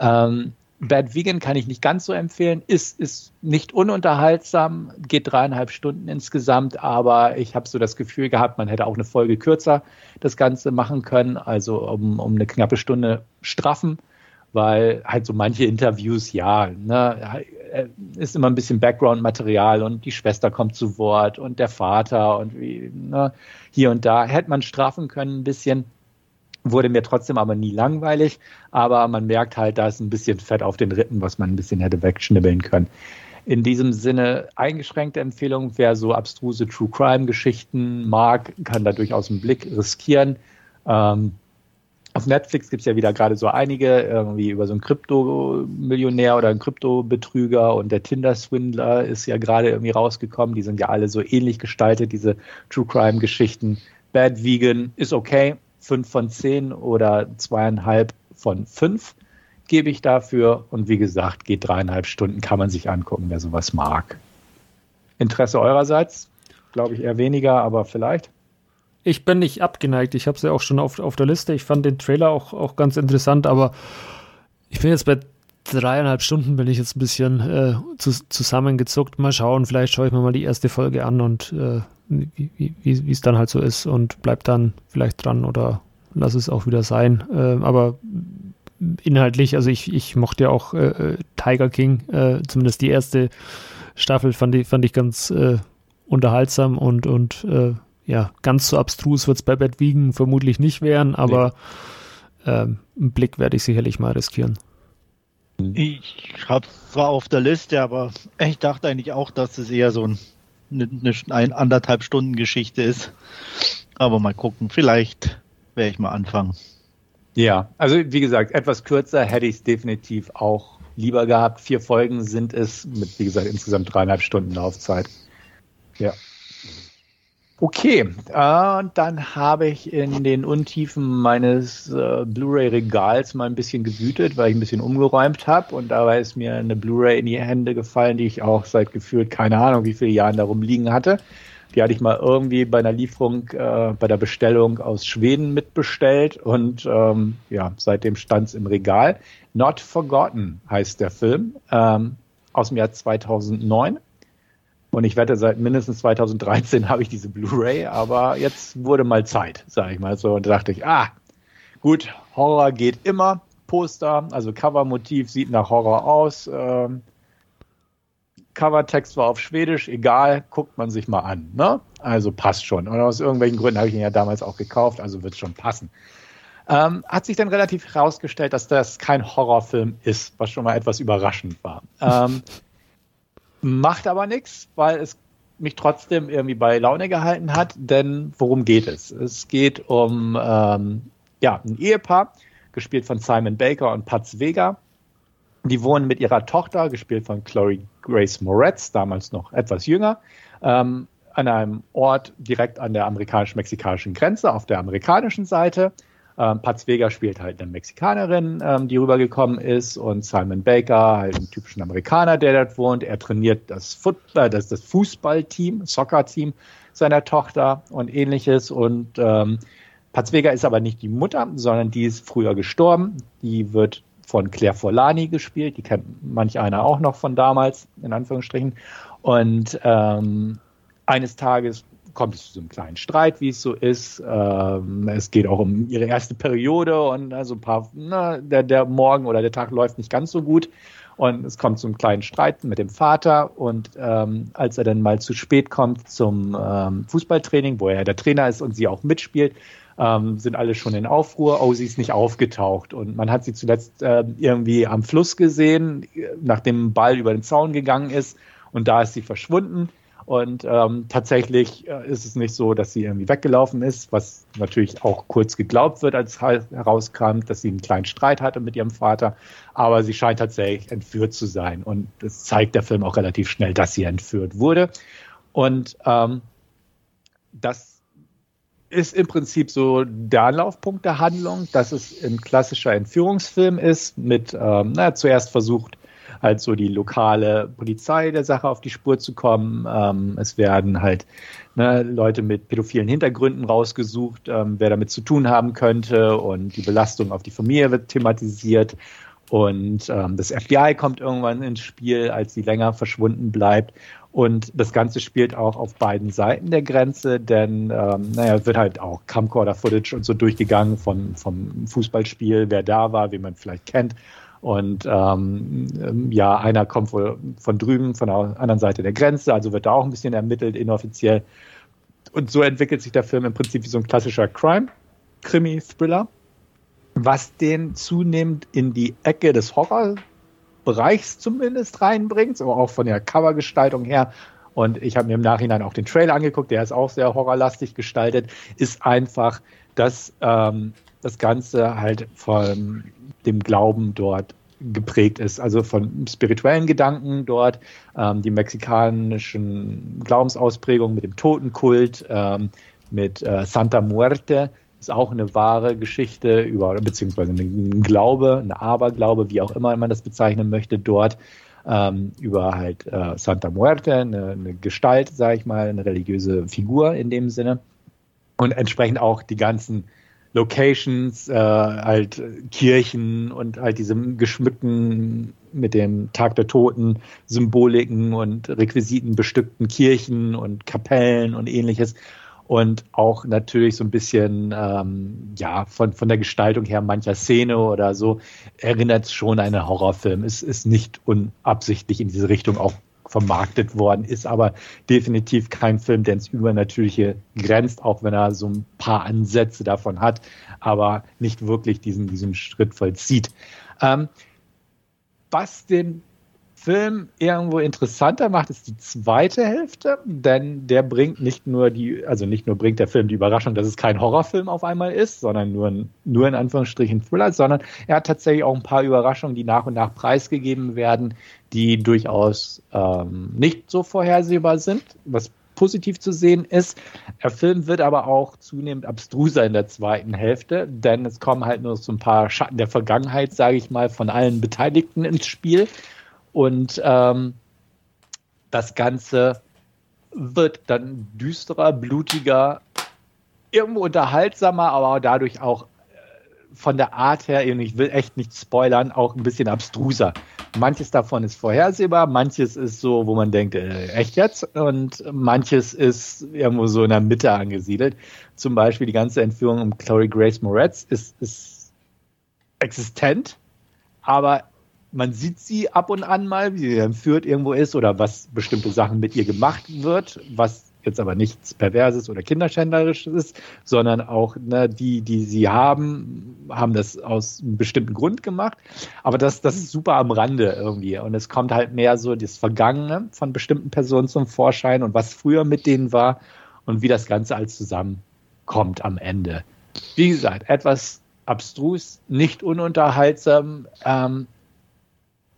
Ähm, Bad Vegan kann ich nicht ganz so empfehlen, ist, ist nicht ununterhaltsam, geht dreieinhalb Stunden insgesamt, aber ich habe so das Gefühl gehabt, man hätte auch eine Folge kürzer das Ganze machen können, also um, um eine knappe Stunde straffen, weil halt so manche Interviews, ja, ne, ist immer ein bisschen Background-Material und die Schwester kommt zu Wort und der Vater und wie, ne, hier und da. Hätte man straffen können ein bisschen wurde mir trotzdem aber nie langweilig, aber man merkt halt, da ist ein bisschen Fett auf den Rippen, was man ein bisschen hätte wegschnibbeln können. In diesem Sinne eingeschränkte Empfehlung, wer so abstruse True Crime Geschichten mag, kann da durchaus einen Blick riskieren. Ähm, auf Netflix gibt es ja wieder gerade so einige, irgendwie über so einen Krypto-Millionär oder einen Krypto-Betrüger und der Tinder-Swindler ist ja gerade irgendwie rausgekommen. Die sind ja alle so ähnlich gestaltet, diese True Crime-Geschichten. Bad Vegan ist okay, fünf von zehn oder zweieinhalb von fünf gebe ich dafür. Und wie gesagt, geht dreieinhalb Stunden, kann man sich angucken, wer sowas mag. Interesse eurerseits? Glaube ich eher weniger, aber vielleicht. Ich bin nicht abgeneigt. Ich habe es ja auch schon auf, auf der Liste. Ich fand den Trailer auch, auch ganz interessant, aber ich bin jetzt bei dreieinhalb Stunden bin ich jetzt ein bisschen äh, zu, zusammengezuckt. Mal schauen, vielleicht schaue ich mir mal die erste Folge an und äh, wie es dann halt so ist und bleib dann vielleicht dran oder lass es auch wieder sein. Äh, aber inhaltlich, also ich, ich mochte ja auch äh, äh Tiger King, äh, zumindest die erste Staffel fand ich, fand ich ganz äh, unterhaltsam und, und äh, ja, ganz so abstrus wird es bei Bad Wiegen vermutlich nicht werden, aber nee. ähm, einen Blick werde ich sicherlich mal riskieren. Ich habe zwar auf der Liste, aber ich dachte eigentlich auch, dass es eher so ein eine, eine anderthalb Stunden Geschichte ist. Aber mal gucken, vielleicht werde ich mal anfangen. Ja, also wie gesagt, etwas kürzer hätte ich es definitiv auch lieber gehabt. Vier Folgen sind es mit, wie gesagt, insgesamt dreieinhalb Stunden Laufzeit. Ja. Okay, äh, dann habe ich in den Untiefen meines äh, Blu-ray-Regals mal ein bisschen gewütet, weil ich ein bisschen umgeräumt habe und dabei ist mir eine Blu-ray in die Hände gefallen, die ich auch seit gefühlt keine Ahnung wie viele Jahren darum liegen hatte. Die hatte ich mal irgendwie bei einer Lieferung, äh, bei der Bestellung aus Schweden mitbestellt und ähm, ja, seitdem stand es im Regal. Not Forgotten heißt der Film ähm, aus dem Jahr 2009 und ich wette, seit mindestens 2013 habe ich diese Blu-ray, aber jetzt wurde mal Zeit, sage ich mal so. Und da dachte ich, ah, gut, Horror geht immer. Poster, also Covermotiv sieht nach Horror aus. Ähm, Covertext war auf Schwedisch, egal, guckt man sich mal an. Ne? Also passt schon. Und aus irgendwelchen Gründen habe ich ihn ja damals auch gekauft, also wird es schon passen. Ähm, hat sich dann relativ herausgestellt, dass das kein Horrorfilm ist, was schon mal etwas überraschend war. Ähm, Macht aber nichts, weil es mich trotzdem irgendwie bei Laune gehalten hat, denn worum geht es? Es geht um ähm, ja, ein Ehepaar, gespielt von Simon Baker und Patz Vega. Die wohnen mit ihrer Tochter, gespielt von Chloe Grace Moretz, damals noch etwas jünger, ähm, an einem Ort direkt an der amerikanisch-mexikanischen Grenze auf der amerikanischen Seite. Ähm, Paz Vega spielt halt eine Mexikanerin, ähm, die rübergekommen ist und Simon Baker halt einen typischen Amerikaner, der dort wohnt. Er trainiert das, Football, das, das Fußballteam, Soccer-Team seiner Tochter und ähnliches und ähm, Paz Vega ist aber nicht die Mutter, sondern die ist früher gestorben. Die wird von Claire Forlani gespielt, die kennt manch einer auch noch von damals, in Anführungsstrichen. Und ähm, eines Tages kommt es zu so einem kleinen Streit, wie es so ist. Ähm, es geht auch um ihre erste Periode und also ein paar, na, der, der Morgen oder der Tag läuft nicht ganz so gut. Und es kommt zu einem kleinen Streit mit dem Vater. Und ähm, als er dann mal zu spät kommt zum ähm, Fußballtraining, wo er der Trainer ist und sie auch mitspielt, ähm, sind alle schon in Aufruhr. Oh, sie ist nicht aufgetaucht. Und man hat sie zuletzt äh, irgendwie am Fluss gesehen, nachdem ein Ball über den Zaun gegangen ist. Und da ist sie verschwunden. Und ähm, tatsächlich äh, ist es nicht so, dass sie irgendwie weggelaufen ist, was natürlich auch kurz geglaubt wird, als herauskam, dass sie einen kleinen Streit hatte mit ihrem Vater. Aber sie scheint tatsächlich entführt zu sein. Und das zeigt der Film auch relativ schnell, dass sie entführt wurde. Und ähm, das ist im Prinzip so der Anlaufpunkt der Handlung, dass es ein klassischer Entführungsfilm ist, mit ähm, na, zuerst versucht, halt so die lokale Polizei der Sache auf die Spur zu kommen. Ähm, es werden halt ne, Leute mit pädophilen Hintergründen rausgesucht, ähm, wer damit zu tun haben könnte und die Belastung auf die Familie wird thematisiert. Und ähm, das FBI kommt irgendwann ins Spiel, als sie länger verschwunden bleibt. Und das Ganze spielt auch auf beiden Seiten der Grenze, denn ähm, naja, wird halt auch Camcorder-Footage und so durchgegangen von, vom Fußballspiel, wer da war, wie man vielleicht kennt. Und ähm, ja, einer kommt wohl von drüben, von der anderen Seite der Grenze, also wird da auch ein bisschen ermittelt, inoffiziell. Und so entwickelt sich der Film im Prinzip wie so ein klassischer Crime-Krimi-Thriller, was den zunehmend in die Ecke des Horror Bereichs zumindest reinbringt, aber auch von der Covergestaltung her. Und ich habe mir im Nachhinein auch den Trailer angeguckt, der ist auch sehr horrorlastig gestaltet, ist einfach, dass ähm, das Ganze halt von dem Glauben dort geprägt ist, also von spirituellen Gedanken dort, ähm, die mexikanischen Glaubensausprägungen mit dem Totenkult, ähm, mit äh, Santa Muerte, ist auch eine wahre Geschichte über, beziehungsweise ein Glaube, ein Aberglaube, wie auch immer man das bezeichnen möchte, dort ähm, über halt äh, Santa Muerte, eine, eine Gestalt, sage ich mal, eine religiöse Figur in dem Sinne. Und entsprechend auch die ganzen Locations, äh, halt Kirchen und halt diese geschmückten mit dem Tag der Toten Symboliken und Requisiten bestückten Kirchen und Kapellen und ähnliches und auch natürlich so ein bisschen, ähm, ja, von, von der Gestaltung her mancher Szene oder so, erinnert schon an einen Horrorfilm. Es ist nicht unabsichtlich in diese Richtung auch vermarktet worden, ist aber definitiv kein Film, der ins Übernatürliche grenzt, auch wenn er so ein paar Ansätze davon hat, aber nicht wirklich diesen, diesen Schritt vollzieht. Ähm, was den Film irgendwo interessanter macht, ist die zweite Hälfte, denn der bringt nicht nur die, also nicht nur bringt der Film die Überraschung, dass es kein Horrorfilm auf einmal ist, sondern nur, ein, nur in Anführungsstrichen Thriller, sondern er hat tatsächlich auch ein paar Überraschungen, die nach und nach preisgegeben werden, die durchaus ähm, nicht so vorhersehbar sind, was positiv zu sehen ist. Der Film wird aber auch zunehmend abstruser in der zweiten Hälfte, denn es kommen halt nur so ein paar Schatten der Vergangenheit, sage ich mal, von allen Beteiligten ins Spiel. Und ähm, das Ganze wird dann düsterer, blutiger, irgendwo unterhaltsamer, aber dadurch auch äh, von der Art her, ich will echt nicht spoilern, auch ein bisschen abstruser. Manches davon ist vorhersehbar, manches ist so, wo man denkt, äh, echt jetzt? Und manches ist irgendwo so in der Mitte angesiedelt. Zum Beispiel die ganze Entführung um Chloe Grace Moretz ist, ist existent, aber man sieht sie ab und an mal, wie sie entführt irgendwo ist oder was bestimmte Sachen mit ihr gemacht wird, was jetzt aber nichts Perverses oder Kinderschänderisches ist, sondern auch ne, die, die sie haben, haben das aus einem bestimmten Grund gemacht. Aber das, das ist super am Rande irgendwie. Und es kommt halt mehr so das Vergangene von bestimmten Personen zum Vorschein und was früher mit denen war und wie das Ganze alles zusammenkommt am Ende. Wie gesagt, etwas abstrus, nicht ununterhaltsam, ähm,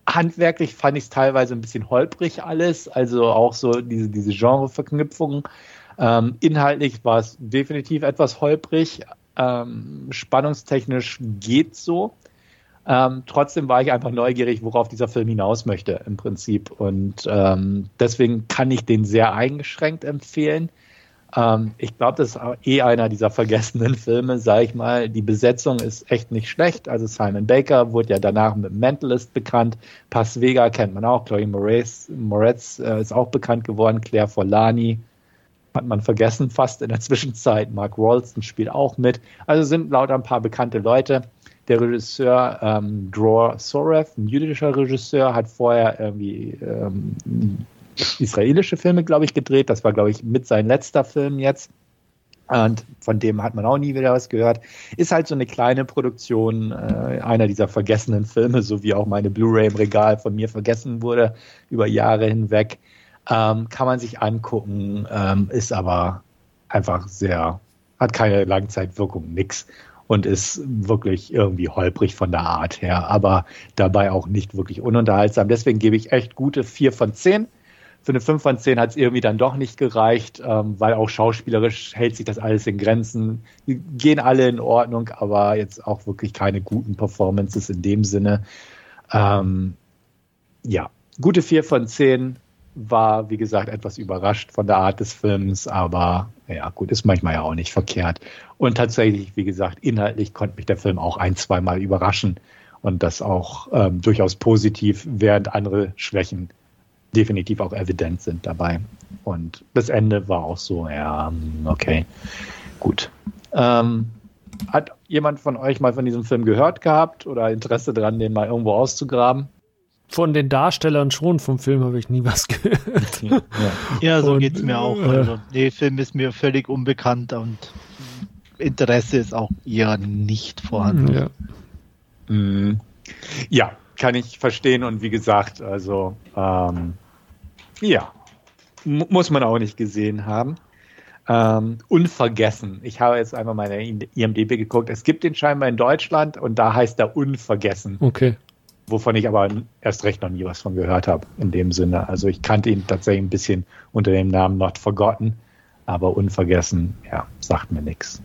handwerklich fand ich es teilweise ein bisschen holprig alles, also auch so diese, diese Genreverknüpfungen. Ähm, inhaltlich war es definitiv etwas holprig. Ähm, spannungstechnisch geht so. Ähm, trotzdem war ich einfach neugierig, worauf dieser Film hinaus möchte im Prinzip. Und ähm, deswegen kann ich den sehr eingeschränkt empfehlen. Ähm, ich glaube, das ist eh einer dieser vergessenen Filme, sage ich mal. Die Besetzung ist echt nicht schlecht. Also Simon Baker wurde ja danach mit Mentalist bekannt. Paz Vega kennt man auch. Chloe Moretz, Moretz äh, ist auch bekannt geworden. Claire Forlani hat man vergessen fast in der Zwischenzeit. Mark Rolston spielt auch mit. Also sind lauter ein paar bekannte Leute. Der Regisseur ähm, Dror Sorev, ein jüdischer Regisseur, hat vorher irgendwie ähm, israelische Filme, glaube ich, gedreht. Das war, glaube ich, mit sein letzter Film jetzt. Und von dem hat man auch nie wieder was gehört. Ist halt so eine kleine Produktion, äh, einer dieser vergessenen Filme, so wie auch meine Blu-ray im Regal von mir vergessen wurde über Jahre hinweg. Ähm, kann man sich angucken, ähm, ist aber einfach sehr, hat keine Langzeitwirkung, nix. Und ist wirklich irgendwie holprig von der Art her, aber dabei auch nicht wirklich ununterhaltsam. Deswegen gebe ich echt gute vier von zehn für eine 5 von 10 hat es irgendwie dann doch nicht gereicht, ähm, weil auch schauspielerisch hält sich das alles in Grenzen. Die gehen alle in Ordnung, aber jetzt auch wirklich keine guten Performances in dem Sinne. Ähm, ja, gute vier von zehn war, wie gesagt, etwas überrascht von der Art des Films, aber ja, gut, ist manchmal ja auch nicht verkehrt. Und tatsächlich, wie gesagt, inhaltlich konnte mich der Film auch ein, zweimal überraschen und das auch ähm, durchaus positiv, während andere Schwächen definitiv auch evident sind dabei. Und das Ende war auch so, ja, okay, gut. Ähm, hat jemand von euch mal von diesem Film gehört gehabt oder Interesse daran, den mal irgendwo auszugraben? Von den Darstellern schon vom Film habe ich nie was gehört. Ja, ja so geht es mir auch. Also, der Film ist mir völlig unbekannt und Interesse ist auch eher nicht vorhanden. Ja. Mhm. ja, kann ich verstehen und wie gesagt, also ähm, ja, muss man auch nicht gesehen haben. Ähm, Unvergessen. Ich habe jetzt einmal meine IMDB geguckt. Es gibt den scheinbar in Deutschland und da heißt er Unvergessen. Okay wovon ich aber erst recht noch nie was von gehört habe in dem Sinne. Also ich kannte ihn tatsächlich ein bisschen unter dem Namen Not Forgotten, aber unvergessen, ja, sagt mir nichts.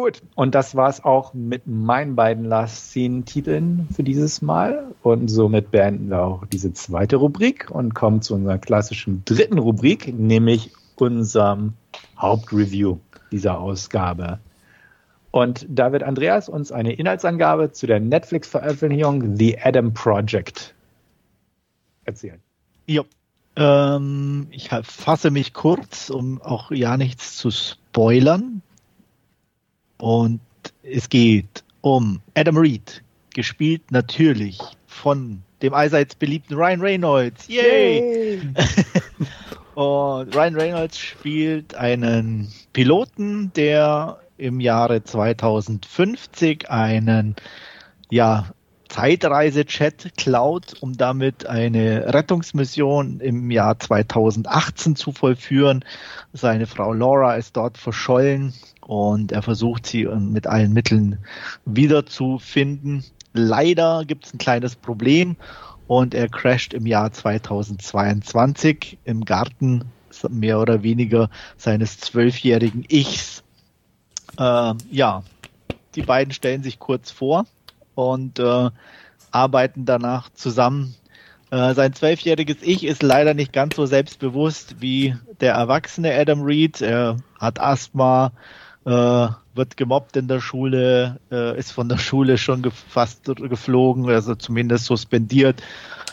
Gut. Und das war es auch mit meinen beiden Last Scene-Titeln für dieses Mal. Und somit beenden wir auch diese zweite Rubrik und kommen zu unserer klassischen dritten Rubrik, nämlich unserem Hauptreview dieser Ausgabe. Und da wird Andreas uns eine Inhaltsangabe zu der Netflix-Veröffentlichung The Adam Project erzählen. Ja. Ähm, ich fasse mich kurz, um auch ja nichts zu spoilern. Und es geht um Adam Reed, gespielt natürlich von dem allseits beliebten Ryan Reynolds. Yay! Yay. Und Ryan Reynolds spielt einen Piloten, der im Jahre 2050 einen ja, Zeitreise-Chat klaut, um damit eine Rettungsmission im Jahr 2018 zu vollführen. Seine Frau Laura ist dort verschollen und er versucht sie mit allen Mitteln wiederzufinden. Leider gibt es ein kleines Problem und er crasht im Jahr 2022 im Garten mehr oder weniger seines zwölfjährigen Ichs äh, ja, die beiden stellen sich kurz vor und äh, arbeiten danach zusammen. Äh, sein zwölfjähriges Ich ist leider nicht ganz so selbstbewusst wie der erwachsene Adam Reed. Er hat Asthma, äh, wird gemobbt in der Schule, äh, ist von der Schule schon fast geflogen, also zumindest suspendiert.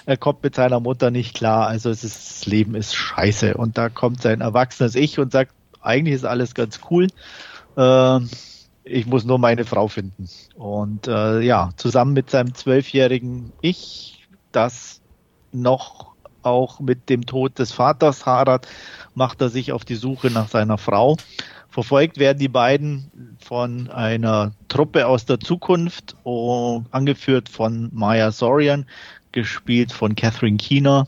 Er kommt mit seiner Mutter nicht klar, also ist, das Leben ist scheiße. Und da kommt sein erwachsenes Ich und sagt, eigentlich ist alles ganz cool. Äh, ich muss nur meine Frau finden. Und äh, ja, zusammen mit seinem zwölfjährigen Ich, das noch auch mit dem Tod des Vaters hadert, macht er sich auf die Suche nach seiner Frau. Verfolgt werden die beiden von einer Truppe aus der Zukunft, angeführt von Maya Sorian, gespielt von Catherine Keener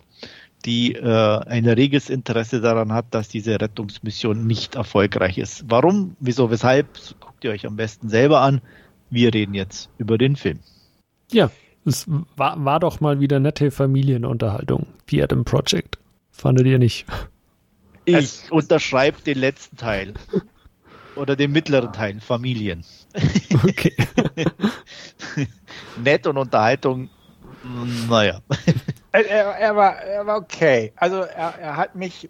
die äh, ein reges Interesse daran hat, dass diese Rettungsmission nicht erfolgreich ist. Warum, wieso, weshalb, guckt ihr euch am besten selber an. Wir reden jetzt über den Film. Ja, es war, war doch mal wieder nette Familienunterhaltung, The Adam Project. Fandet ihr nicht? Ich unterschreibe den letzten Teil. Oder den mittleren Teil, Familien. Okay. Nett und Unterhaltung, naja. Er, er, war, er war okay. Also er, er hat mich,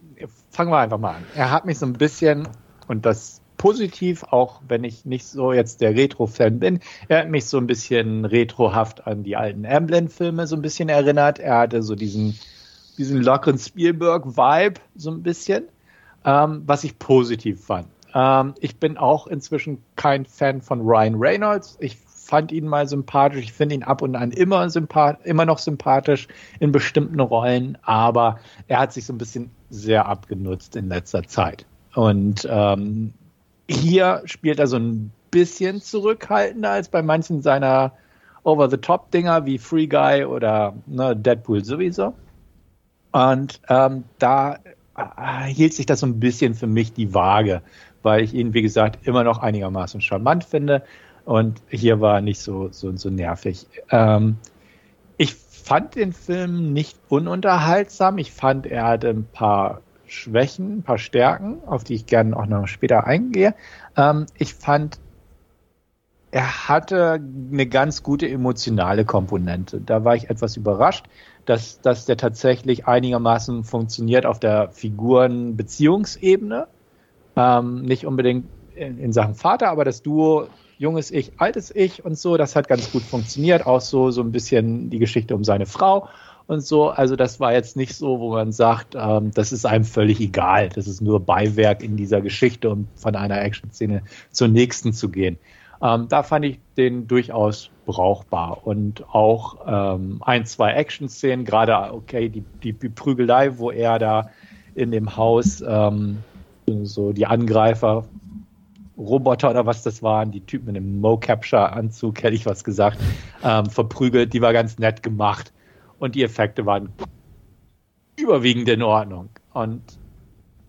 fangen wir einfach mal an. Er hat mich so ein bisschen, und das positiv, auch wenn ich nicht so jetzt der Retro-Fan bin, er hat mich so ein bisschen retrohaft an die alten Amblin-Filme so ein bisschen erinnert. Er hatte so diesen, diesen lockeren Spielberg-Vibe so ein bisschen, ähm, was ich positiv fand. Ähm, ich bin auch inzwischen kein Fan von Ryan Reynolds. Ich fand ihn mal sympathisch. Ich finde ihn ab und an immer, immer noch sympathisch in bestimmten Rollen, aber er hat sich so ein bisschen sehr abgenutzt in letzter Zeit. Und ähm, hier spielt er so ein bisschen zurückhaltender als bei manchen seiner Over-the-Top-Dinger wie Free Guy oder ne, Deadpool sowieso. Und ähm, da äh, hielt sich das so ein bisschen für mich die Waage, weil ich ihn, wie gesagt, immer noch einigermaßen charmant finde. Und hier war nicht so, so, so nervig. Ähm, ich fand den Film nicht ununterhaltsam. Ich fand, er hatte ein paar Schwächen, ein paar Stärken, auf die ich gerne auch noch später eingehe. Ähm, ich fand er hatte eine ganz gute emotionale Komponente. Da war ich etwas überrascht, dass, dass der tatsächlich einigermaßen funktioniert auf der Figuren-Beziehungsebene. Ähm, nicht unbedingt in, in Sachen Vater, aber das Duo junges Ich, altes Ich und so, das hat ganz gut funktioniert. Auch so, so ein bisschen die Geschichte um seine Frau und so. Also das war jetzt nicht so, wo man sagt, ähm, das ist einem völlig egal. Das ist nur Beiwerk in dieser Geschichte, um von einer Action-Szene zur nächsten zu gehen. Ähm, da fand ich den durchaus brauchbar und auch ähm, ein, zwei Action-Szenen, gerade okay, die, die Prügelei, wo er da in dem Haus ähm, so die Angreifer Roboter oder was das waren, die Typen mit dem Mo-Capture-Anzug, hätte ich was gesagt, ähm, verprügelt. Die war ganz nett gemacht und die Effekte waren überwiegend in Ordnung. Und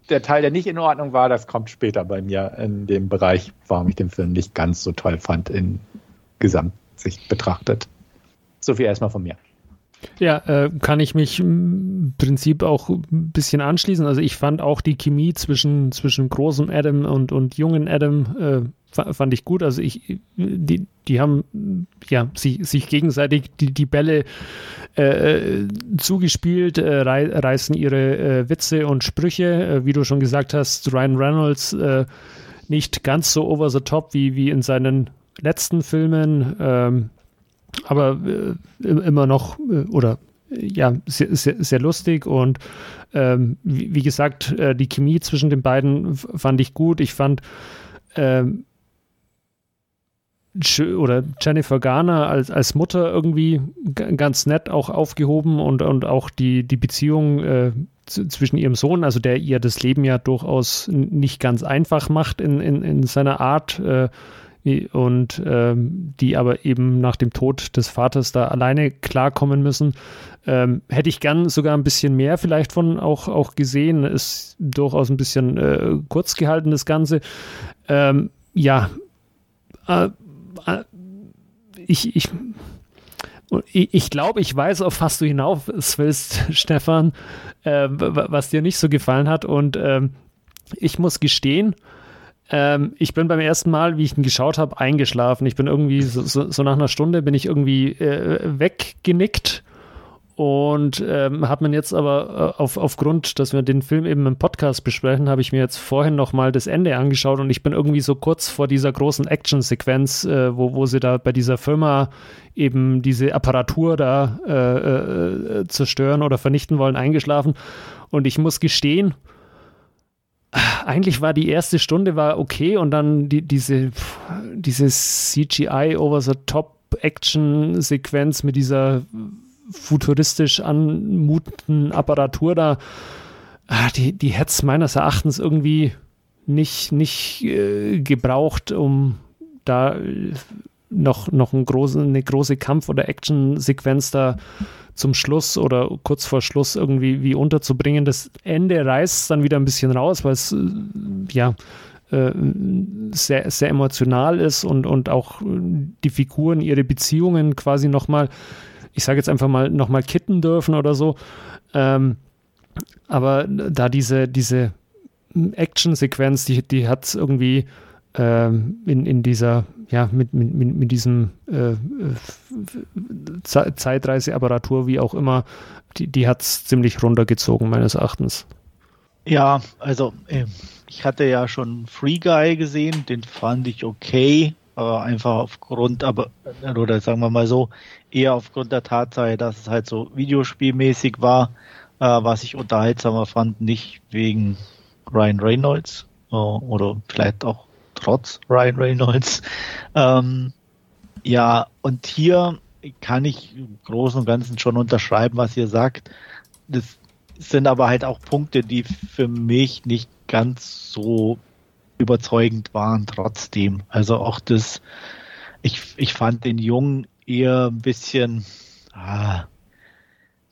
der Teil, der nicht in Ordnung war, das kommt später bei mir in dem Bereich, warum ich den Film nicht ganz so toll fand in Gesamtsicht betrachtet. So viel erstmal von mir. Ja, äh, kann ich mich im Prinzip auch ein bisschen anschließen. Also ich fand auch die Chemie zwischen, zwischen großem Adam und, und jungen Adam äh, fand ich gut. Also ich, die, die haben ja sich, sich gegenseitig die, die Bälle äh, zugespielt, äh, rei reißen ihre äh, Witze und Sprüche. Äh, wie du schon gesagt hast, Ryan Reynolds nicht ganz so over the top wie, wie in seinen letzten Filmen. Ähm, aber äh, immer noch äh, oder ja, sehr, sehr, sehr, lustig und ähm, wie, wie, gesagt, äh, die Chemie zwischen den beiden fand ich gut. Ich fand ähm, oder Jennifer Garner als, als Mutter irgendwie ganz nett auch aufgehoben und, und auch die, die Beziehung äh, zwischen ihrem Sohn, also der ihr das Leben ja durchaus nicht ganz einfach macht in, in, in seiner Art. Äh, und ähm, die aber eben nach dem Tod des Vaters da alleine klarkommen müssen. Ähm, hätte ich gern sogar ein bisschen mehr vielleicht von auch, auch gesehen. Ist durchaus ein bisschen äh, kurz gehalten, das Ganze. Ähm, ja, äh, äh, ich, ich, ich glaube, ich weiß, auf was du hinaus willst, Stefan, äh, was dir nicht so gefallen hat. Und ähm, ich muss gestehen, ähm, ich bin beim ersten Mal, wie ich ihn geschaut habe, eingeschlafen. Ich bin irgendwie so, so, so nach einer Stunde bin ich irgendwie äh, weggenickt und ähm, hat man jetzt aber äh, auf, aufgrund, dass wir den Film eben im Podcast besprechen, habe ich mir jetzt vorhin nochmal das Ende angeschaut und ich bin irgendwie so kurz vor dieser großen Action-Sequenz, äh, wo, wo sie da bei dieser Firma eben diese Apparatur da äh, äh zerstören oder vernichten wollen, eingeschlafen. Und ich muss gestehen, eigentlich war die erste Stunde war okay und dann die, diese, diese CGI over the top Action Sequenz mit dieser futuristisch anmutenden Apparatur da, ah, die, die hätte es meines Erachtens irgendwie nicht, nicht äh, gebraucht, um da noch, noch ein große, eine große Kampf- oder Action-Sequenz da zum Schluss oder kurz vor Schluss irgendwie wie unterzubringen. Das Ende reißt dann wieder ein bisschen raus, weil es äh, ja äh, sehr, sehr emotional ist und, und auch die Figuren ihre Beziehungen quasi nochmal, ich sage jetzt einfach mal, nochmal kitten dürfen oder so. Ähm, aber da diese, diese Action-Sequenz, die, die hat es irgendwie ähm, in, in dieser, ja, mit, mit, mit diesem äh, Zeitreiseapparatur, wie auch immer, die, die hat es ziemlich runtergezogen, meines Erachtens. Ja, also äh, ich hatte ja schon Free Guy gesehen, den fand ich okay, aber einfach aufgrund, aber, oder sagen wir mal so, eher aufgrund der Tatsache, dass es halt so videospielmäßig war, äh, was ich unterhaltsamer fand, nicht wegen Ryan Reynolds äh, oder vielleicht auch trotz Ryan Reynolds. Ähm, ja, und hier kann ich im Großen und Ganzen schon unterschreiben, was ihr sagt. Das sind aber halt auch Punkte, die für mich nicht ganz so überzeugend waren trotzdem. Also auch das, ich, ich fand den Jungen eher ein bisschen, ah,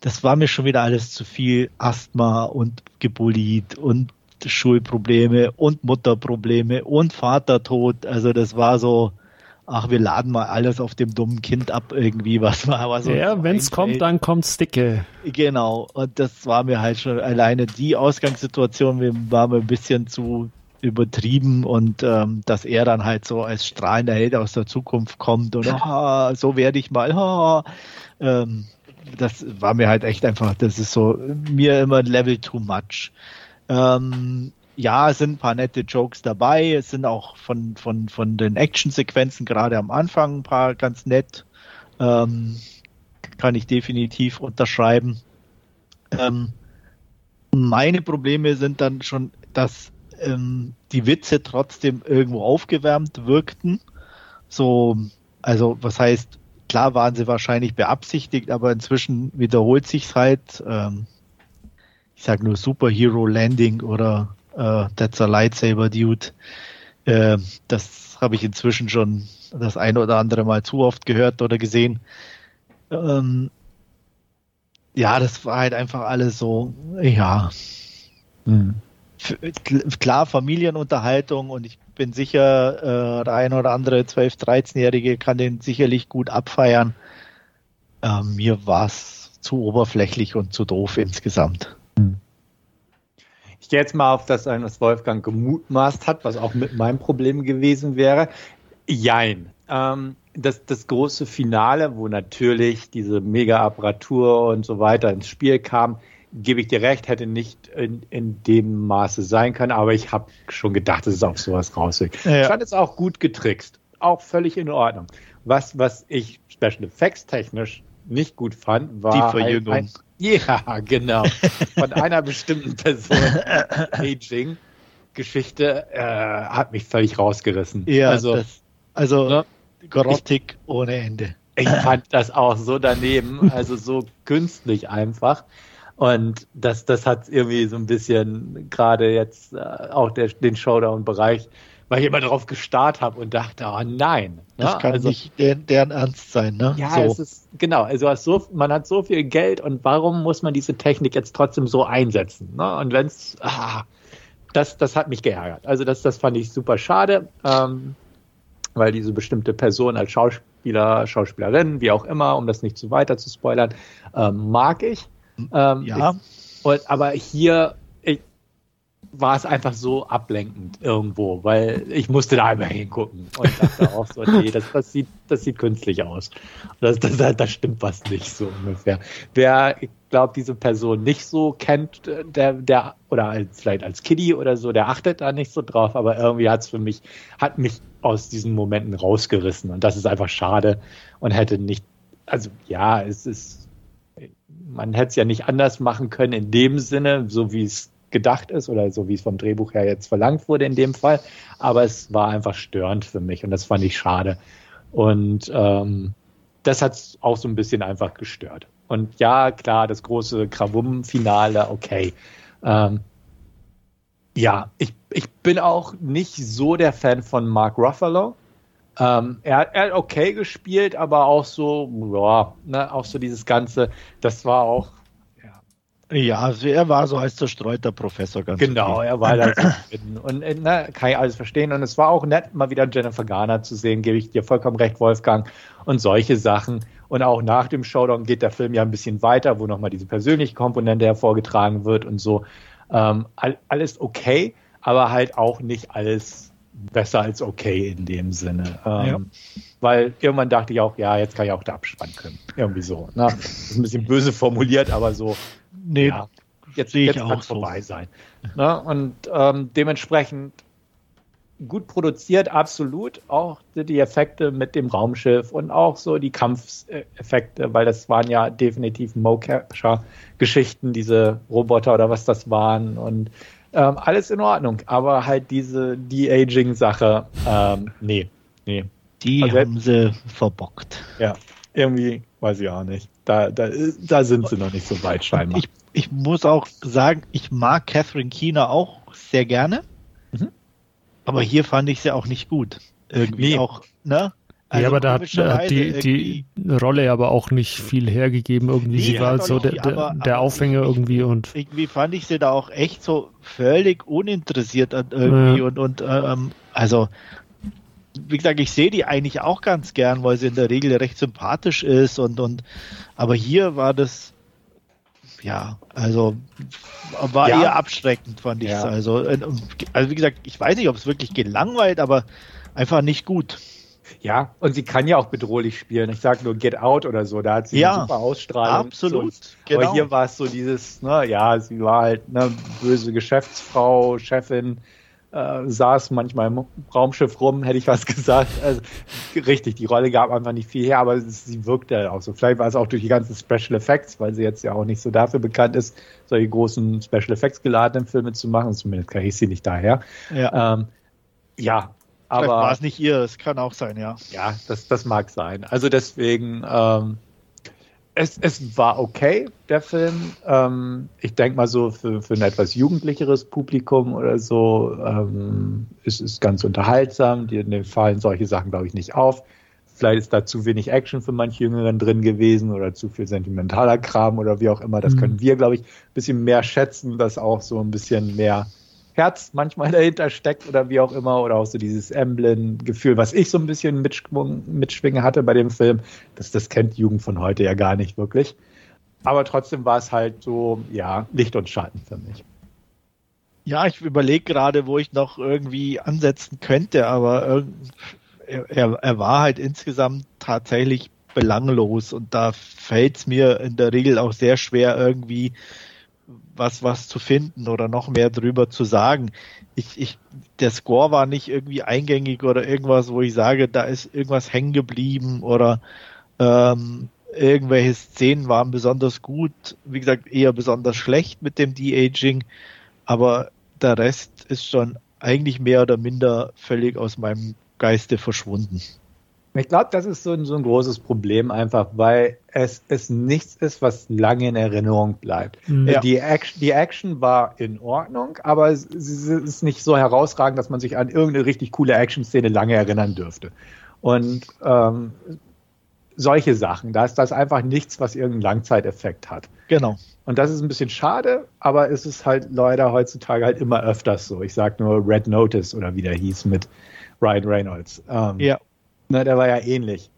das war mir schon wieder alles zu viel Asthma und gebullied und Schulprobleme und Mutterprobleme und Vatertod. Also das war so, ach, wir laden mal alles auf dem dummen Kind ab irgendwie, was war was Ja, wenn es kommt, dann kommt's dicke. Genau, und das war mir halt schon alleine die Ausgangssituation war mir ein bisschen zu übertrieben und ähm, dass er dann halt so als strahlender Held aus der Zukunft kommt und ah, so werde ich mal. Ah, ähm, das war mir halt echt einfach, das ist so mir immer ein Level too much. Ähm, ja, es sind ein paar nette Jokes dabei. Es sind auch von, von, von den Actionsequenzen gerade am Anfang ein paar ganz nett. Ähm, kann ich definitiv unterschreiben. Ähm, meine Probleme sind dann schon, dass ähm, die Witze trotzdem irgendwo aufgewärmt wirkten. So, also was heißt, klar waren sie wahrscheinlich beabsichtigt, aber inzwischen wiederholt sich's halt. Ähm, ich sag nur Superhero Landing oder äh, That's a Lightsaber Dude. Äh, das habe ich inzwischen schon das eine oder andere Mal zu oft gehört oder gesehen. Ähm, ja, das war halt einfach alles so, ja. Hm. Klar, Familienunterhaltung und ich bin sicher, äh, der eine oder andere 12-, 13-Jährige kann den sicherlich gut abfeiern. Äh, mir war es zu oberflächlich und zu doof insgesamt. Ich gehe jetzt mal auf das ein, was Wolfgang gemutmaßt hat, was auch mit meinem Problem gewesen wäre. Jein. Ähm, das, das große Finale, wo natürlich diese Mega-Apparatur und so weiter ins Spiel kam, gebe ich dir recht, hätte nicht in, in dem Maße sein können, aber ich habe schon gedacht, dass es auf sowas rauswirkt. Ja. Ich fand es auch gut getrickst. Auch völlig in Ordnung. Was, was ich Special Effects technisch nicht gut fand, war. Die Verjüngung. Ein, ein, ja, genau. Von einer bestimmten Person. Aging. Geschichte äh, hat mich völlig rausgerissen. Ja, also, das, also ne? Grottig ich, ohne Ende. Ich fand das auch so daneben, also so künstlich einfach. Und das, das hat irgendwie so ein bisschen gerade jetzt äh, auch der, den Showdown-Bereich weil ich immer darauf gestarrt habe und dachte, oh nein. Ne? Das kann also, nicht deren, deren Ernst sein, ne? Ja, so. es ist, genau, also so, man hat so viel Geld und warum muss man diese Technik jetzt trotzdem so einsetzen? Ne? Und wenn es, ah, das, das hat mich geärgert. Also das, das fand ich super schade, ähm, weil diese bestimmte Person als Schauspieler, Schauspielerin, wie auch immer, um das nicht zu weiter zu spoilern, ähm, mag ich. Ähm, ja. Ich, und, aber hier war es einfach so ablenkend irgendwo, weil ich musste da einmal hingucken und dachte auch so, nee, das, das, sieht, das sieht künstlich aus. Das, das, da stimmt was nicht so ungefähr. Wer, ich glaube, diese Person nicht so kennt, der, der, oder als, vielleicht als Kiddie oder so, der achtet da nicht so drauf, aber irgendwie hat es für mich, hat mich aus diesen Momenten rausgerissen und das ist einfach schade und hätte nicht, also ja, es ist, man hätte es ja nicht anders machen können in dem Sinne, so wie es gedacht ist oder so wie es vom Drehbuch her jetzt verlangt wurde in dem Fall. Aber es war einfach störend für mich und das fand ich schade. Und ähm, das hat auch so ein bisschen einfach gestört. Und ja, klar, das große Krawum-Finale, okay. Ähm, ja, ich, ich bin auch nicht so der Fan von Mark Ruffalo. Ähm, er, er, hat okay gespielt, aber auch so, ja, ne, auch so dieses Ganze, das war auch ja, also er war so als zerstreuter Professor ganz Genau, okay. er war da so Und äh, na, kann ich alles verstehen. Und es war auch nett, mal wieder Jennifer Garner zu sehen, gebe ich dir vollkommen recht, Wolfgang. Und solche Sachen. Und auch nach dem Showdown geht der Film ja ein bisschen weiter, wo nochmal diese persönliche Komponente hervorgetragen wird und so. Ähm, alles okay, aber halt auch nicht alles besser als okay in dem Sinne. Ähm, ja. Weil irgendwann dachte ich auch, ja, jetzt kann ich auch da abspannen können. Irgendwie so. Na, das ist ein bisschen böse formuliert, aber so, nee, ja, jetzt, sehe ich jetzt auch so. vorbei sein. Ne? Und ähm, dementsprechend gut produziert, absolut. Auch die Effekte mit dem Raumschiff und auch so die Kampfeffekte, weil das waren ja definitiv Mo-Capture-Geschichten, diese Roboter oder was das waren und ähm, alles in Ordnung. Aber halt diese De-Aging-Sache, ähm, nee, nee. Die also, haben sie verbockt. Ja, irgendwie, weiß ich auch nicht. Da, da, da sind sie noch nicht so weit scheinbar. Ich, ich muss auch sagen, ich mag Catherine Keener auch sehr gerne. Mhm. Aber hier fand ich sie auch nicht gut. Irgendwie nee. auch, ne? Also ja, aber da hat, hat die, die Rolle aber auch nicht viel hergegeben. Irgendwie, nee, sie war so der, der, der Aufhänger irgendwie und. Irgendwie fand ich sie da auch echt so völlig uninteressiert irgendwie ja. und, und ähm, also wie gesagt, ich sehe die eigentlich auch ganz gern, weil sie in der Regel recht sympathisch ist und, und aber hier war das ja, also war ja. eher abschreckend, fand ich. Ja. Also, äh, also wie gesagt, ich weiß nicht, ob es wirklich gelangweilt, aber einfach nicht gut. Ja, und sie kann ja auch bedrohlich spielen. Ich sage nur Get Out oder so, da hat sie Ja, eine super Ausstrahlung. absolut, So, genau. Aber hier war es so dieses, ne, ja, sie war halt eine böse Geschäftsfrau, Chefin, äh, saß manchmal im Raumschiff rum, hätte ich was gesagt. Also, richtig, die Rolle gab einfach nicht viel her, aber sie wirkte halt auch so. Vielleicht war es auch durch die ganzen Special Effects, weil sie jetzt ja auch nicht so dafür bekannt ist, solche großen Special Effects geladenen Filme zu machen. Zumindest kann ich sie nicht daher. Ja, Ähm, ja, vielleicht war aber es nicht ihr, es kann auch sein, ja. ja, das, das mag sein. Also deswegen, ähm, es, es war okay, der Film. Ähm, ich denke mal so für, für ein etwas jugendlicheres Publikum oder so ähm, ist es ganz unterhaltsam. Dir dir fallen solche Sachen, glaube ich, nicht auf. Vielleicht ist da zu wenig Action für manche Jüngeren drin gewesen oder zu viel sentimentaler Kram oder wie auch immer. Das Mhm. können wir, glaube ich, ein bisschen mehr schätzen, dass auch so ein bisschen mehr Herz manchmal dahinter steckt oder wie auch immer oder auch so dieses Emblem-Gefühl, was ich so ein bisschen mitschwingen hatte bei dem Film, das, das kennt Jugend von heute ja gar nicht wirklich. Aber trotzdem war es halt so, ja, Licht und Schatten für mich. Ja, ich überlege gerade, wo ich noch irgendwie ansetzen könnte, aber er, er, er war halt insgesamt tatsächlich belanglos und da fällt es mir in der Regel auch sehr schwer, irgendwie was, was zu finden oder noch mehr drüber zu sagen. Ich, ich, der Score war nicht irgendwie eingängig oder irgendwas, wo ich sage, da ist irgendwas hängen geblieben oder ähm, irgendwelche Szenen waren besonders gut, wie gesagt, eher besonders schlecht mit dem De-Aging, aber der Rest ist schon eigentlich mehr oder minder völlig aus meinem Geiste verschwunden. Ich glaube, das ist so ein, so ein großes Problem einfach, weil es, es nichts ist, was lange in Erinnerung bleibt. Mhm. Ja. Die, Action, die Action war in Ordnung, aber es, es ist nicht so herausragend, dass man sich an irgendeine richtig coole Action-Szene lange erinnern dürfte. Und ähm, solche Sachen, da ist das einfach nichts, was irgendeinen Langzeiteffekt hat. Genau. Und das ist ein bisschen schade, aber es ist halt leider heutzutage halt immer öfters so. Ich sag nur Red Notice oder wie der hieß mit Ryan Reynolds. Ähm, Ja. Ne, der war ja ähnlich.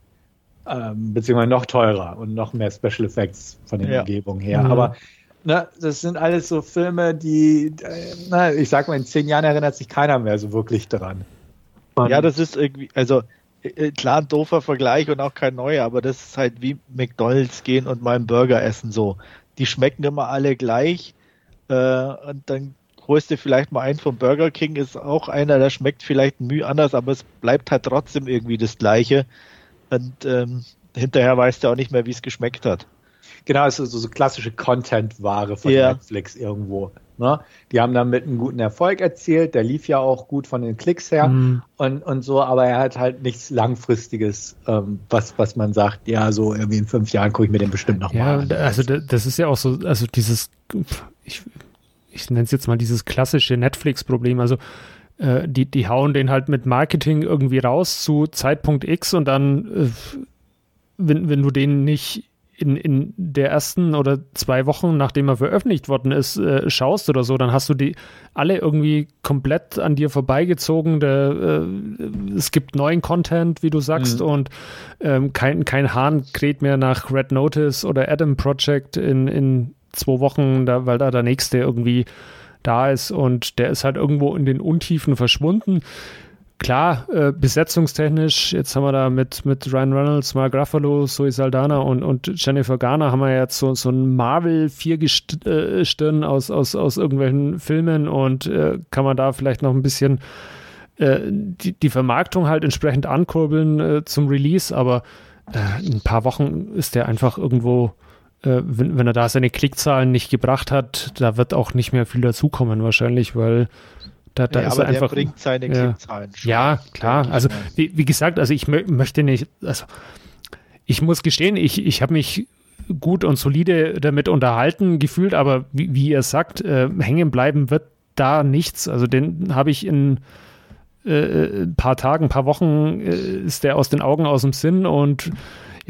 Ähm, beziehungsweise noch teurer und noch mehr Special Effects von den Ja. Umgebungen her. Mhm. Aber ne, das sind alles so Filme, die, äh, na, ich sag mal, in zehn Jahren erinnert sich keiner mehr so wirklich. Und- Ja, das ist irgendwie, also äh, klar ein doofer Vergleich und auch kein neuer, aber das ist halt wie McDonalds gehen und mal einen Burger essen so. Die schmecken immer alle gleich äh, und dann holst du vielleicht mal einen vom Burger King, ist auch einer, der schmeckt vielleicht ein Mühe anders, aber es bleibt halt trotzdem irgendwie das Gleiche und ähm, hinterher weißt du auch nicht mehr, wie es geschmeckt hat. Genau, es ist so, so klassische Content-Ware von Ja. Netflix irgendwo. Ne? Die haben damit einen guten Erfolg erzielt, der lief ja auch gut von den Klicks her Mhm. und, und so, aber er hat halt nichts Langfristiges, ähm, was, was man sagt, ja, so irgendwie in fünf Jahren gucke ich mir den bestimmt Ja, nochmal da- also da- das ist ja auch so, also dieses, ich, ich nenne es jetzt mal dieses klassische Netflix-Problem. Also äh, die, die hauen den halt mit Marketing irgendwie raus zu Zeitpunkt X und dann, äh, wenn, wenn du den nicht in, in der ersten oder zwei Wochen, nachdem er veröffentlicht worden ist, äh, schaust oder so, dann hast du die alle irgendwie komplett an dir vorbeigezogen. Der, äh, es gibt neuen Content, wie du sagst, Mhm. und ähm, kein, kein Hahn kräht mehr nach Red Notice oder Adam Project in, in zwei Wochen, da, weil da der nächste irgendwie da ist und der ist halt irgendwo in den Untiefen verschwunden. Klar, äh, besetzungstechnisch, jetzt haben wir da mit, mit Ryan Reynolds, Mark Ruffalo, Zoe Saldana und, und Jennifer Garner haben wir jetzt so, so ein Marvel-Viergestirn aus, aus, aus irgendwelchen Filmen und äh, kann man da vielleicht noch ein bisschen äh, die, die Vermarktung halt entsprechend ankurbeln äh, zum Release, aber äh, in ein paar Wochen ist der einfach irgendwo, äh, wenn, wenn er da seine Klickzahlen nicht gebracht hat, da wird auch nicht mehr viel dazukommen wahrscheinlich, weil da, da ja, ist aber er einfach. der bringt seine ja. Klickzahlen schon. Ja, klar. Also wie, wie gesagt, also ich mö möchte nicht, also ich muss gestehen, ich, ich habe mich gut und solide damit unterhalten gefühlt, aber wie, wie ihr sagt, äh, hängen bleiben wird da nichts. Also den habe ich in äh, ein paar Tagen, ein paar Wochen äh, ist der aus den Augen, aus dem Sinn und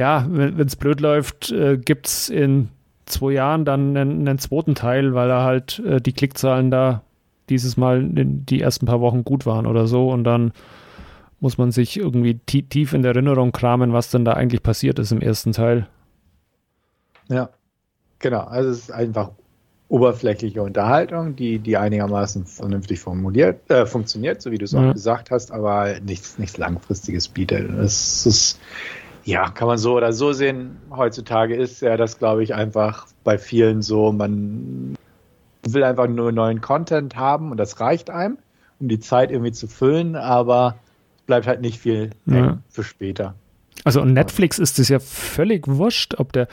ja, wenn es blöd läuft, äh, gibt es in zwei Jahren dann einen, einen zweiten Teil, weil er halt äh, die Klickzahlen da dieses Mal in die ersten paar Wochen gut waren oder so und dann muss man sich irgendwie tie tief in der Erinnerung kramen, was denn da eigentlich passiert ist im ersten Teil. Ja. Genau, also es ist einfach oberflächliche Unterhaltung, die, die einigermaßen vernünftig formuliert, äh, funktioniert, so wie du es ja. auch gesagt hast, aber nichts, nichts Langfristiges bietet. Es ist, ja, kann man so oder so sehen. Heutzutage ist ja das, glaube ich, einfach bei vielen so, man will einfach nur neuen Content haben und das reicht einem, um die Zeit irgendwie zu füllen, aber es bleibt halt nicht viel ja. für später. Also und Netflix ist es ja völlig wurscht, ob der,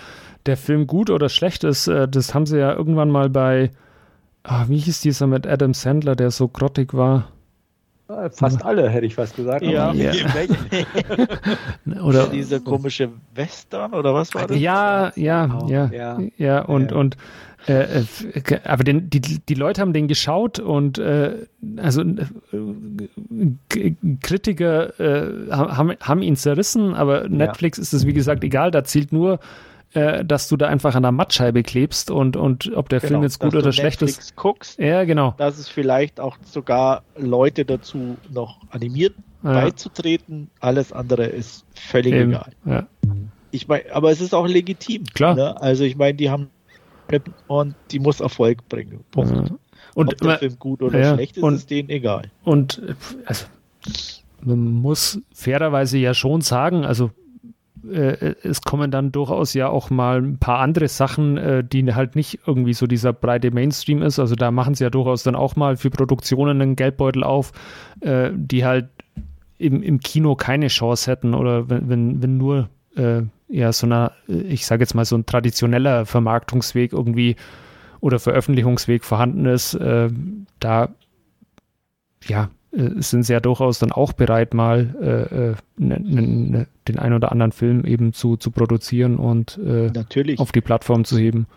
der Film gut oder schlecht ist. Äh, das haben sie ja irgendwann mal bei, ah, wie hieß dieser mit Adam Sandler, der so grottig war? Fast alle, hätte ich fast gesagt. Ja. ja. oder diese komische Western oder was war das? Ja, ja, ja, ja, ja, und, ja. und äh, äh aber den, die, die Leute haben den geschaut und äh, also äh, Kritiker äh, haben, haben ihn zerrissen, aber Netflix ja. ist es wie gesagt egal, da zielt nur äh, dass du da einfach an der Mattscheibe klebst und, und ob der genau, Film jetzt gut oder schlecht Netflix ist. guckst, ja, genau. dass es vielleicht auch sogar Leute dazu noch animiert ja. beizutreten. Alles andere ist völlig Eben. egal. Ja. Ich meine, aber es ist auch legitim. Klar. Ne? Also ich meine, die haben und die muss Erfolg bringen. Punkt. Ja. Und Ob der Film gut oder schlecht ist, und, ist denen egal. Und also, man muss fairerweise ja schon sagen, also äh, es kommen dann durchaus ja auch mal ein paar andere Sachen, äh, die halt nicht irgendwie so dieser breite Mainstream ist. Also da machen sie ja durchaus dann auch mal für Produktionen einen Geldbeutel auf, äh, die halt im, im Kino keine Chance hätten oder wenn, wenn, wenn nur äh, ja so einer, ich sage jetzt mal so ein traditioneller Vermarktungsweg irgendwie oder Veröffentlichungsweg vorhanden ist, äh, da ja, äh, sind sie ja durchaus dann auch bereit, mal äh, ne, ne, ne, den ein oder anderen Film eben zu, zu produzieren und äh, Natürlich. auf die Plattform zu heben.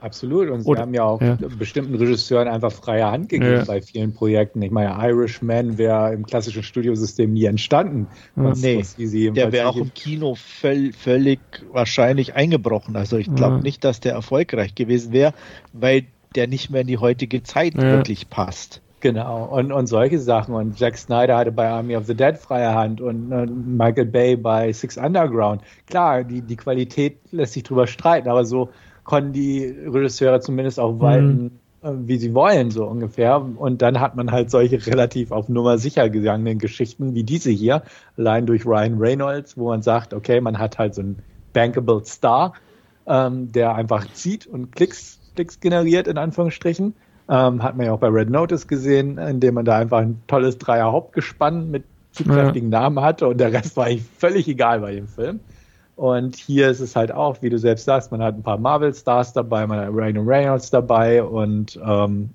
Absolut. Und sie oder, haben ja auch ja. bestimmten Regisseuren einfach freie Hand gegeben ja. bei vielen Projekten. Ich meine, Irishman wäre im klassischen Studiosystem nie entstanden. Was, nee, was der wäre auch im Kino völ völlig wahrscheinlich eingebrochen. Also ich glaube ja. nicht, dass der erfolgreich gewesen wäre, weil der nicht mehr in die heutige Zeit wirklich passt. Genau, und, und solche Sachen. Und Jack Snyder hatte bei Army of the Dead freie Hand und Michael Bay bei Six Underground. Klar, die, die Qualität lässt sich drüber streiten, aber so konnten die Regisseure zumindest auch walten, mhm. äh, wie sie wollen, so ungefähr. Und dann hat man halt solche relativ auf Nummer sicher gegangenen Geschichten wie diese hier, allein durch Ryan Reynolds, wo man sagt, okay, man hat halt so einen bankable Star, ähm, der einfach zieht und Klicks, Klicks generiert, in Anführungsstrichen. Ähm, hat man ja auch bei Red Notice gesehen, indem man da einfach ein tolles Dreier-Hauptgespann mit zugkräftigen ja. Namen hatte und der Rest war eigentlich völlig egal bei dem Film. Und hier ist es halt auch, wie du selbst sagst, man hat ein paar Marvel-Stars dabei, man hat Ryan Reynolds dabei und ähm,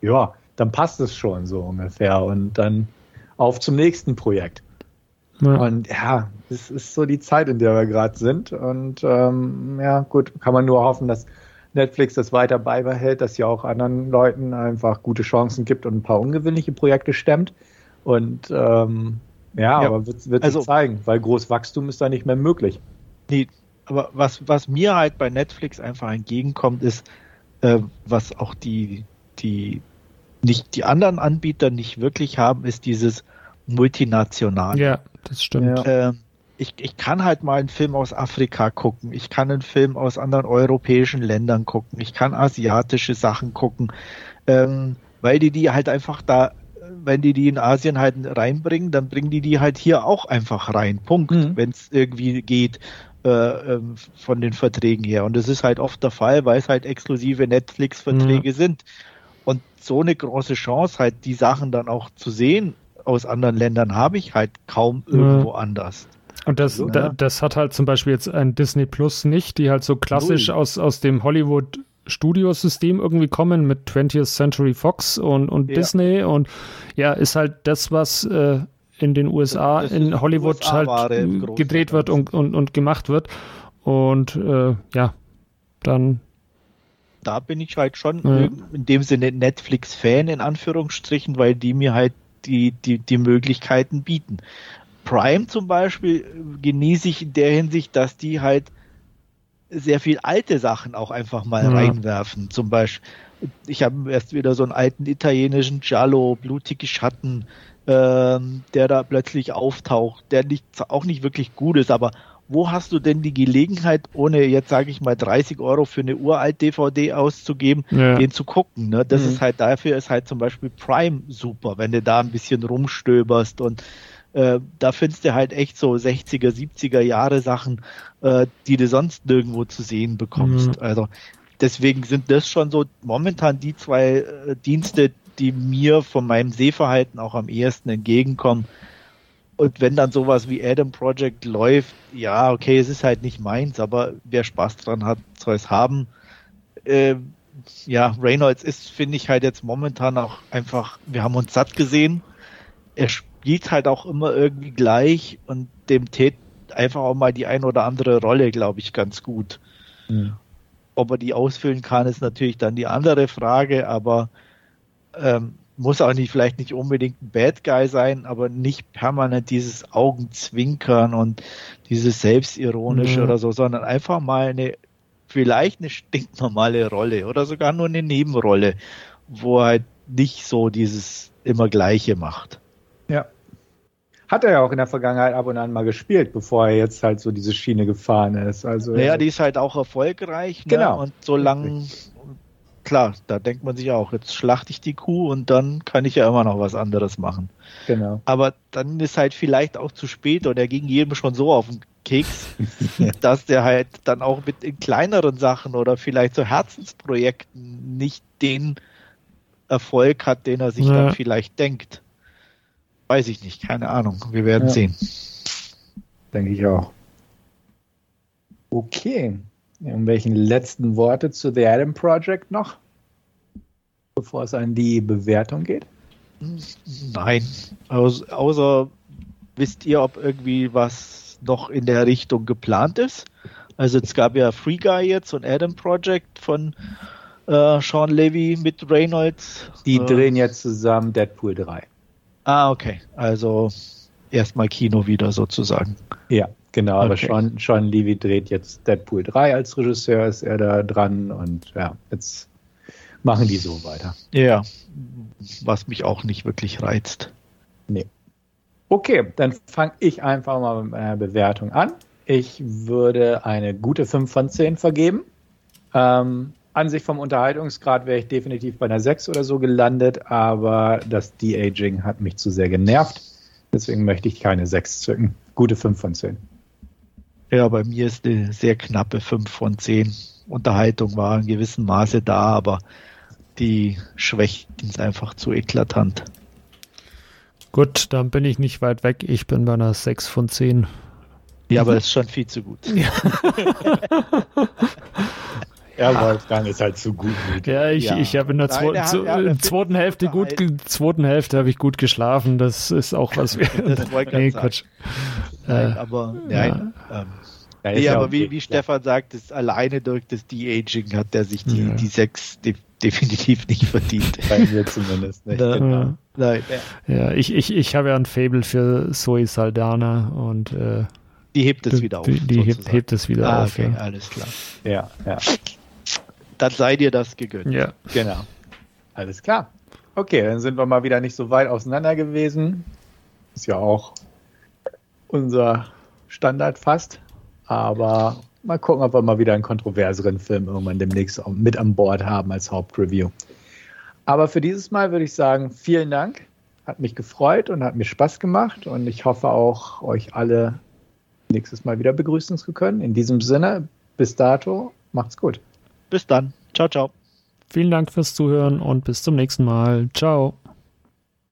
ja, dann passt es schon so ungefähr. Und dann auf zum nächsten Projekt. Ja. Und ja, es ist so die Zeit, in der wir gerade sind. Und ähm, ja, gut, kann man nur hoffen, dass Netflix das weiter beibehält, dass ja auch anderen Leuten einfach gute Chancen gibt und ein paar ungewöhnliche Projekte stemmt. Und ähm, ja, ja, aber wird, wird also, sich zeigen, weil Großwachstum ist da nicht mehr möglich. Nee, aber was, was mir halt bei Netflix einfach entgegenkommt, ist, äh, was auch die, die nicht die anderen Anbieter nicht wirklich haben, ist dieses multinational. Ja, das stimmt. Äh, ich, ich kann halt mal einen Film aus Afrika gucken, ich kann einen Film aus anderen europäischen Ländern gucken, ich kann asiatische Sachen gucken, ähm, weil die die halt einfach da, wenn die die in Asien halt reinbringen, dann bringen die die halt hier auch einfach rein. Punkt, mhm. wenn es irgendwie geht äh, ähm, von den Verträgen her. Und das ist halt oft der Fall, weil es halt exklusive Netflix-Verträge mhm. sind. Und so eine große Chance, halt die Sachen dann auch zu sehen aus anderen Ländern, habe ich halt kaum irgendwo mhm. anders. Und das, ja. da, das hat halt zum Beispiel jetzt ein Disney Plus nicht, die halt so klassisch aus, aus dem Hollywood Studiosystem irgendwie kommen mit 20th Century Fox und, und ja. Disney und ja, ist halt das, was äh, in den USA, in Hollywood USA halt gedreht wird und, und, und gemacht wird. Und äh, ja, dann. Da bin ich halt schon ja. in dem Sinne Netflix-Fan in Anführungsstrichen, weil die mir halt die, die, die Möglichkeiten bieten. Prime zum Beispiel genieße ich in der Hinsicht, dass die halt sehr viel alte Sachen auch einfach mal ja. reinwerfen. Zum Beispiel, ich habe erst wieder so einen alten italienischen Giallo, blutige Schatten, ähm, der da plötzlich auftaucht, der nicht, auch nicht wirklich gut ist, aber wo hast du denn die Gelegenheit, ohne jetzt sage ich mal 30 Euro für eine uralt DVD auszugeben, ja. den zu gucken? Ne? Das mhm. ist halt dafür ist halt zum Beispiel Prime super, wenn du da ein bisschen rumstöberst und äh, da findest du halt echt so 60er, 70er Jahre Sachen, äh, die du sonst nirgendwo zu sehen bekommst. Mhm. Also deswegen sind das schon so momentan die zwei äh, Dienste, die mir von meinem Sehverhalten auch am ehesten entgegenkommen. Und wenn dann sowas wie Adam Project läuft, ja, okay, es ist halt nicht meins, aber wer Spaß dran hat, soll es haben. Äh, ja, Reynolds ist, finde ich halt jetzt momentan auch einfach, wir haben uns satt gesehen. Er spielt halt auch immer irgendwie gleich und dem tät einfach auch mal die ein oder andere Rolle, glaube ich, ganz gut. Mhm. Ob er die ausfüllen kann, ist natürlich dann die andere Frage, aber ähm, muss auch nicht, vielleicht nicht unbedingt ein Bad Guy sein, aber nicht permanent dieses Augenzwinkern und dieses Selbstironische mhm. oder so, sondern einfach mal eine, vielleicht eine stinknormale Rolle oder sogar nur eine Nebenrolle, wo er halt nicht so dieses immer Gleiche macht. Hat er ja auch in der Vergangenheit ab und an mal gespielt, bevor er jetzt halt so diese Schiene gefahren ist. Also, naja, die ist halt auch erfolgreich. Ne? Genau. Und solange klar, da denkt man sich auch, jetzt schlachte ich die Kuh und dann kann ich ja immer noch was anderes machen. Genau. Aber dann ist halt vielleicht auch zu spät und er ging jedem schon so auf den Keks, dass der halt dann auch mit in kleineren Sachen oder vielleicht so Herzensprojekten nicht den Erfolg hat, den er sich ja. dann vielleicht denkt. Weiß ich nicht, keine Ahnung. Wir werden ja. sehen. Denke ich auch. Okay. Irgendwelchen letzten Worte zu The Adam Project noch? Bevor es an die Bewertung geht? Nein. Aus, außer wisst ihr, ob irgendwie was noch in der Richtung geplant ist? Also es gab ja Free Guy jetzt und Adam Project von äh, Sean Levy mit Reynolds. Die äh, drehen jetzt zusammen Deadpool 3. Ah, okay. Also erstmal Kino wieder sozusagen. Ja. Genau, okay. aber Sean, Sean Levy dreht jetzt Deadpool 3 als Regisseur, ist er da dran und ja, jetzt machen die so weiter. Ja, was mich auch nicht wirklich reizt. Nee. Okay, dann fange ich einfach mal mit meiner Bewertung an. Ich würde eine gute 5 von 10 vergeben. Ähm, an sich vom Unterhaltungsgrad wäre ich definitiv bei einer 6 oder so gelandet, aber das De-Aging hat mich zu sehr genervt. Deswegen möchte ich keine 6 zücken. Gute 5 von 10. Ja, bei mir ist eine sehr knappe 5 von 10. Unterhaltung war in gewissem Maße da, aber die Schwächen sind einfach zu eklatant. Gut, dann bin ich nicht weit weg. Ich bin bei einer 6 von 10. Ja, aber das ist schon viel zu gut. Ja. Ja, Wolfgang ist halt zu gut. Ja, ich, ja. ich habe in der Nein, zwo zu, ja, zweiten Hälfte gut, zweiten Hälfte habe ich gut geschlafen. Das ist auch was. Wir, nee, Quatsch. Nein, äh, aber nein. Ja. Ähm, ja, nee, aber okay. wie, wie Stefan sagt, ist alleine durch das De-Aging hat er sich die, die sechs de definitiv nicht verdient. Bei mir zumindest nicht. Da, genau. Nein. Ja, ich, ich, ich habe ja ein Fable für Zoe Saldana und äh, die hebt es wieder auf. Die, die hebt, hebt, es wieder ah, auf. Okay, ja. alles klar. Ja, ja dann sei dir das gegönnt. Ja. Genau. Alles klar. Okay, dann sind wir mal wieder nicht so weit auseinander gewesen. Ist ja auch unser Standard fast. Aber mal gucken, ob wir mal wieder einen kontroverseren Film irgendwann demnächst mit an Bord haben als Hauptreview. Aber für dieses Mal würde ich sagen, vielen Dank. Hat mich gefreut und hat mir Spaß gemacht. Und ich hoffe auch, euch alle nächstes Mal wieder begrüßen zu können. In diesem Sinne, bis dato, macht's gut. Bis dann. Ciao, ciao. Vielen Dank fürs Zuhören und bis zum nächsten Mal. Ciao.